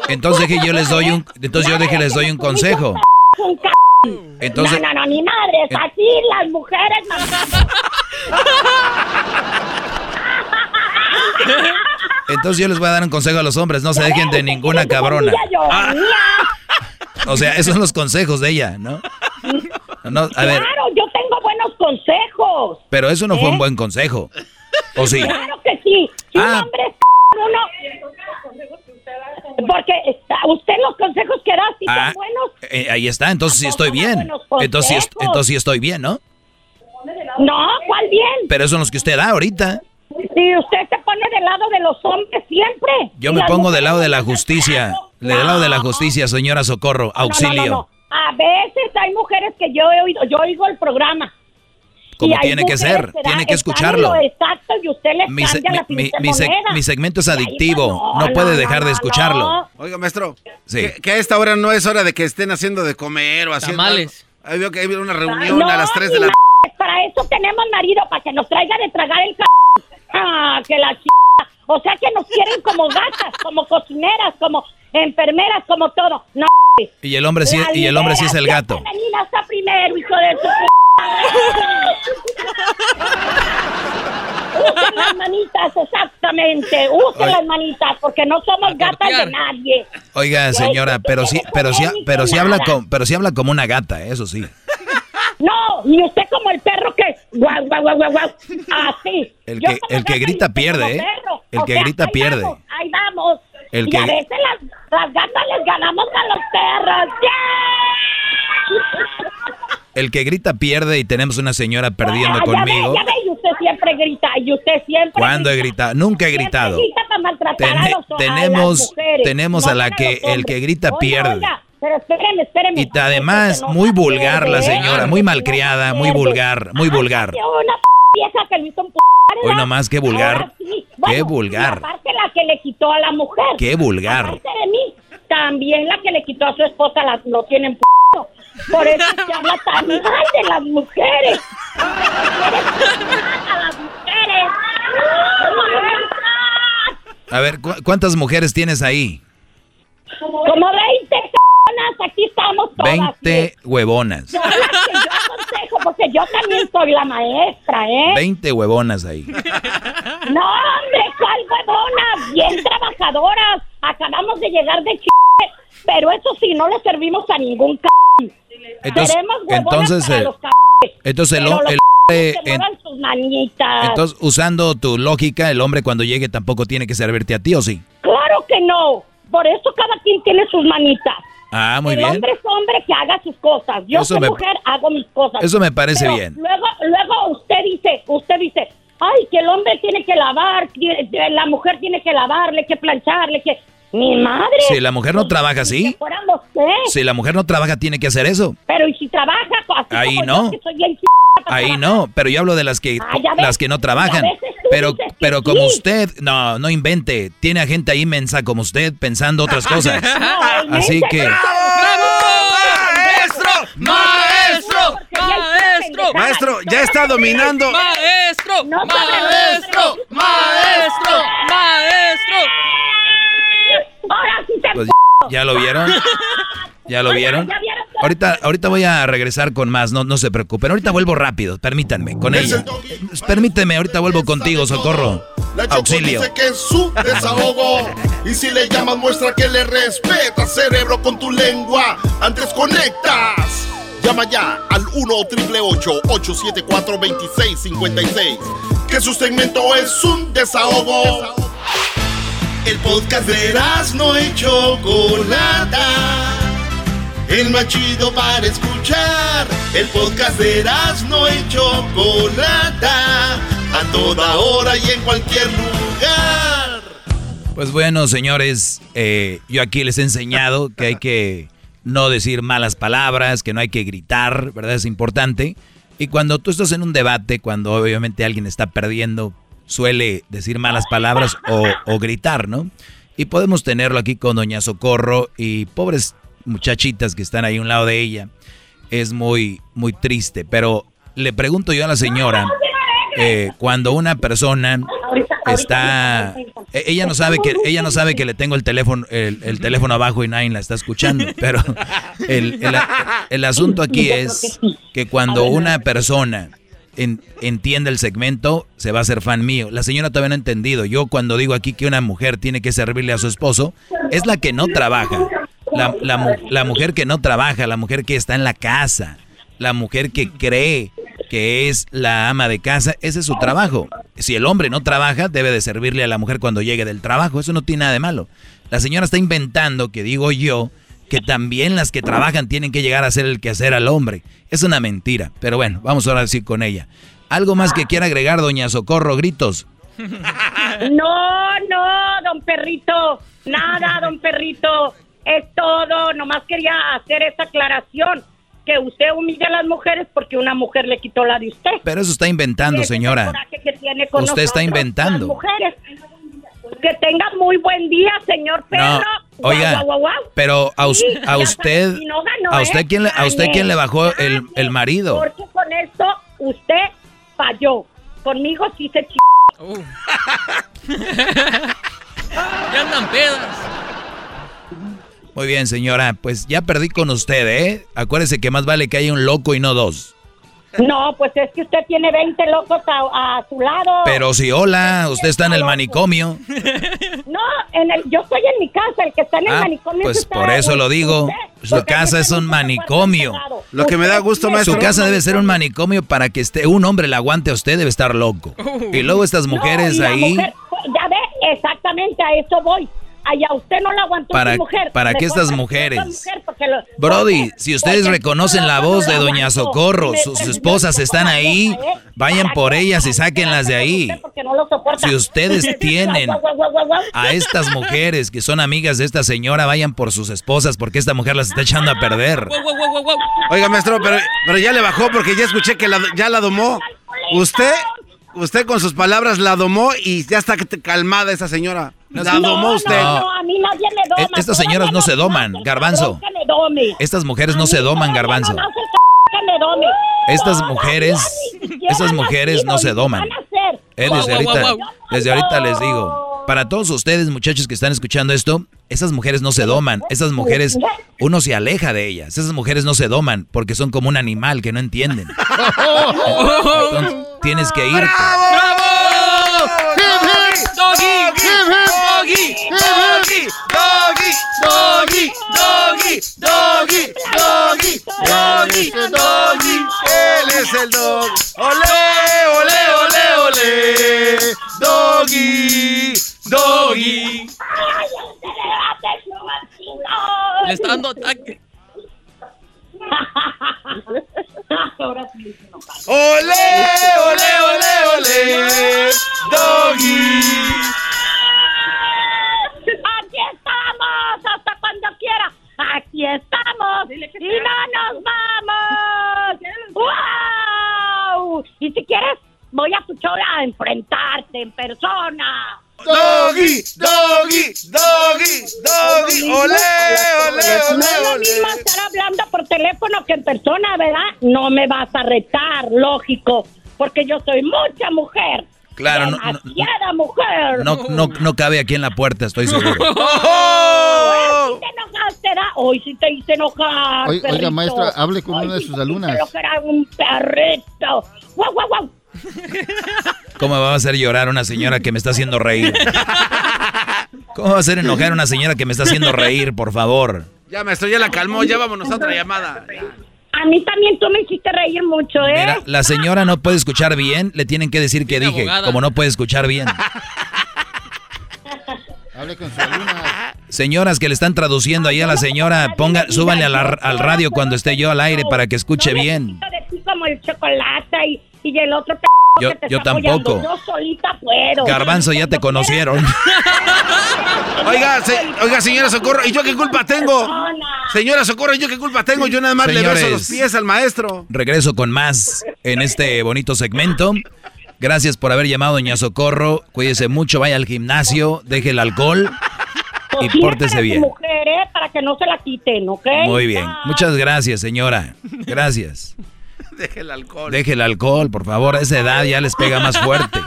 entonces que yo les doy un, entonces yo deje les doy un consejo. Entonces, no, no, no, ni madres, así las mujeres. Entonces yo les voy a dar un consejo a los hombres, no se dejen de ninguna cabrona. Ah. O sea, esos son los consejos de ella, ¿no? Claro, yo tengo buenos consejos. Pero eso no fue un ¿Eh? buen consejo. ¿O sí? Claro que sí. Si un ah. hombre es uno... Porque usted los consejos que da si son ah, buenos. Eh, ahí está, entonces sí estoy bien. Entonces, entonces sí estoy bien, ¿no? No, ¿cuál bien? Pero esos son los que usted da ahorita. Si usted se pone del lado de los hombres siempre. Yo me pongo del lado de la justicia. Del lado de la justicia, señora Socorro. Auxilio. A veces hay mujeres que yo he oído, yo oigo el programa. Como tiene que ser, tiene que escucharlo. Exacto, y usted le mi, mi, mi, segmento es adictivo, no, puede dejar de escucharlo. Oiga, maestro, que, a esta hora no es hora de que estén haciendo de comer o haciendo... Tamales. Ahí veo que hay una reunión a las 3 de la... Para eso tenemos marido, para que nos traiga de tragar el c... Ah, que la ch... O sea que nos quieren como gatas, como cocineras, como enfermeras, como todo. No. Y el hombre sí, y el hombre sí es el gato. hasta primero, hijo de su Usen las manitas, exactamente. Usen las manitas, porque no somos gatas de nadie. Oiga, señora, pero sí, pero sí, pero sí habla como, pero sí habla como una gata, eso sí. No, y usted como el perro que guau, guau, guau, guau, guau. Así. El que, el que grita pierde, ¿eh? El que grita pierde. ahí vamos. El y que... a veces las, las, gatas les ganamos a los perros. El que grita pierde y tenemos una señora perdiendo conmigo. ya ve, y usted siempre grita, y usted siempre. ¿Cuándo he gritado? Nunca he gritado. Grita para maltratar a los, tenemos, a las tenemos a la que el que grita pierde. Pero espéreme, espéreme. Y además, muy vulgar la señora, muy malcriada, muy vulgar, muy vulgar. Una vieja que hizo un Hoy nomás, qué vulgar. qué vulgar. Aparte la que le quitó a la mujer. Qué vulgar. Aparte de mí, también la que le quitó a su esposa la, lo tienen p Por eso se habla tan mal de las mujeres. a las mujeres. A ver, ¿cuántas mujeres tienes ahí? Como 20 aquí estamos todas. 20 huevonas. Porque yo también soy la maestra, ¿eh? 20 huevonas ahí. No, hombre, ¿cuál huevonas? Bien trabajadoras. Acabamos de llegar de ch... Pero eso sí, no le servimos a ningún c... Entonces, entonces, para los entonces el, el, entonces, usando tu lógica, el hombre cuando llegue tampoco tiene que servirte a ti, ¿o sí? Claro que no. Por eso cada quien tiene sus manitas. Ah, muy el bien. El hombre es hombre que haga sus cosas. Yo soy mujer, hago mis cosas. Eso me parece bien. Luego, luego usted dice, usted dice, ay, que el hombre tiene que lavar, la mujer tiene que lavarle, que plancharle, que... Mi madre. Si la mujer no trabaja así. Si la mujer no trabaja, tiene que hacer eso. Pero ¿y si trabaja? Ahí no. Ahí no, pero yo hablo de las que ah, las que no trabajan. Pero pero como usted, no, no invente. Tiene a gente ahí mensa como usted pensando otras cosas. Así que ¡Maestro! ¡Maestro! ¡Maestro! Maestro, ya está dominando. ¡Maestro! ¡Maestro! ¡Maestro! ¡Maestro! Ahora sí pues, ¿Ya lo vieron? ¿Ya lo vieron? ¿Ya vieron ahorita, ahorita voy a regresar con más, no, no se preocupen. Ahorita vuelvo rápido, permítanme, con ella. Permíteme, ahorita vuelvo contigo, socorro. Auxilio. dice que es su desahogo. Y si le llamas, muestra que le respeta, cerebro, con tu lengua. Antes conectas. Llama ya al 1-888-874-2656. Que su segmento es un desahogo. El podcast de no y Chocolata. El más chido para escuchar. El podcast de no y Chocolata. A toda hora y en cualquier lugar. Pues bueno, señores, eh, yo aquí les he enseñado que hay que no decir malas palabras, que no hay que gritar, ¿verdad? Es importante. Y cuando tú estás en un debate, cuando obviamente alguien está perdiendo, suele decir malas palabras o, gritar, ¿no? Y podemos tenerlo aquí con Doña Socorro y pobres muchachitas que están ahí a un lado de ella. Es muy, muy triste. Pero le pregunto yo a la señora, eh, cuando una persona está e-, ella no sabe que ella no sabe que le tengo el teléfono el, teléfono abajo y nadie la está escuchando pero el, el, asunto aquí es que cuando una persona entiende el segmento se va a hacer fan mío la señora todavía no ha entendido yo cuando digo aquí que una mujer tiene que servirle a su esposo es la que no trabaja la, la, mujer que no trabaja la mujer que está en la casa la mujer que cree que es la ama de casa, ese es su trabajo. Si el hombre no trabaja, debe de servirle a la mujer cuando llegue del trabajo, eso no tiene nada de malo. La señora está inventando, que digo yo, que también las que trabajan tienen que llegar a hacer el quehacer al hombre. Es una mentira, pero bueno, vamos ahora sí con ella. ¿Algo más que quiera agregar, doña Socorro? Gritos. No, no, don Perrito, nada, don Perrito, es todo, nomás quería hacer esa aclaración que usted humilla a las mujeres porque una mujer le quitó la de usted. Pero eso está inventando, señora. usted está inventando. Mujeres. Que tenga muy buen día, señor perro. oiga, pero a, usted, a usted, a usted quién le, a usted quién le bajó el, el marido. Porque con esto usted falló. Conmigo sí se ch... Uh. ya andan pedas. Muy bien, señora, pues ya perdí con usted, ¿eh? Acuérdese que más vale que haya un loco y no dos. No, pues es que usted tiene 20 locos a, su lado. Pero si, hola, usted está en el manicomio. No, en el, yo estoy en mi casa, el que está en el ah, manicomio. Pues por eso lo digo. Su casa es un manicomio. Lo que me da gusto, maestro. Su casa debe ser un manicomio para que esté un hombre le aguante a usted, debe estar loco. Y luego estas mujeres ahí. ya ve, exactamente a eso voy allá usted no la aguantó para, su mujer. ¿Para qué estas mujeres? Brody, si ustedes reconocen la voz de Doña Socorro, sus esposas están ahí, vayan por ellas y sáquenlas de ahí. Si ustedes tienen a estas mujeres que son amigas de esta señora, vayan por sus esposas porque esta mujer las está echando a perder. Oiga, maestro, pero, pero ya le bajó porque ya escuché que ya la domó. ¿Usted? Usted con sus palabras la domó y ya está calmada esa señora. La domó usted. No, a mí nadie me doma. Estas señoras no se doman, garbanzo. Estas mujeres no se doman, garbanzo. Estas mujeres, estas mujeres no se doman. Eh, desde ahorita, desde ahorita les digo, para todos ustedes muchachos que están escuchando esto, esas mujeres no se doman, esas mujeres uno se aleja de ellas, esas mujeres no se doman porque son como un animal que no entienden. tienes que ir. Doggy, doggy, doggy, doggy, doggy, doggy, doggy, él es el dog. Ole, ole, ole, ole, doggy, doggy. Le está dando ataque. Ole, ole, ole, ole, doggy. Aquí estamos y no nos vamos. ¡Wow! Y si quieres, voy a tu show a enfrentarte en persona. Doggy, doggy, doggy, doggy, ole, ole, ole, No es lo mismo estar hablando por teléfono que en persona, ¿verdad? No me vas a retar, lógico, porque yo soy mucha mujer. Claro, no, mujer. No, no, no cabe aquí en la puerta, estoy seguro. Oh, te enojaste, cara, hoy sí te hice enojar. Oiga, perrito. maestra, hable con Hoy una de sí sus alumnas. dije que era un perrito. ¡Guau, guau, guau! ¿Cómo va a hacer llorar a una señora que me está haciendo reír? ¿Cómo va a hacer enojar a una señora que me está haciendo reír, por favor? Ya, maestro, ya la calmó, ya vámonos a otra llamada. A mí también tú me hiciste reír mucho, ¿eh? Mira, la señora no puede escuchar bien, le tienen que decir que dije, abogada. como no puede escuchar bien. Hable con su alumna. Señoras que le están traduciendo ahí a la señora, ponga, súbanle a la- al radio cuando esté yo al aire para que escuche bien. como el chocolate y, y el otro Yo- te yo está apoyando. tampoco. Yo solita puedo. Garbanzo, ya te conocieron. Oiga, se- oiga, señora Socorro, ¿y yo qué culpa tengo? Señora Socorro, ¿y yo qué culpa tengo? Yo nada más le beso Señores. los pies al maestro. Regreso con más en este bonito segmento. Gracias por haber llamado, doña Socorro. Cuídese mucho, vaya al gimnasio, deje el alcohol y pórtese bien. mujer, ¿eh? Para que no se la quiten, ¿ok? Muy bien. Muchas gracias, señora. Gracias. Deje el alcohol. Deje el alcohol, por favor. A esa edad ya les pega más fuerte.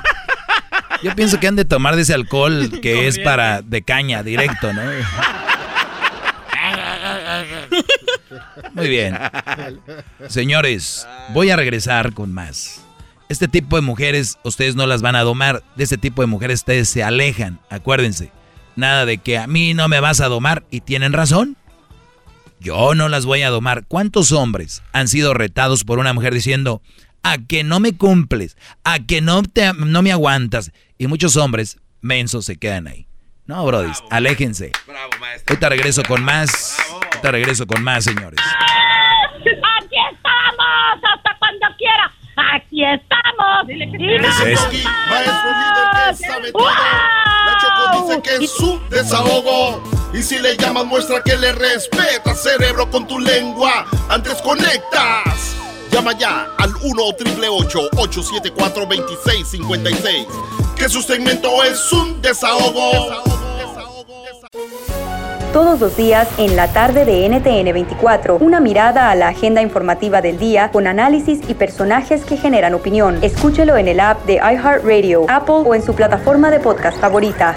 Yo pienso que han de tomar de ese alcohol que es para de caña, directo, ¿no? Muy bien. Señores, voy a regresar con más. Este tipo de mujeres, ustedes no las van a domar. De este tipo de mujeres ustedes se alejan. Acuérdense. Nada de que a mí no me vas a domar. Y tienen razón. Yo no las voy a domar. ¿Cuántos hombres han sido retados por una mujer diciendo, a que no me cumples, a que no, te, no me aguantas? Y muchos hombres mensos se quedan ahí. No, brodis, aléjense. Ahorita regreso con más. Ahorita regreso con más, señores. ¡Aquí estamos! ¡Hasta cuando quiera! ¡Aquí estamos! ¡Y ¿Qué es nos esto? Maestro líder que sabe todo. La Choco dice que es su desahogo. Y si le llamas, muestra que le respeta, cerebro, con tu lengua. Antes conectas. Llama ya al 1-888-874-2656. Que su segmento es un desahogo. Todos los días en la tarde de NTN 24, una mirada a la agenda informativa del día con análisis y personajes que generan opinión. Escúchelo en el app de iHeartRadio, Apple o en su plataforma de podcast favorita.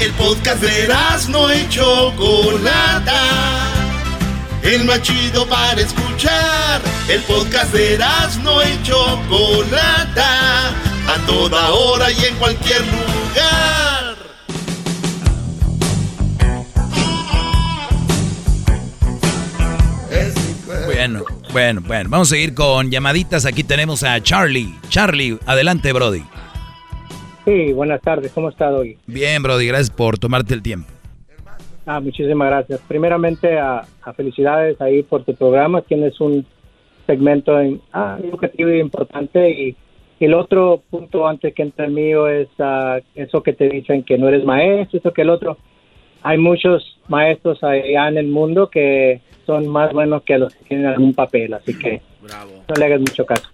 El podcast de no y Chocolata. El más chido para escuchar. El podcast de no y Chocolata. A toda hora y en cualquier lugar. Bueno, bueno, bueno. Vamos a seguir con llamaditas. Aquí tenemos a Charlie. Charlie, adelante, Brody. Sí, buenas tardes. ¿Cómo está hoy? Bien, Brody, gracias por tomarte el tiempo. Ah, muchísimas gracias. Primeramente, a, a felicidades ahí por tu programa. Tienes un segmento en, ah, educativo y importante. Y, y el otro punto antes que entre el mío es ah, eso que te dicen que no eres maestro, eso que el otro. Hay muchos maestros allá en el mundo que son más buenos que los que tienen algún papel, así que no le hagas mucho caso.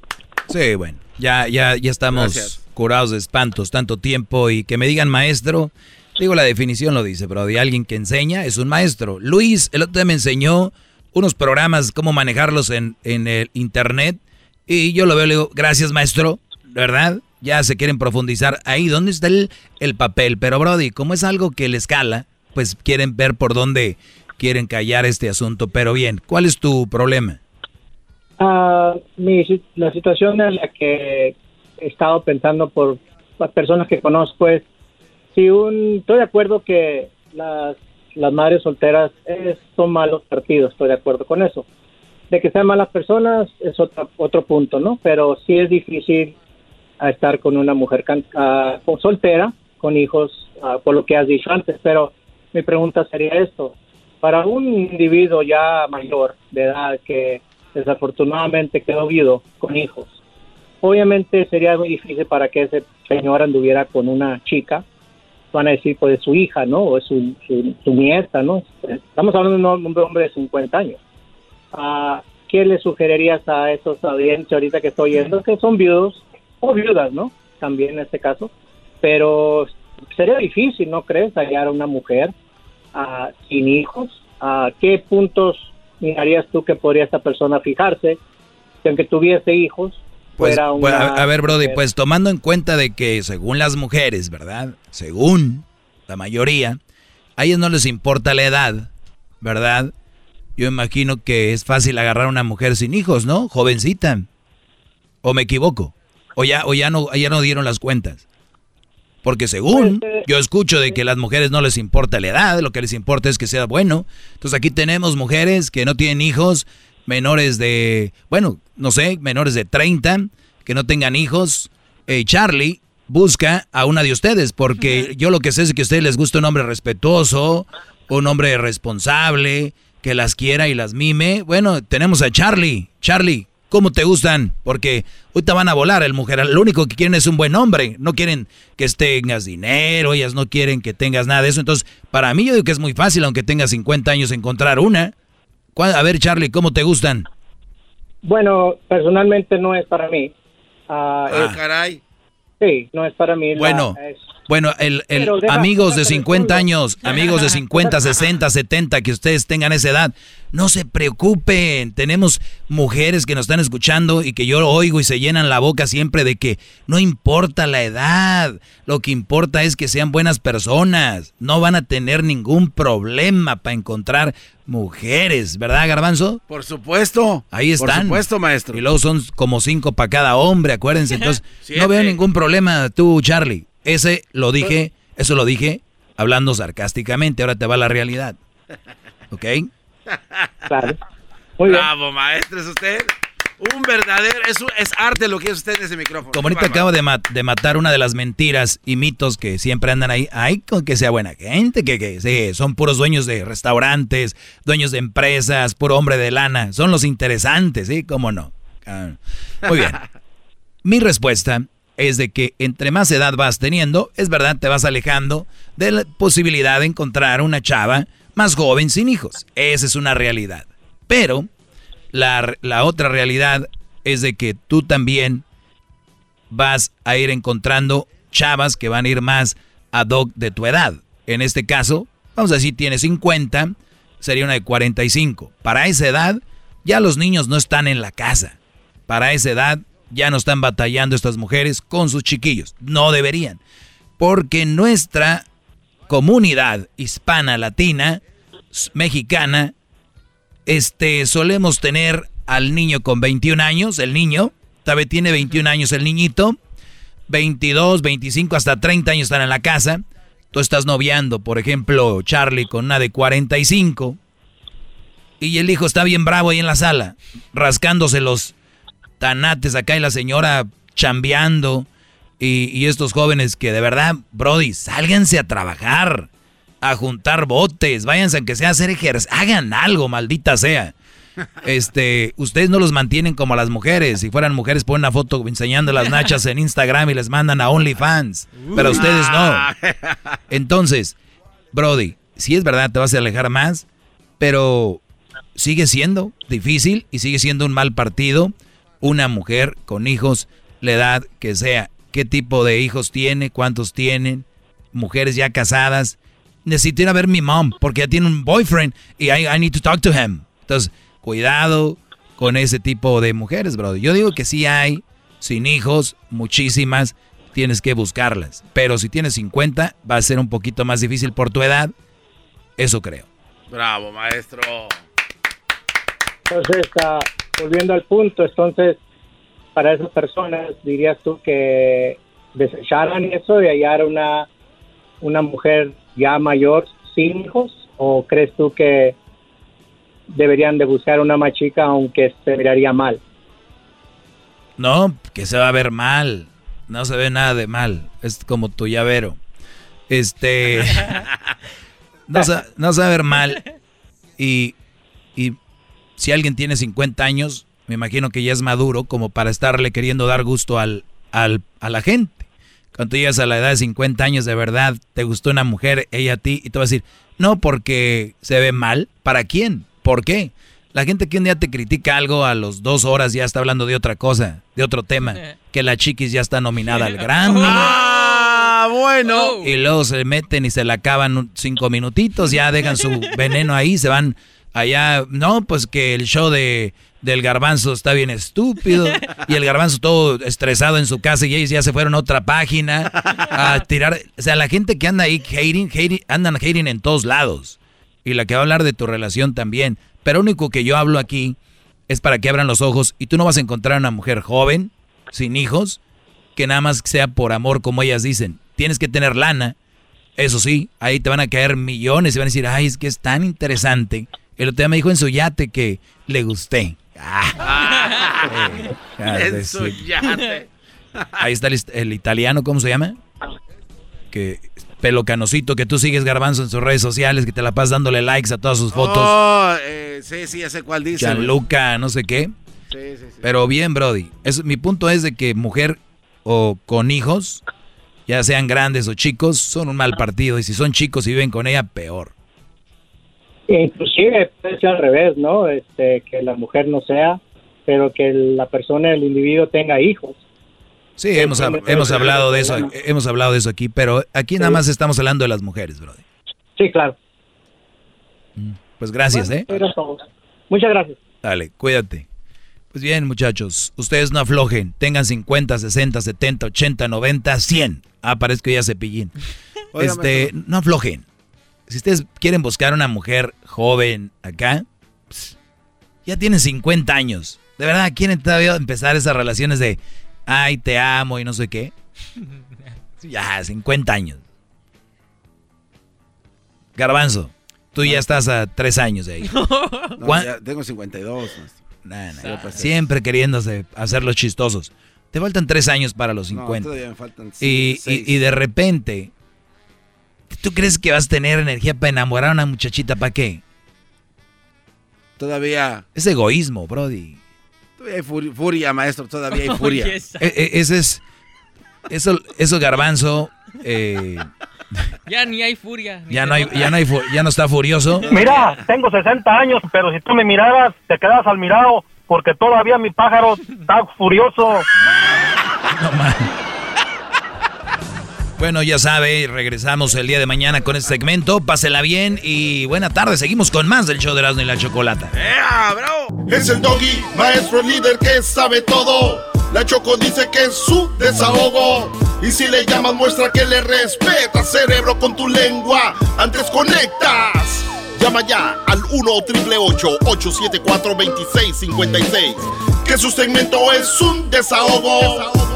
Sí, bueno, ya, ya, ya estamos Gracias. curados de espantos tanto tiempo y que me digan maestro, digo la definición lo dice, pero de alguien que enseña es un maestro. Luis, el otro día me enseñó unos programas, cómo manejarlos en, en el internet y yo lo veo le digo, gracias maestro, ¿verdad? Ya se quieren profundizar ahí, ¿dónde está el, el papel? Pero Brody, como es algo que le escala, pues quieren ver por dónde quieren callar este asunto. Pero bien, ¿cuál es tu problema? Ah, mi, la situación en la que he estado pensando por las personas que conozco es si un estoy de acuerdo que las, las madres solteras son malos partidos, estoy de acuerdo con eso. De que sean malas personas es otro, otro punto, ¿no? Pero sí es difícil estar con una mujer can- con- soltera, con hijos, ah, por lo que has dicho antes. Pero mi pregunta sería esto. Para un individuo ya mayor de edad que desafortunadamente quedó viudo con hijos, obviamente sería muy difícil para que ese señor anduviera con una chica van a decir, pues es su hija, ¿no? O es su, su, nieta, ¿no? Estamos hablando de un hombre, de 50 años. Ah, ¿Qué le sugerirías a esos audiencias ahorita que estoy oyendo? Que son viudos o viudas, ¿no? También en este caso. Pero sería difícil, ¿no crees? Hallar a una mujer ah, sin hijos. ¿A qué puntos mirarías tú que podría esta persona fijarse? Que aunque tuviese hijos, pues, pues a, ver, Brody, pues tomando en cuenta de que según las mujeres, ¿verdad? Según la mayoría, a ellas no les importa la edad, ¿verdad? Yo imagino que es fácil agarrar a una mujer sin hijos, ¿no? Jovencita. ¿O me equivoco? ¿O ya, o ya, no, ya no dieron las cuentas? Porque según pues, eh, yo escucho de que a las mujeres no les importa la edad, lo que les importa es que sea bueno. Entonces aquí tenemos mujeres que no tienen hijos, menores de, bueno, no sé, menores de 30, que no tengan hijos. Eh, Charlie busca a una de ustedes, porque yo lo que sé es que a ustedes les gusta un hombre respetuoso, un hombre responsable, que las quiera y las mime. Bueno, tenemos a Charlie. Charlie, ¿cómo te gustan? Porque ahorita van a volar el mujer. Lo único que quieren es un buen hombre. No quieren que tengas dinero, ellas no quieren que tengas nada de eso. Entonces, para mí yo digo que es muy fácil, aunque tengas 50 años, encontrar una. A ver, Charlie, ¿cómo te gustan? Bueno, personalmente no es para mí. ah, ah. caray. Sí, no es para mí. Bueno, bueno, el, el amigos de 50 años, amigos de 50, 60, 70, que ustedes tengan esa edad, no se preocupen. Tenemos mujeres que nos están escuchando y que yo oigo y se llenan la boca siempre de que no importa la edad, lo que importa es que sean buenas personas. No van a tener ningún problema para encontrar mujeres, ¿verdad, Garbanzo? Por supuesto. Ahí están. Por supuesto, maestro. Y luego son como cinco para cada hombre, acuérdense. Entonces, no veo ningún problema tú, Charlie. Ese lo dije, eso lo dije hablando sarcásticamente, ahora te va la realidad. ¿Ok? Claro. Bravo, maestro, es usted. Un verdadero, es, es arte lo que es usted en ese micrófono. Como ahorita acabo de, de, matar una de las mentiras y mitos que siempre andan ahí. Ay, con que sea buena gente, que, que sí, son puros dueños de restaurantes, dueños de empresas, puro hombre de lana. Son los interesantes, ¿sí? ¿Cómo no? Ah, muy bien. Mi respuesta es de que entre más edad vas teniendo, es verdad, te vas alejando de la posibilidad de encontrar una chava más joven sin hijos. Esa es una realidad. Pero la, la otra realidad es de que tú también vas a ir encontrando chavas que van a ir más ad hoc de tu edad. En este caso, vamos a decir, tienes 50, sería una de 45. Para esa edad, ya los niños no están en la casa. Para esa edad, ya no están batallando estas mujeres con sus chiquillos. No deberían. Porque nuestra comunidad hispana, latina, mexicana, este, solemos tener al niño con 21 años, el niño, tal tiene 21 años el niñito, 22, 25, hasta 30 años están en la casa. Tú estás noviando, por ejemplo, Charlie con una de 45. Y el hijo está bien bravo ahí en la sala, rascándose los, tanates acá y la señora chambeando. Y, estos jóvenes que de verdad, Brody, sálganse a trabajar, a juntar botes, váyanse aunque sea a hacer ejercicio, hagan algo, maldita sea. Este, ustedes no los mantienen como a las mujeres. Si fueran mujeres, ponen una foto enseñando las nachas en Instagram y les mandan a OnlyFans. Pero ustedes no. Entonces, Brody, si es verdad, te vas a alejar más, pero sigue siendo difícil y sigue siendo un mal partido una mujer con hijos, la edad que sea, qué tipo de hijos tiene, cuántos tienen, mujeres ya casadas. Necesito ir a ver mi mom porque ya tiene un boyfriend y I, I need to talk to him. Entonces, cuidado con ese tipo de mujeres, bro. Yo digo que sí hay, sin hijos, muchísimas, tienes que buscarlas. Pero si tienes 50, va a ser un poquito más difícil por tu edad. Eso creo. Bravo, maestro. Entonces, uh, volviendo al punto, entonces, para esas personas, dirías tú que desecharan eso de hallar una, una mujer ya mayor sin hijos? ¿O crees tú que deberían de buscar una más chica aunque se miraría mal? No, que se va a ver mal. No se ve nada de mal. Es como tu llavero. Este. no, se, no se va a ver mal. Y, y si alguien tiene 50 años, me imagino que ya es maduro como para estarle queriendo dar gusto al, al, a la gente. Cuando tú llegas a la edad de 50 años, de verdad, te gustó una mujer, ella a ti, y te va a decir, no porque se ve mal. ¿Para quién? ¿Por qué? La gente que un día te critica algo a los dos horas ya está hablando de otra cosa, de otro tema, que la chiquis ya está nominada al Grammy. Ah, bueno. Y luego se meten y se la acaban cinco minutitos, ya dejan su veneno ahí, se van allá. No, pues que el show de del garbanzo está bien estúpido. Y el garbanzo todo estresado en su casa y ellos ya se fueron a otra página a tirar. O sea, la gente que anda ahí hating, hating, andan hating en todos lados. Y la que va a hablar de tu relación también. Pero único que yo hablo aquí es para que abran los ojos y tú no vas a encontrar una mujer joven, sin hijos, que nada más sea por amor, como ellas dicen. Tienes que tener lana. Eso sí, ahí te van a caer millones y van a decir, ay, es que es tan interesante. El otro día me dijo en su yate que le gusté. Ah. Eso ya te- Ahí está el, el italiano, ¿cómo se llama? Que pelo canosito, que tú sigues garbanzo en sus redes sociales, que te la pasas dándole likes a todas sus fotos. Oh, eh, sí, sí, ya sé cuál dice. Gianluca, no sé qué. Sí, sí, sí. Pero bien, Brody. Es, mi punto es de que mujer o con hijos, ya sean grandes o chicos, son un mal partido. Y si son chicos y viven con ella, peor. Inclusive puede ser al revés, ¿no? Este, que la mujer no sea, pero que la persona, el individuo tenga hijos. Sí, hemos, hemos hablado de eso, hemos hablado de eso aquí, pero aquí nada más estamos hablando de las mujeres, Brody. Sí, claro. Pues gracias, ¿eh? Muchas gracias. Dale, cuídate. Pues bien, muchachos, ustedes no aflojen. Tengan 50, 60, 70, 80, 90, 100. Ah, parezco ya cepillín. Este, no aflojen. Si ustedes quieren buscar una mujer joven acá, pss, ya tienen 50 años. De verdad, quieren todavía empezar esas relaciones de, ay, te amo y no sé qué. Ya, 50 años. Garbanzo, tú ya estás a 3 años de ahí. No, ¿Cuán- ya tengo 52. maestro. Nah, nah, Sí, pues, siempre queriéndose hacer los chistosos. Te faltan tres años para los No, 50. todavía me faltan y, seis. y- y de repente, ¿tú crees que vas a tener energía para enamorar a una muchachita? ¿Para qué? Todavía, Es egoísmo, Brody. todavía hay furi- furia, maestro. Todavía hay furia. E- ese es. Eso, eso garbanzo. eh, Ya ni hay furia. ni ya, no hay, ya, no hay fu- ya no está furioso. Mira, tengo 60 años, pero si tú me miraras, te quedas al mirado, porque todavía mi pájaro está furioso. Bueno, ya sabe, regresamos el día de mañana con este segmento. Pásela bien y buena tarde. Seguimos con más del show de Erasmo y la Chocolata. Es el doggy, maestro líder que sabe todo. La Choco dice que es su desahogo. Y si le llamas, muestra que le respeta, cerebro, con tu lengua. Antes conectas. Llama ya al 1-888-874-2656. Que su segmento es un desahogo.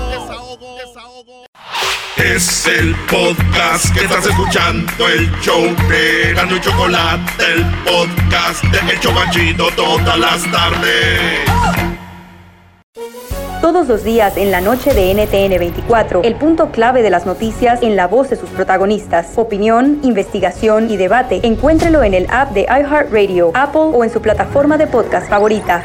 Es el podcast que estás escuchando, el show de Gano y Chocolate, el podcast de El Chobachito todas las tardes. Todos los días en la noche de NTN 24, el punto clave de las noticias en la voz de sus protagonistas. Opinión, investigación y debate. Encuéntrelo en el app de iHeartRadio, Apple o en su plataforma de podcast favorita.